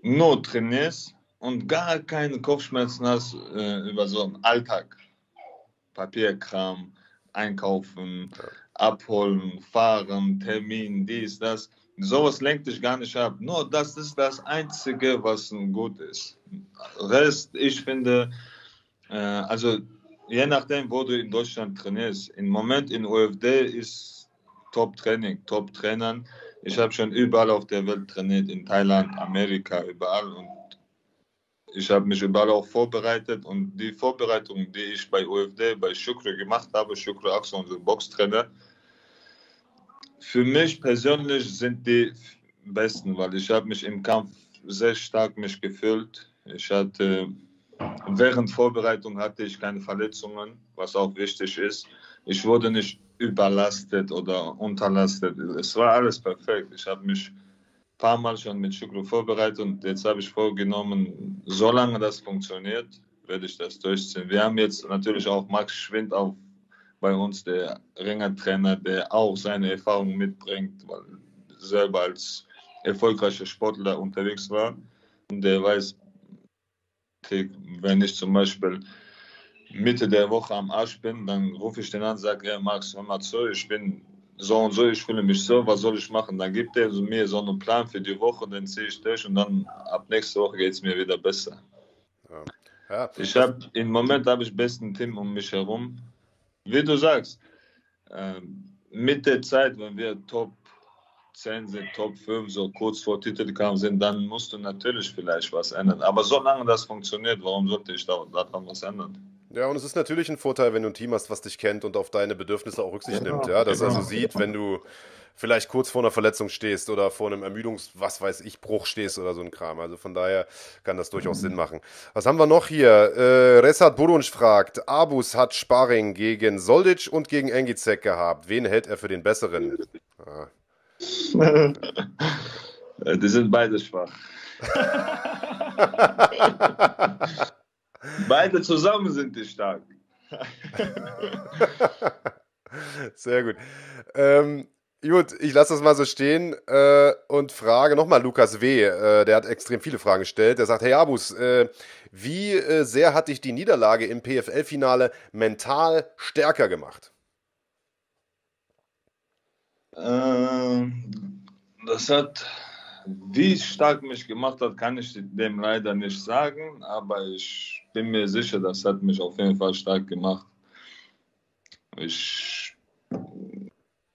nur trainierst und gar keine Kopfschmerzen hast äh, über so einen Alltag. Papierkram, einkaufen, abholen, fahren, Termin, dies, das. Sowas lenkt dich gar nicht ab. Nur das ist das Einzige, was gut ist. Rest, ich finde, äh, also je nachdem, wo du in Deutschland trainierst. Im Moment in UFD ist Top-Training, Top-Trainern. Ich habe schon überall auf der Welt trainiert, in Thailand, Amerika, überall. Und ich habe mich überall auch vorbereitet. Und die Vorbereitung, die ich bei UFD, bei Shukri gemacht habe, Shukri Axel, unser Boxtrainer, für mich persönlich sind die besten, weil ich habe mich im Kampf sehr stark mich gefühlt. Ich hatte während Vorbereitung hatte ich keine Verletzungen, was auch wichtig ist. Ich wurde nicht überlastet oder unterlastet. Es war alles perfekt. Ich habe mich ein paar Mal schon mit Shukru vorbereitet und jetzt habe ich vorgenommen, solange das funktioniert, werde ich das durchziehen. Wir haben jetzt natürlich auch Max Schwind auch bei uns, der Ringertrainer, der auch seine Erfahrungen mitbringt, weil er selber als erfolgreicher Sportler unterwegs war und der weiß, wenn ich zum Beispiel Mitte der Woche am Arsch bin, dann rufe ich den an und sage, ja, Max, hör mal zu, ich bin so und so, ich fühle mich so, was soll ich machen? Dann gibt er mir so einen Plan für die Woche, den ziehe ich durch und dann ab nächste Woche geht es mir wieder besser. Ja. Ja. Ich habe im Moment habe ich besten Team um mich herum. Wie du sagst, äh, mit der Zeit, wenn wir Top 10 sind, Top 5, so kurz vor Titelkampf sind, dann musst du natürlich vielleicht was ändern. Aber solange das funktioniert, warum sollte ich da daran was ändern? Ja, und es ist natürlich ein Vorteil, wenn du ein Team hast, was dich kennt und auf deine Bedürfnisse auch Rücksicht genau, nimmt. Ja, dass genau. er also sieht, wenn du vielleicht kurz vor einer Verletzung stehst oder vor einem Ermüdungs-, was weiß ich, Bruch stehst oder so ein Kram. Also von daher kann das durchaus mhm. Sinn machen. Was haben wir noch hier? Äh, Resat Burunsch fragt, Abus hat Sparring gegen Soldic und gegen Engizek gehabt. Wen hält er für den besseren? Ah, die sind beide schwach. beide zusammen sind die stark. Sehr gut. Ähm, gut, ich lasse das mal so stehen äh, und frage nochmal Lukas W., äh, der hat extrem viele Fragen gestellt. Der sagt, hey Abus, äh, wie äh, sehr hat dich die Niederlage im PFL-Finale mental stärker gemacht? Ähm, das hat, wie stark mich gemacht hat, kann ich dem leider nicht sagen, aber ich bin mir sicher, das hat mich auf jeden Fall stark gemacht. Ich,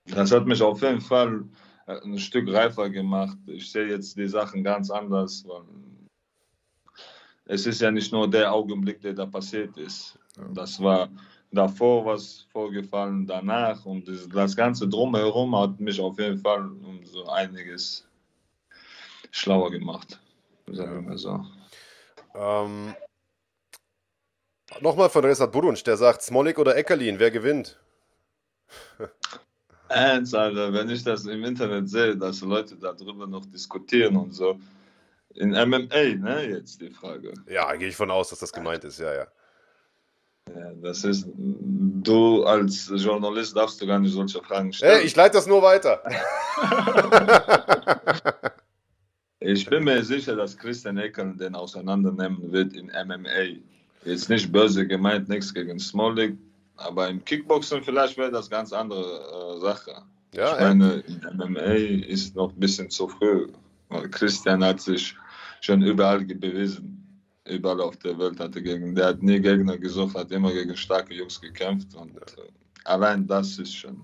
das hat mich auf jeden Fall ein Stück reifer gemacht. Ich sehe jetzt die Sachen ganz anders, weil es ist ja nicht nur der Augenblick, der da passiert ist. Das war davor was vorgefallen, danach und das, das Ganze drumherum hat mich auf jeden Fall um so einiges schlauer gemacht, sagen wir so. Ähm, Nochmal von Resat Burunsch, der sagt, Smolik oder Eckerlin, wer gewinnt? Ernst, Alter, wenn ich das im Internet sehe, dass Leute darüber noch diskutieren und so. In MMA, ne, jetzt die Frage. Ja, gehe ich von aus, dass das gemeint ist, ja, ja. Ja, das ist, du als Journalist darfst du gar nicht solche Fragen stellen. Hey, ich leite das nur weiter. ich bin mir sicher, dass Christian Eckern den auseinandernehmen wird in MMA. Jetzt nicht böse gemeint, nichts gegen Smolik, aber im Kickboxen vielleicht wäre das ganz andere äh, Sache. Ja, ich meine, in MMA ist noch ein bisschen zu früh, weil Christian hat sich schon überall bewiesen überall auf der Welt hatte gegen, der hat nie Gegner gesucht, hat immer gegen starke Jungs gekämpft und äh, allein das ist schon.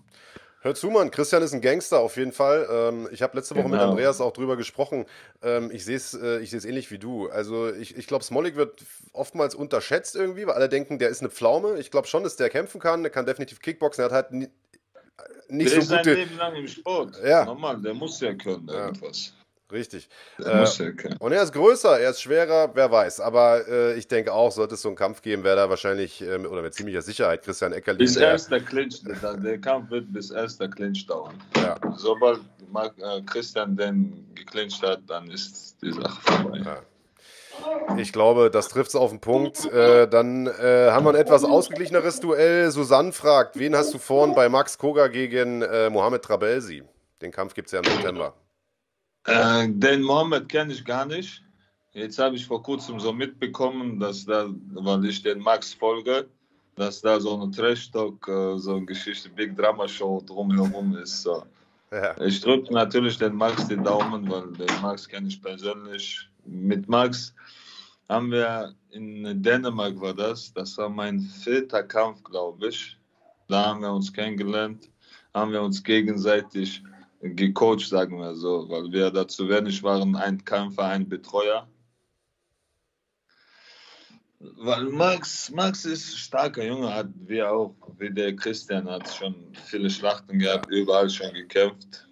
Hör zu, Mann, Christian ist ein Gangster auf jeden Fall. Ähm, ich habe letzte Woche genau. mit Andreas auch drüber gesprochen. Ähm, ich sehe es äh, ich ähnlich wie du. Also ich, ich glaube, Smolik wird oftmals unterschätzt irgendwie, weil alle denken, der ist eine Pflaume. Ich glaube schon, dass der kämpfen kann, der kann definitiv Kickboxen. Er hat halt nicht der so ist gute. sein Leben lang im Sport. Ja. Normal, der muss ja können, Ja. irgendwas. Richtig. Äh. Und er ist größer, er ist schwerer, wer weiß. Aber äh, ich denke auch, sollte es so einen Kampf geben, wäre da wahrscheinlich, ähm, oder mit ziemlicher Sicherheit, Christian Eckerlin. Bis der- erster Clinch, der, der Kampf wird bis erster Clinch dauern. Ja. Sobald Mark, äh, Christian den geclincht hat, dann ist die Sache vorbei. Ja. Ich glaube, das trifft es auf den Punkt. Äh, dann äh, haben wir ein etwas ausgeglicheneres Duell. Susanne fragt, wen hast du vorn bei Max Koga gegen äh, Mohamed Trabelsi? Den Kampf gibt es ja im September. Äh, den Mohammed kenne ich gar nicht. Jetzt habe ich vor kurzem so mitbekommen, dass da, weil ich den Max folge, dass da so eine Trash-Talk, äh, so eine Geschichte, Big Drama Show drumherum ist. So. Ja. Ich drücke natürlich den Max die Daumen, weil den Max kenne ich persönlich. Mit Max haben wir in Dänemark war das, das war mein vierter Kampf, glaube ich. Da haben wir uns kennengelernt, haben wir uns gegenseitig gecoacht, sagen wir so, weil wir dazu wenig waren, ein Kämpfer, ein Betreuer. Weil Max, Max ist ein starker Junge, hat wie auch, wie der Christian hat schon viele Schlachten gehabt, überall schon gekämpft.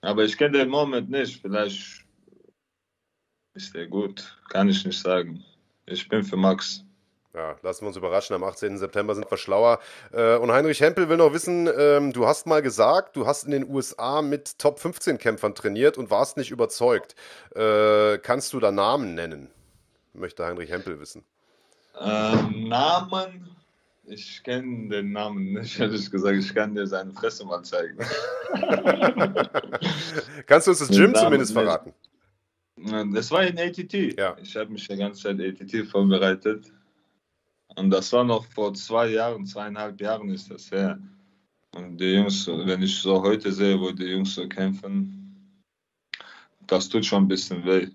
Aber ich kenne den Moment nicht, vielleicht ist der gut, kann ich nicht sagen. Ich bin für Max. Ja, lassen wir uns überraschen. Am 18. September sind wir schlauer. Äh, und Heinrich Hempel will noch wissen, ähm, du hast mal gesagt, du hast in den USA mit Top 15 Kämpfern trainiert und warst nicht überzeugt. Äh, kannst du da Namen nennen? Möchte Heinrich Hempel wissen. Ähm, Namen? Ich kenne den Namen nicht, ehrlich gesagt. Ich kann dir seine Fresse mal zeigen. Kannst du uns das Den Gym Namen zumindest nicht. verraten? Das war in ATT. Ja. Ich habe mich die ganze Zeit ATT vorbereitet. Und das war noch vor zwei Jahren, zweieinhalb Jahren ist das her. Und die Jungs, wenn ich so heute sehe, wo die Jungs so kämpfen, das tut schon ein bisschen weh.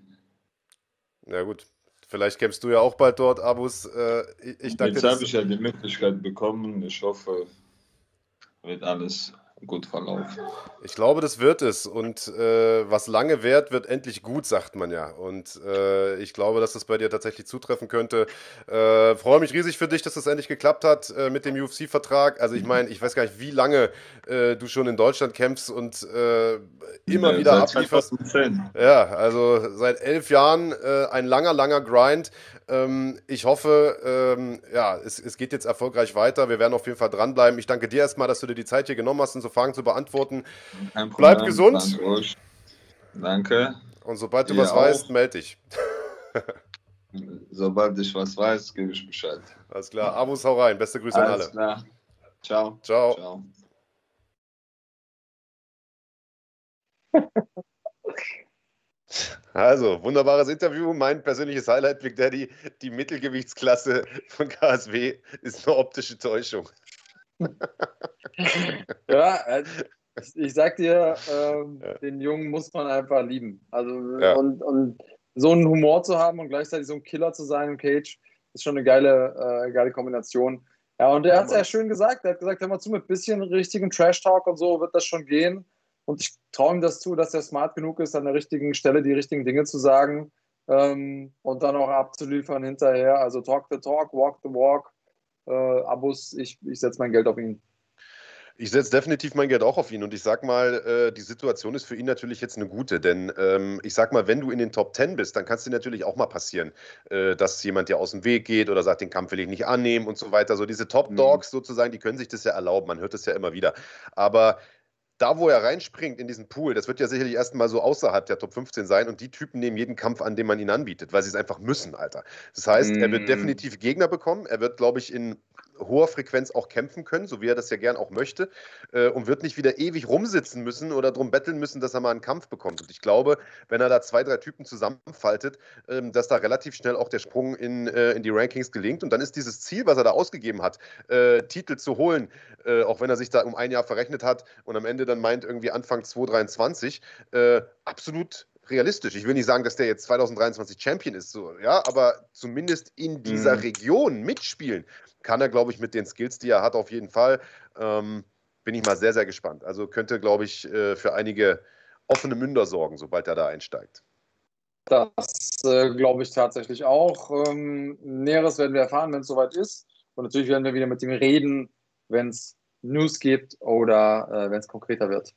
Ja gut, vielleicht kämpfst du ja auch bald dort, Abus. Äh, ich, ich danke Jetzt habe ich ja die Möglichkeit bekommen. Ich hoffe, wird alles gut verlaufen. Ich glaube, das wird es. Und äh, was lange währt, wird endlich gut, sagt man ja. Und äh, ich glaube, dass das bei dir tatsächlich zutreffen könnte. Äh, freue mich riesig für dich, dass das endlich geklappt hat äh, mit dem UFC-Vertrag. Also ich meine, ich weiß gar nicht, wie lange äh, du schon in Deutschland kämpfst und äh, immer Äh, wieder ablieferst. 2010. Ja, also seit elf Jahren ein langer, langer Grind. Ähm, ich hoffe, ähm, ja, es, es geht jetzt erfolgreich weiter. Wir werden auf jeden Fall dranbleiben. Ich danke dir erstmal, dass du dir die Zeit hier genommen hast, unsere Fragen zu beantworten. Kein Bleib Problem. gesund. Danke. Und sobald du Ihr was weißt, auch. melde dich. Sobald ich was weiß, gebe ich Bescheid. Alles klar. Abos, hau rein. Beste Grüße an Alles alle. klar. Ciao. Ciao. Ciao. Also, wunderbares Interview. Mein persönliches Highlight, Big Daddy. Die Mittelgewichtsklasse von KSW ist eine optische Täuschung. Ja, äh, ich, ich sag dir, ähm, Ja. den Jungen muss man einfach lieben. Also Ja. und, und so einen Humor zu haben und gleichzeitig so ein Killer zu sein im Cage, ist schon eine geile, äh, geile Kombination. Ja, und er hat es ja schön gesagt. Er hat gesagt, hör mal zu, mit bisschen richtigen Trash-Talk und so wird das schon gehen. Und ich traue ihm das zu, dass er smart genug ist, an der richtigen Stelle die richtigen Dinge zu sagen ähm, und dann auch abzuliefern hinterher. Also talk the talk, walk the walk. Äh, Abus, ich, ich setze mein Geld auf ihn. Ich setze definitiv mein Geld auch auf ihn und ich sag mal, äh, die Situation ist für ihn natürlich jetzt eine gute, denn ähm, ich sag mal, wenn du in den Top 10 bist, dann kann es dir natürlich auch mal passieren, äh, dass jemand dir aus dem Weg geht oder sagt, den Kampf will ich nicht annehmen und so weiter. So diese Top Mhm. Dogs sozusagen, die können sich das ja erlauben, man hört das ja immer wieder. Aber da, wo er reinspringt in diesen Pool, das wird ja sicherlich erstmal so außerhalb der Top 15 sein und die Typen nehmen jeden Kampf an, den man ihnen anbietet, weil sie es einfach müssen, Alter. Das heißt, er wird Mm. definitiv Gegner bekommen, er wird, glaube ich, in hoher Frequenz auch kämpfen können, so wie er das ja gern auch möchte, äh, und wird nicht wieder ewig rumsitzen müssen oder drum betteln müssen, dass er mal einen Kampf bekommt. Und ich glaube, wenn er da zwei, drei Typen zusammenfaltet, ähm, dass da relativ schnell auch der Sprung in, äh, in die Rankings gelingt. Und dann ist dieses Ziel, was er da ausgegeben hat, äh, Titel zu holen, äh, auch wenn er sich da um ein Jahr verrechnet hat und am Ende dann meint, irgendwie Anfang 2023, äh, absolut realistisch. Ich will nicht sagen, dass der jetzt 2023 Champion ist, so, ja, aber zumindest in dieser Mhm. Region mitspielen kann er, glaube ich, mit den Skills, die er hat, auf jeden Fall. Ähm, bin ich mal sehr, sehr gespannt. Also könnte, glaube ich, äh, für einige offene Münder sorgen, sobald er da einsteigt. Das äh, glaube ich tatsächlich auch. Ähm, Näheres werden wir erfahren, wenn es soweit ist. Und natürlich werden wir wieder mit ihm reden, wenn es News gibt oder äh, wenn es konkreter wird.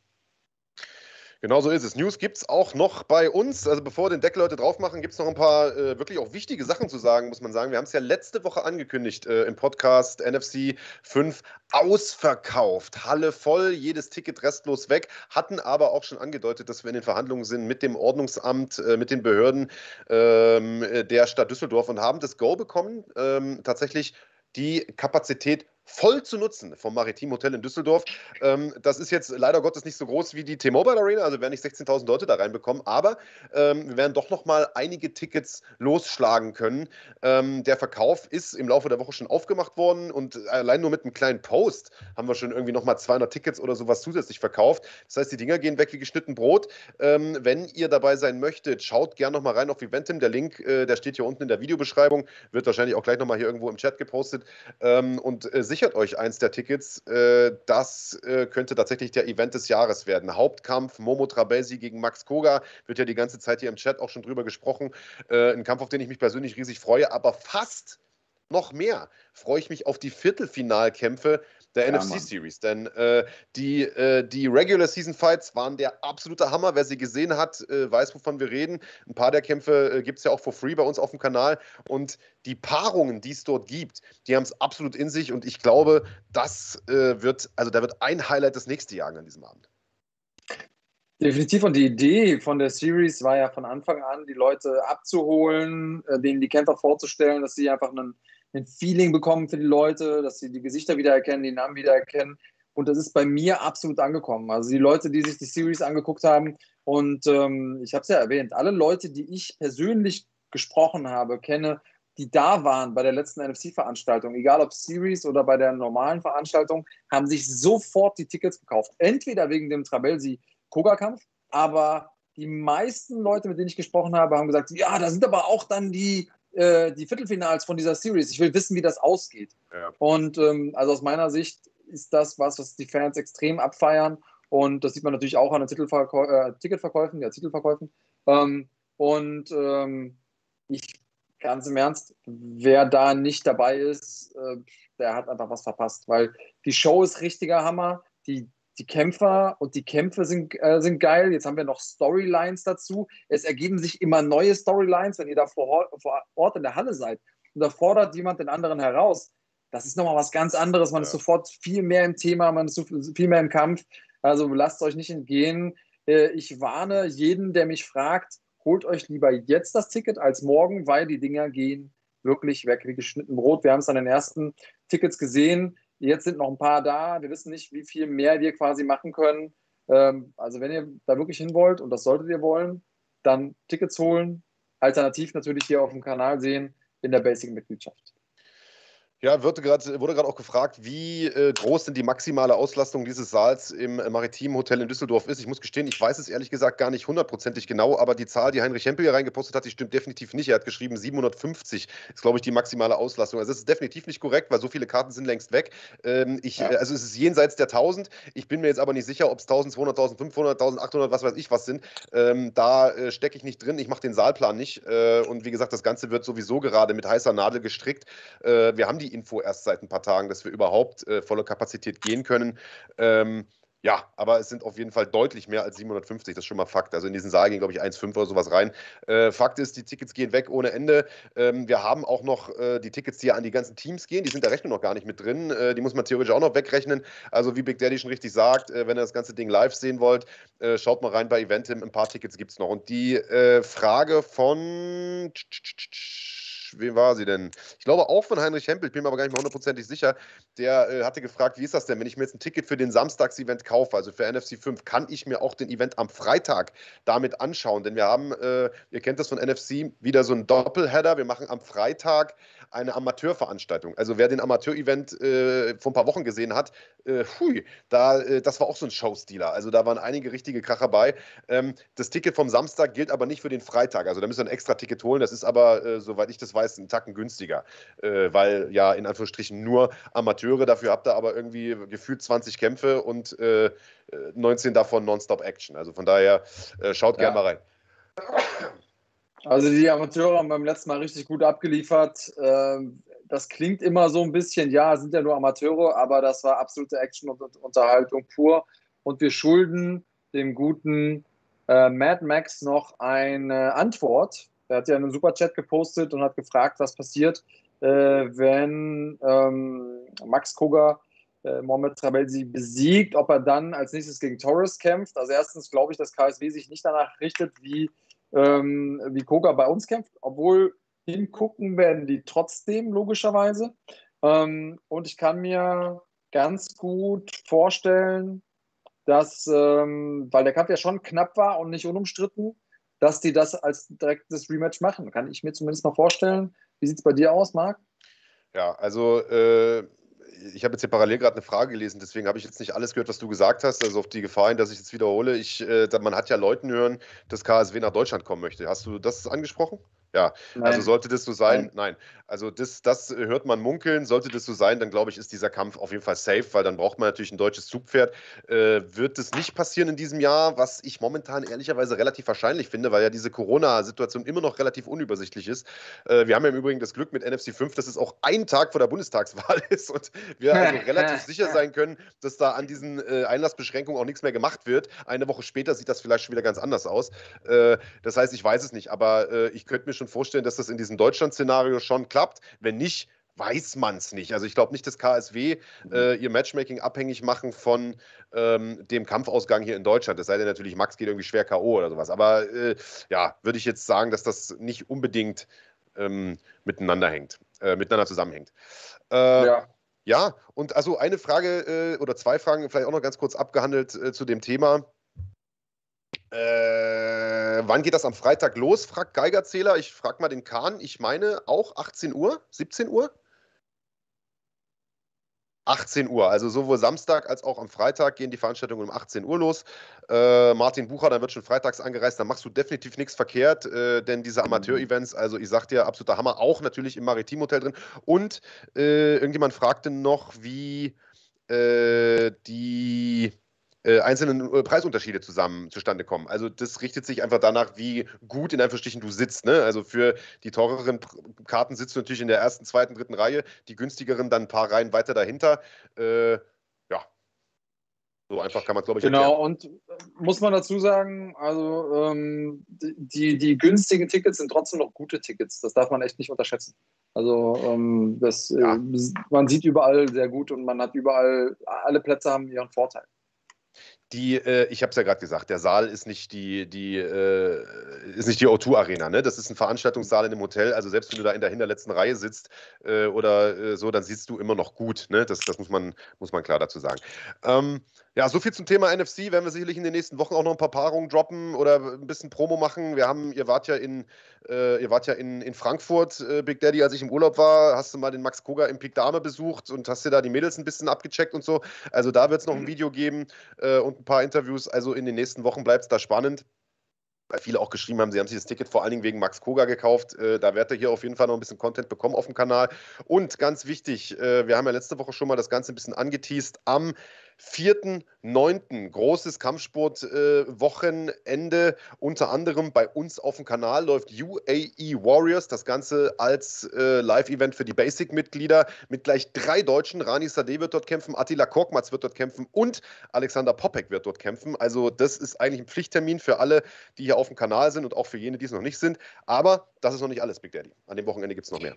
Genau so ist es. News gibt es auch noch bei uns. Also bevor den Deckel heute drauf machen, gibt es noch ein paar äh, wirklich auch wichtige Sachen zu sagen, muss man sagen. Wir haben es ja letzte Woche angekündigt äh, im Podcast NFC 5 ausverkauft. Halle voll, jedes Ticket restlos weg. Hatten aber auch schon angedeutet, dass wir in den Verhandlungen sind mit dem Ordnungsamt, äh, mit den Behörden ähm, der Stadt Düsseldorf und haben das Go bekommen, ähm, tatsächlich die Kapazität voll zu nutzen vom Maritim Hotel in Düsseldorf. Ähm, das ist jetzt leider Gottes nicht so groß wie die T-Mobile Arena, also werden nicht 16.000 Leute da reinbekommen, aber ähm, wir werden doch noch mal einige Tickets losschlagen können. Ähm, der Verkauf ist im Laufe der Woche schon aufgemacht worden und allein nur mit einem kleinen Post haben wir schon irgendwie noch mal 200 Tickets oder sowas zusätzlich verkauft. Das heißt, die Dinger gehen weg wie geschnitten Brot. Ähm, wenn ihr dabei sein möchtet, schaut gerne noch mal rein auf Eventim. Der Link, äh, der steht hier unten in der Videobeschreibung, wird wahrscheinlich auch gleich noch mal hier irgendwo im Chat gepostet ähm, und äh, sichert euch eins der Tickets. Äh, das äh, könnte tatsächlich der Event des Jahres werden. Hauptkampf Momo Trabelsi gegen Max Koga. Wird ja die ganze Zeit hier im Chat auch schon drüber gesprochen. Äh, ein Kampf, auf den ich mich persönlich riesig freue, aber fast noch mehr freue ich mich auf die Viertelfinalkämpfe der ja, NFC. Series. Denn äh, die, äh, die Regular Season Fights waren der absolute Hammer. Wer sie gesehen hat, äh, weiß, wovon wir reden. Ein paar der Kämpfe äh, gibt es ja auch for free bei uns auf dem Kanal. Und die Paarungen, die es dort gibt, die haben es absolut in sich. Und ich glaube, das äh, wird, also da wird ein Highlight das nächste Jahr an diesem Abend. Definitiv. Und die Idee von der Series war ja von Anfang an, die Leute abzuholen, äh, denen die Kämpfer vorzustellen, dass sie einfach einen ein Feeling bekommen für die Leute, dass sie die Gesichter wiedererkennen, die Namen wiedererkennen. Und das ist bei mir absolut angekommen. Also die Leute, die sich die Series angeguckt haben, und ähm, ich habe es ja erwähnt, alle Leute, die ich persönlich gesprochen habe, kenne, die da waren bei der letzten NFC-Veranstaltung, egal ob Series oder bei der normalen Veranstaltung, haben sich sofort die Tickets gekauft. Entweder wegen dem Trabelsi-Koga-Kampf, aber die meisten Leute, mit denen ich gesprochen habe, haben gesagt, ja, da sind aber auch dann die äh, die Viertelfinals von dieser Series. Ich will wissen, wie das ausgeht. Ja. Und ähm, also aus meiner Sicht ist das was, was die Fans extrem abfeiern. Und das sieht man natürlich auch an den Titelverkäu äh, Ticketverkäufen, ja, Titelverkäufen. Ähm, und ähm, ich, ganz im Ernst, wer da nicht dabei ist, äh, der hat einfach was verpasst, weil die Show ist richtiger Hammer. Die, die Kämpfer und die Kämpfe sind, äh, sind geil. Jetzt haben wir noch Storylines dazu. Es ergeben sich immer neue Storylines, wenn ihr da vor, vor Ort in der Halle seid. Und da fordert jemand den anderen heraus. Das ist nochmal was ganz anderes. Man ja. ist sofort viel mehr im Thema, man ist viel mehr im Kampf. Also lasst euch nicht entgehen. Äh, ich warne jeden, der mich fragt, holt euch lieber jetzt das Ticket als morgen, weil die Dinger gehen wirklich weg wie geschnitten Brot. Wir haben es an den ersten Tickets gesehen. Jetzt sind noch ein paar da. Wir wissen nicht, wie viel mehr wir quasi machen können. Ähm, also wenn ihr da wirklich hin wollt, und das solltet ihr wollen, dann Tickets holen. Alternativ natürlich hier auf dem Kanal sehen in der Basic-Mitgliedschaft. Ja, wurde gerade auch gefragt, wie äh, groß denn die maximale Auslastung dieses Saals im äh, Maritimen Hotel in Düsseldorf ist. Ich muss gestehen, ich weiß es ehrlich gesagt gar nicht hundertprozentig genau, aber die Zahl, die Heinrich Hempel hier reingepostet hat, die stimmt definitiv nicht. Er hat geschrieben, 750 ist, glaube ich, die maximale Auslastung. Also es ist definitiv nicht korrekt, weil so viele Karten sind längst weg. Ähm, ich, ja. äh, also es ist jenseits der 1000. Ich bin mir jetzt aber nicht sicher, ob es 1200, 1500, 1800, was weiß ich was sind. Ähm, da äh, stecke ich nicht drin. Ich mache den Saalplan nicht. Äh, und wie gesagt, das Ganze wird sowieso gerade mit heißer Nadel gestrickt. Äh, wir haben die Info erst seit ein paar Tagen, dass wir überhaupt äh, volle Kapazität gehen können. Ähm, ja, aber es sind auf jeden Fall deutlich mehr als 750, das ist schon mal Fakt. Also in diesen Saal gehen, glaube ich, 1,5 oder sowas rein. Äh, Fakt ist, die Tickets gehen weg ohne Ende. Ähm, wir haben auch noch äh, die Tickets, die ja an die ganzen Teams gehen, die sind der Rechnung noch gar nicht mit drin. Äh, die muss man theoretisch auch noch wegrechnen. Also wie Big Daddy schon richtig sagt, äh, wenn ihr das ganze Ding live sehen wollt, äh, schaut mal rein bei Eventim, ein paar Tickets gibt es noch. Und die äh, Frage von wem war sie denn? Ich glaube auch von Heinrich Hempel, ich bin mir aber gar nicht mehr hundertprozentig sicher. Der äh, hatte gefragt, wie ist das denn, wenn ich mir jetzt ein Ticket für den Samstags-Event kaufe, also für NFC 5, kann ich mir auch den Event am Freitag damit anschauen? Denn wir haben, äh, ihr kennt das von NFC, wieder so einen Doppelheader. Wir machen am Freitag eine Amateurveranstaltung. Also wer den Amateur-Event äh, vor ein paar Wochen gesehen hat, äh, hui, da, äh, das war auch so ein Showstealer. Also da waren einige richtige Kracher bei. Ähm, das Ticket vom Samstag gilt aber nicht für den Freitag. Also da müsst ihr ein extra Ticket holen. Das ist aber, äh, soweit ich das weiß, einen Tacken günstiger, äh, weil ja in Anführungsstrichen nur Amateure. Dafür habt ihr aber irgendwie gefühlt 20 Kämpfe und 19 äh, davon Nonstop-Action. Also von daher schaut ja. gerne mal rein. Also die Amateure haben beim letzten Mal richtig gut abgeliefert. Ähm, das klingt immer so ein bisschen, ja, sind ja nur Amateure, aber das war absolute Action und Unterhaltung pur. Und wir schulden dem guten äh, Mad Max noch eine Antwort. Er hat ja einen Superchat gepostet und hat gefragt, was passiert, äh, wenn ähm, Max Koga äh, Mohamed Trabelsi besiegt, ob er dann als nächstes gegen Torres kämpft. Also erstens glaube ich, dass KSW sich nicht danach richtet, wie, ähm, wie Koga bei uns kämpft, obwohl hingucken werden die trotzdem, logischerweise. Ähm, und ich kann mir ganz gut vorstellen, dass, ähm, weil der Kampf ja schon knapp war und nicht unumstritten, dass die das als direktes Rematch machen. Kann ich mir zumindest mal vorstellen. Wie sieht es bei dir aus, Marc? Ja, also äh, ich habe jetzt hier parallel gerade eine Frage gelesen, deswegen habe ich jetzt nicht alles gehört, was du gesagt hast. Also auf die Gefahr hin, dass ich jetzt wiederhole. Ich, äh, man hat ja Leuten hören, dass KSW nach Deutschland kommen möchte. Hast du das angesprochen? Ja, also Nein. also sollte das so sein, Nein. Nein. Also das, das hört man munkeln, sollte das so sein, dann glaube ich, ist dieser Kampf auf jeden Fall safe, weil dann braucht man natürlich ein deutsches Zugpferd. Äh, wird das nicht passieren in diesem Jahr, was ich momentan ehrlicherweise relativ wahrscheinlich finde, weil ja diese Corona-Situation immer noch relativ unübersichtlich ist. Äh, wir haben ja im Übrigen das Glück mit NFC 5, dass es auch ein Tag vor der Bundestagswahl ist und wir also relativ sicher sein können, dass da an diesen äh, Einlassbeschränkungen auch nichts mehr gemacht wird. Eine Woche später sieht das vielleicht schon wieder ganz anders aus. Äh, das heißt, ich weiß es nicht, aber äh, ich könnte mir schon vorstellen, dass das in diesem Deutschland-Szenario schon klappt. Wenn nicht, weiß man es nicht. Also ich glaube nicht, dass KSW äh, ihr Matchmaking abhängig machen von ähm, dem Kampfausgang hier in Deutschland. Es sei denn natürlich, Max geht irgendwie schwer K.O. oder sowas. Aber äh, ja, würde ich jetzt sagen, dass das nicht unbedingt ähm, miteinander hängt, äh, miteinander zusammenhängt. Äh, ja. Ja, und also eine Frage äh, oder zwei Fragen vielleicht auch noch ganz kurz abgehandelt äh, zu dem Thema. Äh, wann geht das am Freitag los? fragt Geigerzähler. Ich frage mal den Kahn. Ich meine auch 18 Uhr, 17 Uhr? 18 Uhr, also sowohl Samstag als auch am Freitag gehen die Veranstaltungen um 18 Uhr los. Äh, Martin Bucher, dann wird schon freitags angereist, da machst du definitiv nichts verkehrt, äh, denn diese Amateur-Events, also ich sag dir, absoluter Hammer, auch natürlich im Maritim-Hotel drin. Und äh, irgendjemand fragte noch, wie äh, die äh, einzelnen äh, Preisunterschiede zusammen zustande kommen. Also das richtet sich einfach danach, wie gut in Anführungsstrichen du sitzt. Ne? Also für die teureren Karten sitzt du natürlich in der ersten, zweiten, dritten Reihe, die günstigeren dann ein paar Reihen weiter dahinter. Äh, ja, so einfach kann man es, glaube ich, Genau, erklären. und muss man dazu sagen, also ähm, die, die günstigen Tickets sind trotzdem noch gute Tickets. Das darf man echt nicht unterschätzen. Also ähm, das, ja. äh, man sieht überall sehr gut und man hat überall, alle Plätze haben ihren Vorteil. Die, äh, ich habe es ja gerade gesagt, der Saal ist nicht die, die, äh, ist nicht die O2-Arena, ne? Das ist ein Veranstaltungssaal in einem Hotel. Also selbst wenn du da in der hinterletzten Reihe sitzt äh, oder äh, so, dann siehst du immer noch gut. Ne? Das, das muss, man, muss man klar dazu sagen. Ähm, ja, so viel zum Thema NFC. Werden wir sicherlich in den nächsten Wochen auch noch ein paar Paarungen droppen oder ein bisschen Promo machen. Wir haben, ihr wart ja in, äh, ihr wart ja in, in Frankfurt, äh, Big Daddy, als ich im Urlaub war, hast du mal den Max Koga im Pik Dame besucht und hast dir da die Mädels ein bisschen abgecheckt und so. Also da wird es noch ein mhm. Video geben äh, und ein paar Interviews. Also in den nächsten Wochen bleibt es da spannend weil viele auch geschrieben haben, sie haben sich das Ticket vor allen Dingen wegen Max Koga gekauft. Äh, da werdet ihr hier auf jeden Fall noch ein bisschen Content bekommen auf dem Kanal. Und ganz wichtig, äh, wir haben ja letzte Woche schon mal das Ganze ein bisschen angeteased. Am 4.9. großes Kampfsport-Wochenende. Äh, Unter anderem bei uns auf dem Kanal läuft UAE Warriors. Das Ganze als äh, Live-Event für die Basic-Mitglieder mit gleich drei Deutschen. Rani Sadeh wird dort kämpfen, Attila Korkmaz wird dort kämpfen und Alexander Popek wird dort kämpfen. Also, das ist eigentlich ein Pflichttermin für alle, die hier auf dem Kanal sind und auch für jene, die es noch nicht sind. Aber das ist noch nicht alles, Big Daddy. An dem Wochenende gibt es noch mehr.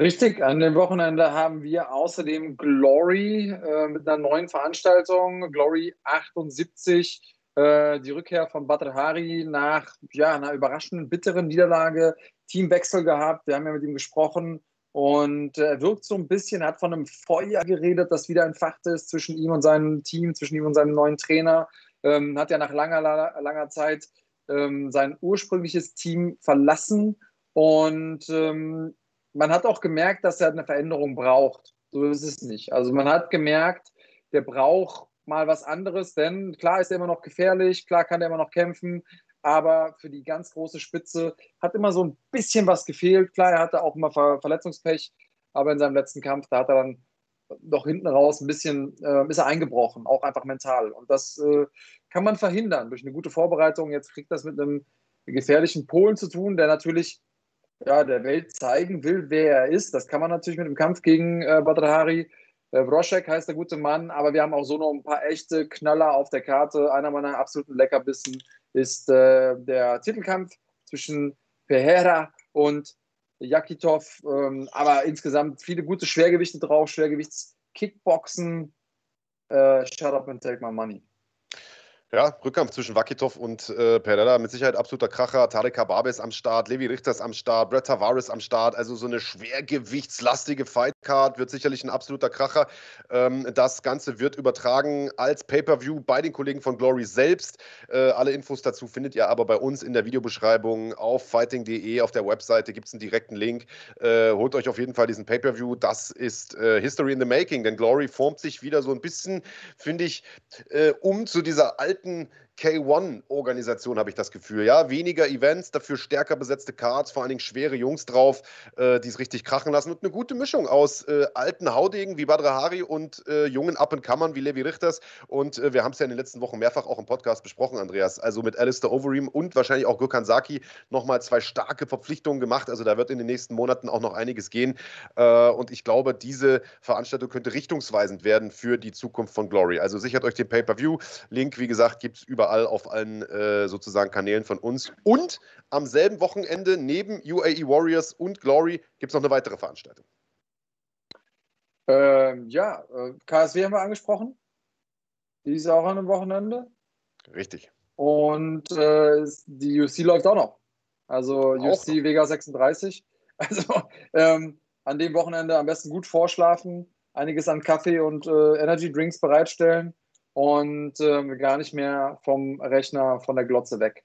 Richtig, an dem Wochenende haben wir außerdem Glory äh, mit einer neuen Veranstaltung, Glory 78, äh, die Rückkehr von Badr Hari nach ja, einer überraschenden, bitteren Niederlage, Teamwechsel gehabt, wir haben ja mit ihm gesprochen. Und er wirkt so ein bisschen, hat von einem Feuer geredet, das wieder entfacht ist zwischen ihm und seinem Team, zwischen ihm und seinem neuen Trainer, ähm, hat ja nach langer, langer Zeit ähm, sein ursprüngliches Team verlassen. Und ähm, man hat auch gemerkt, dass er eine Veränderung braucht. So ist es nicht. Also man hat gemerkt, der braucht mal was anderes, denn klar ist er immer noch gefährlich, klar kann er immer noch kämpfen, aber für die ganz große Spitze hat immer so ein bisschen was gefehlt. Klar, er hatte auch immer Ver Verletzungspech, aber in seinem letzten Kampf, da hat er dann doch hinten raus ein bisschen, äh, ist er eingebrochen, auch einfach mental. Und das äh, kann man verhindern durch eine gute Vorbereitung. Jetzt kriegt das mit einem gefährlichen Polen zu tun, der natürlich ja, der Welt zeigen will, wer er ist. Das kann man natürlich mit dem Kampf gegen äh, Badrahari. Äh, Broschek heißt der gute Mann, aber wir haben auch so noch ein paar echte Knaller auf der Karte. Einer meiner absoluten Leckerbissen ist äh, der Titelkampf zwischen Pereira und Jakitov. Ähm, aber insgesamt viele gute Schwergewichte drauf, Schwergewichts-Kickboxen. Äh, shut up and take my money. Ja, Rückkampf zwischen Vakitov und äh, Pereira mit Sicherheit absoluter Kracher. Tarek Kababes am Start, Levi Richters am Start, Brett Tavares am Start. Also so eine schwergewichtslastige Fightcard wird sicherlich ein absoluter Kracher. Ähm, das Ganze wird übertragen als Pay-Per-View bei den Kollegen von Glory selbst. Äh, alle Infos dazu findet ihr aber bei uns in der Videobeschreibung auf fighting.de. Auf der Webseite gibt es einen direkten Link. Äh, holt euch auf jeden Fall diesen Pay-Per-View. Das ist äh, History in the Making, denn Glory formt sich wieder so ein bisschen, finde ich, äh, um zu dieser alten alten K1-Organisation, habe ich das Gefühl. Ja, weniger Events, dafür stärker besetzte Cards, vor allen Dingen schwere Jungs drauf, äh, die es richtig krachen lassen und eine gute Mischung aus äh, alten Haudegen wie Badra Hari und äh, jungen Up-and-Comern wie Levi Richters. Und äh, wir haben es ja in den letzten Wochen mehrfach auch im Podcast besprochen, Andreas. Also mit Alistair Overeem und wahrscheinlich auch Gökhan Saki nochmal zwei starke Verpflichtungen gemacht. Also da wird in den nächsten Monaten auch noch einiges gehen. Äh, und ich glaube, diese Veranstaltung könnte richtungsweisend werden für die Zukunft von Glory. Also sichert euch den Pay-Per-View. Link, wie gesagt, gibt es überall überall auf allen äh, sozusagen Kanälen von uns. Und am selben Wochenende neben UAE Warriors und Glory gibt es noch eine weitere Veranstaltung. Ähm, ja, äh, KSW haben wir angesprochen. Die ist auch an einem Wochenende. Richtig. Und äh, die UC läuft auch noch. Also auch UC noch. Vega 36. Also ähm, an dem Wochenende am besten gut vorschlafen, einiges an Kaffee und äh, Energy Drinks bereitstellen und äh, gar nicht mehr vom Rechner, von der Glotze weg.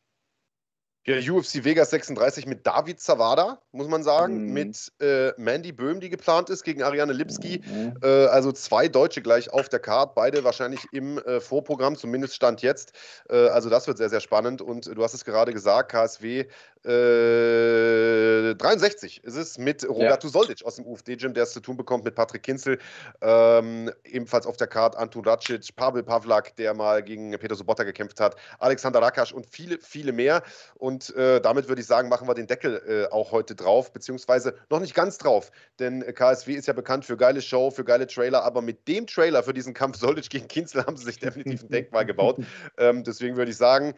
Ja, UFC Vegas 36 mit David Zawada, muss man sagen, mhm. mit äh, Mandy Böhm, die geplant ist, gegen Ariane Lipski. Mhm. Äh, also zwei Deutsche gleich auf der Karte, beide wahrscheinlich im äh, Vorprogramm, zumindest Stand jetzt. Äh, also das wird sehr, sehr spannend. Und du hast es gerade gesagt, KSW 63 äh, ist es mit Roberto ja. Soldic aus dem UFD-Gym, der es zu tun bekommt mit Patrick Kinzel. Ähm, ebenfalls auf der Karte Antun Racic, Pavel Pavlak, der mal gegen Peter Sobotta gekämpft hat, Alexander Rakasch und viele, viele mehr. Und äh, damit würde ich sagen, machen wir den Deckel äh, auch heute drauf, beziehungsweise noch nicht ganz drauf. Denn KSW ist ja bekannt für geile Show, für geile Trailer, aber mit dem Trailer für diesen Kampf Soldic gegen Kinzel haben sie sich definitiv ein Denkmal gebaut. Ähm, deswegen würde ich sagen,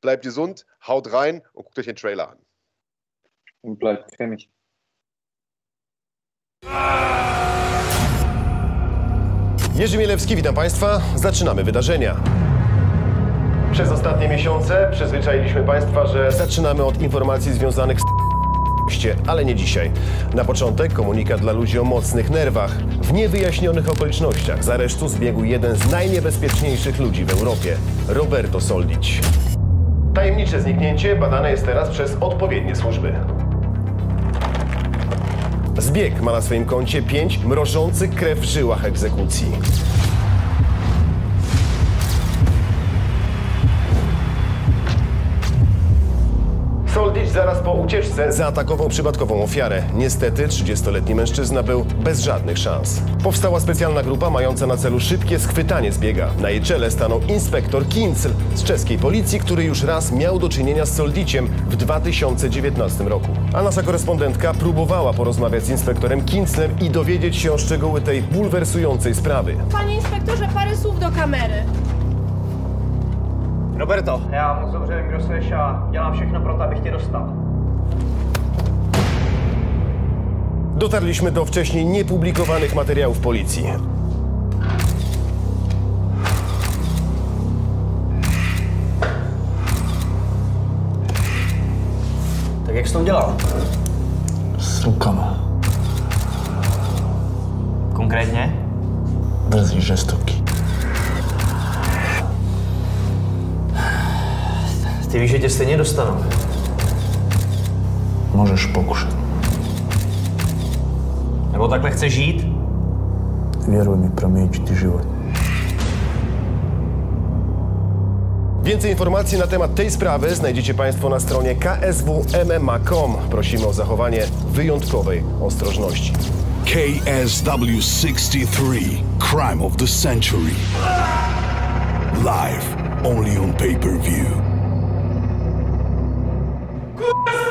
bleibt gesund, haut rein und guckt euch den Trailer an. Und bleibt cremig. Jerzy Mielewski, witam Państwa. Zaczynamy wydarzenia. Przez ostatnie miesiące przyzwyczailiśmy Państwa, że zaczynamy od informacji związanych z ale nie dzisiaj. Na początek komunikat dla ludzi o mocnych nerwach. W niewyjaśnionych okolicznościach z aresztu zbiegł jeden z najniebezpieczniejszych ludzi w Europie, Roberto Soldic. Tajemnicze zniknięcie badane jest teraz przez odpowiednie służby. Zbieg ma na swoim koncie pięć mrożących krew w żyłach egzekucji. Soldic zaraz po ucieczce zaatakował przypadkową ofiarę. Niestety 30-letni mężczyzna był bez żadnych szans. Powstała specjalna grupa mająca na celu szybkie schwytanie zbiega. Na jej czele stanął inspektor Kincl z czeskiej policji, który już raz miał do czynienia z Soldiciem w 2019 roku. A nasza korespondentka próbowała porozmawiać z inspektorem Kinclem i dowiedzieć się o szczegóły tej bulwersującej sprawy. Panie inspektorze, parę słów do kamery. Roberto, já moc dobře vím, kdo jsi a dělám všechno pro to, abych tě dostal. Dotarliśmy do wcześniej niepublikowanych materiałów policji. Tak jak jsi to udělal? S rukama. Konkrétně? Drzí žestoky. Ty víš, že tě stejně dostanu. Můžeš pokušat. Nebo takhle chceš žít? Věruj mi, promienić ti život. Więcej informacji na temat tej sprawy znajdziecie Państwo na stronie kswmma.com. Prosimy o zachowanie wyjątkowej ostrożności. KSW 63 Crime of the Century. Live only on pay per view. What's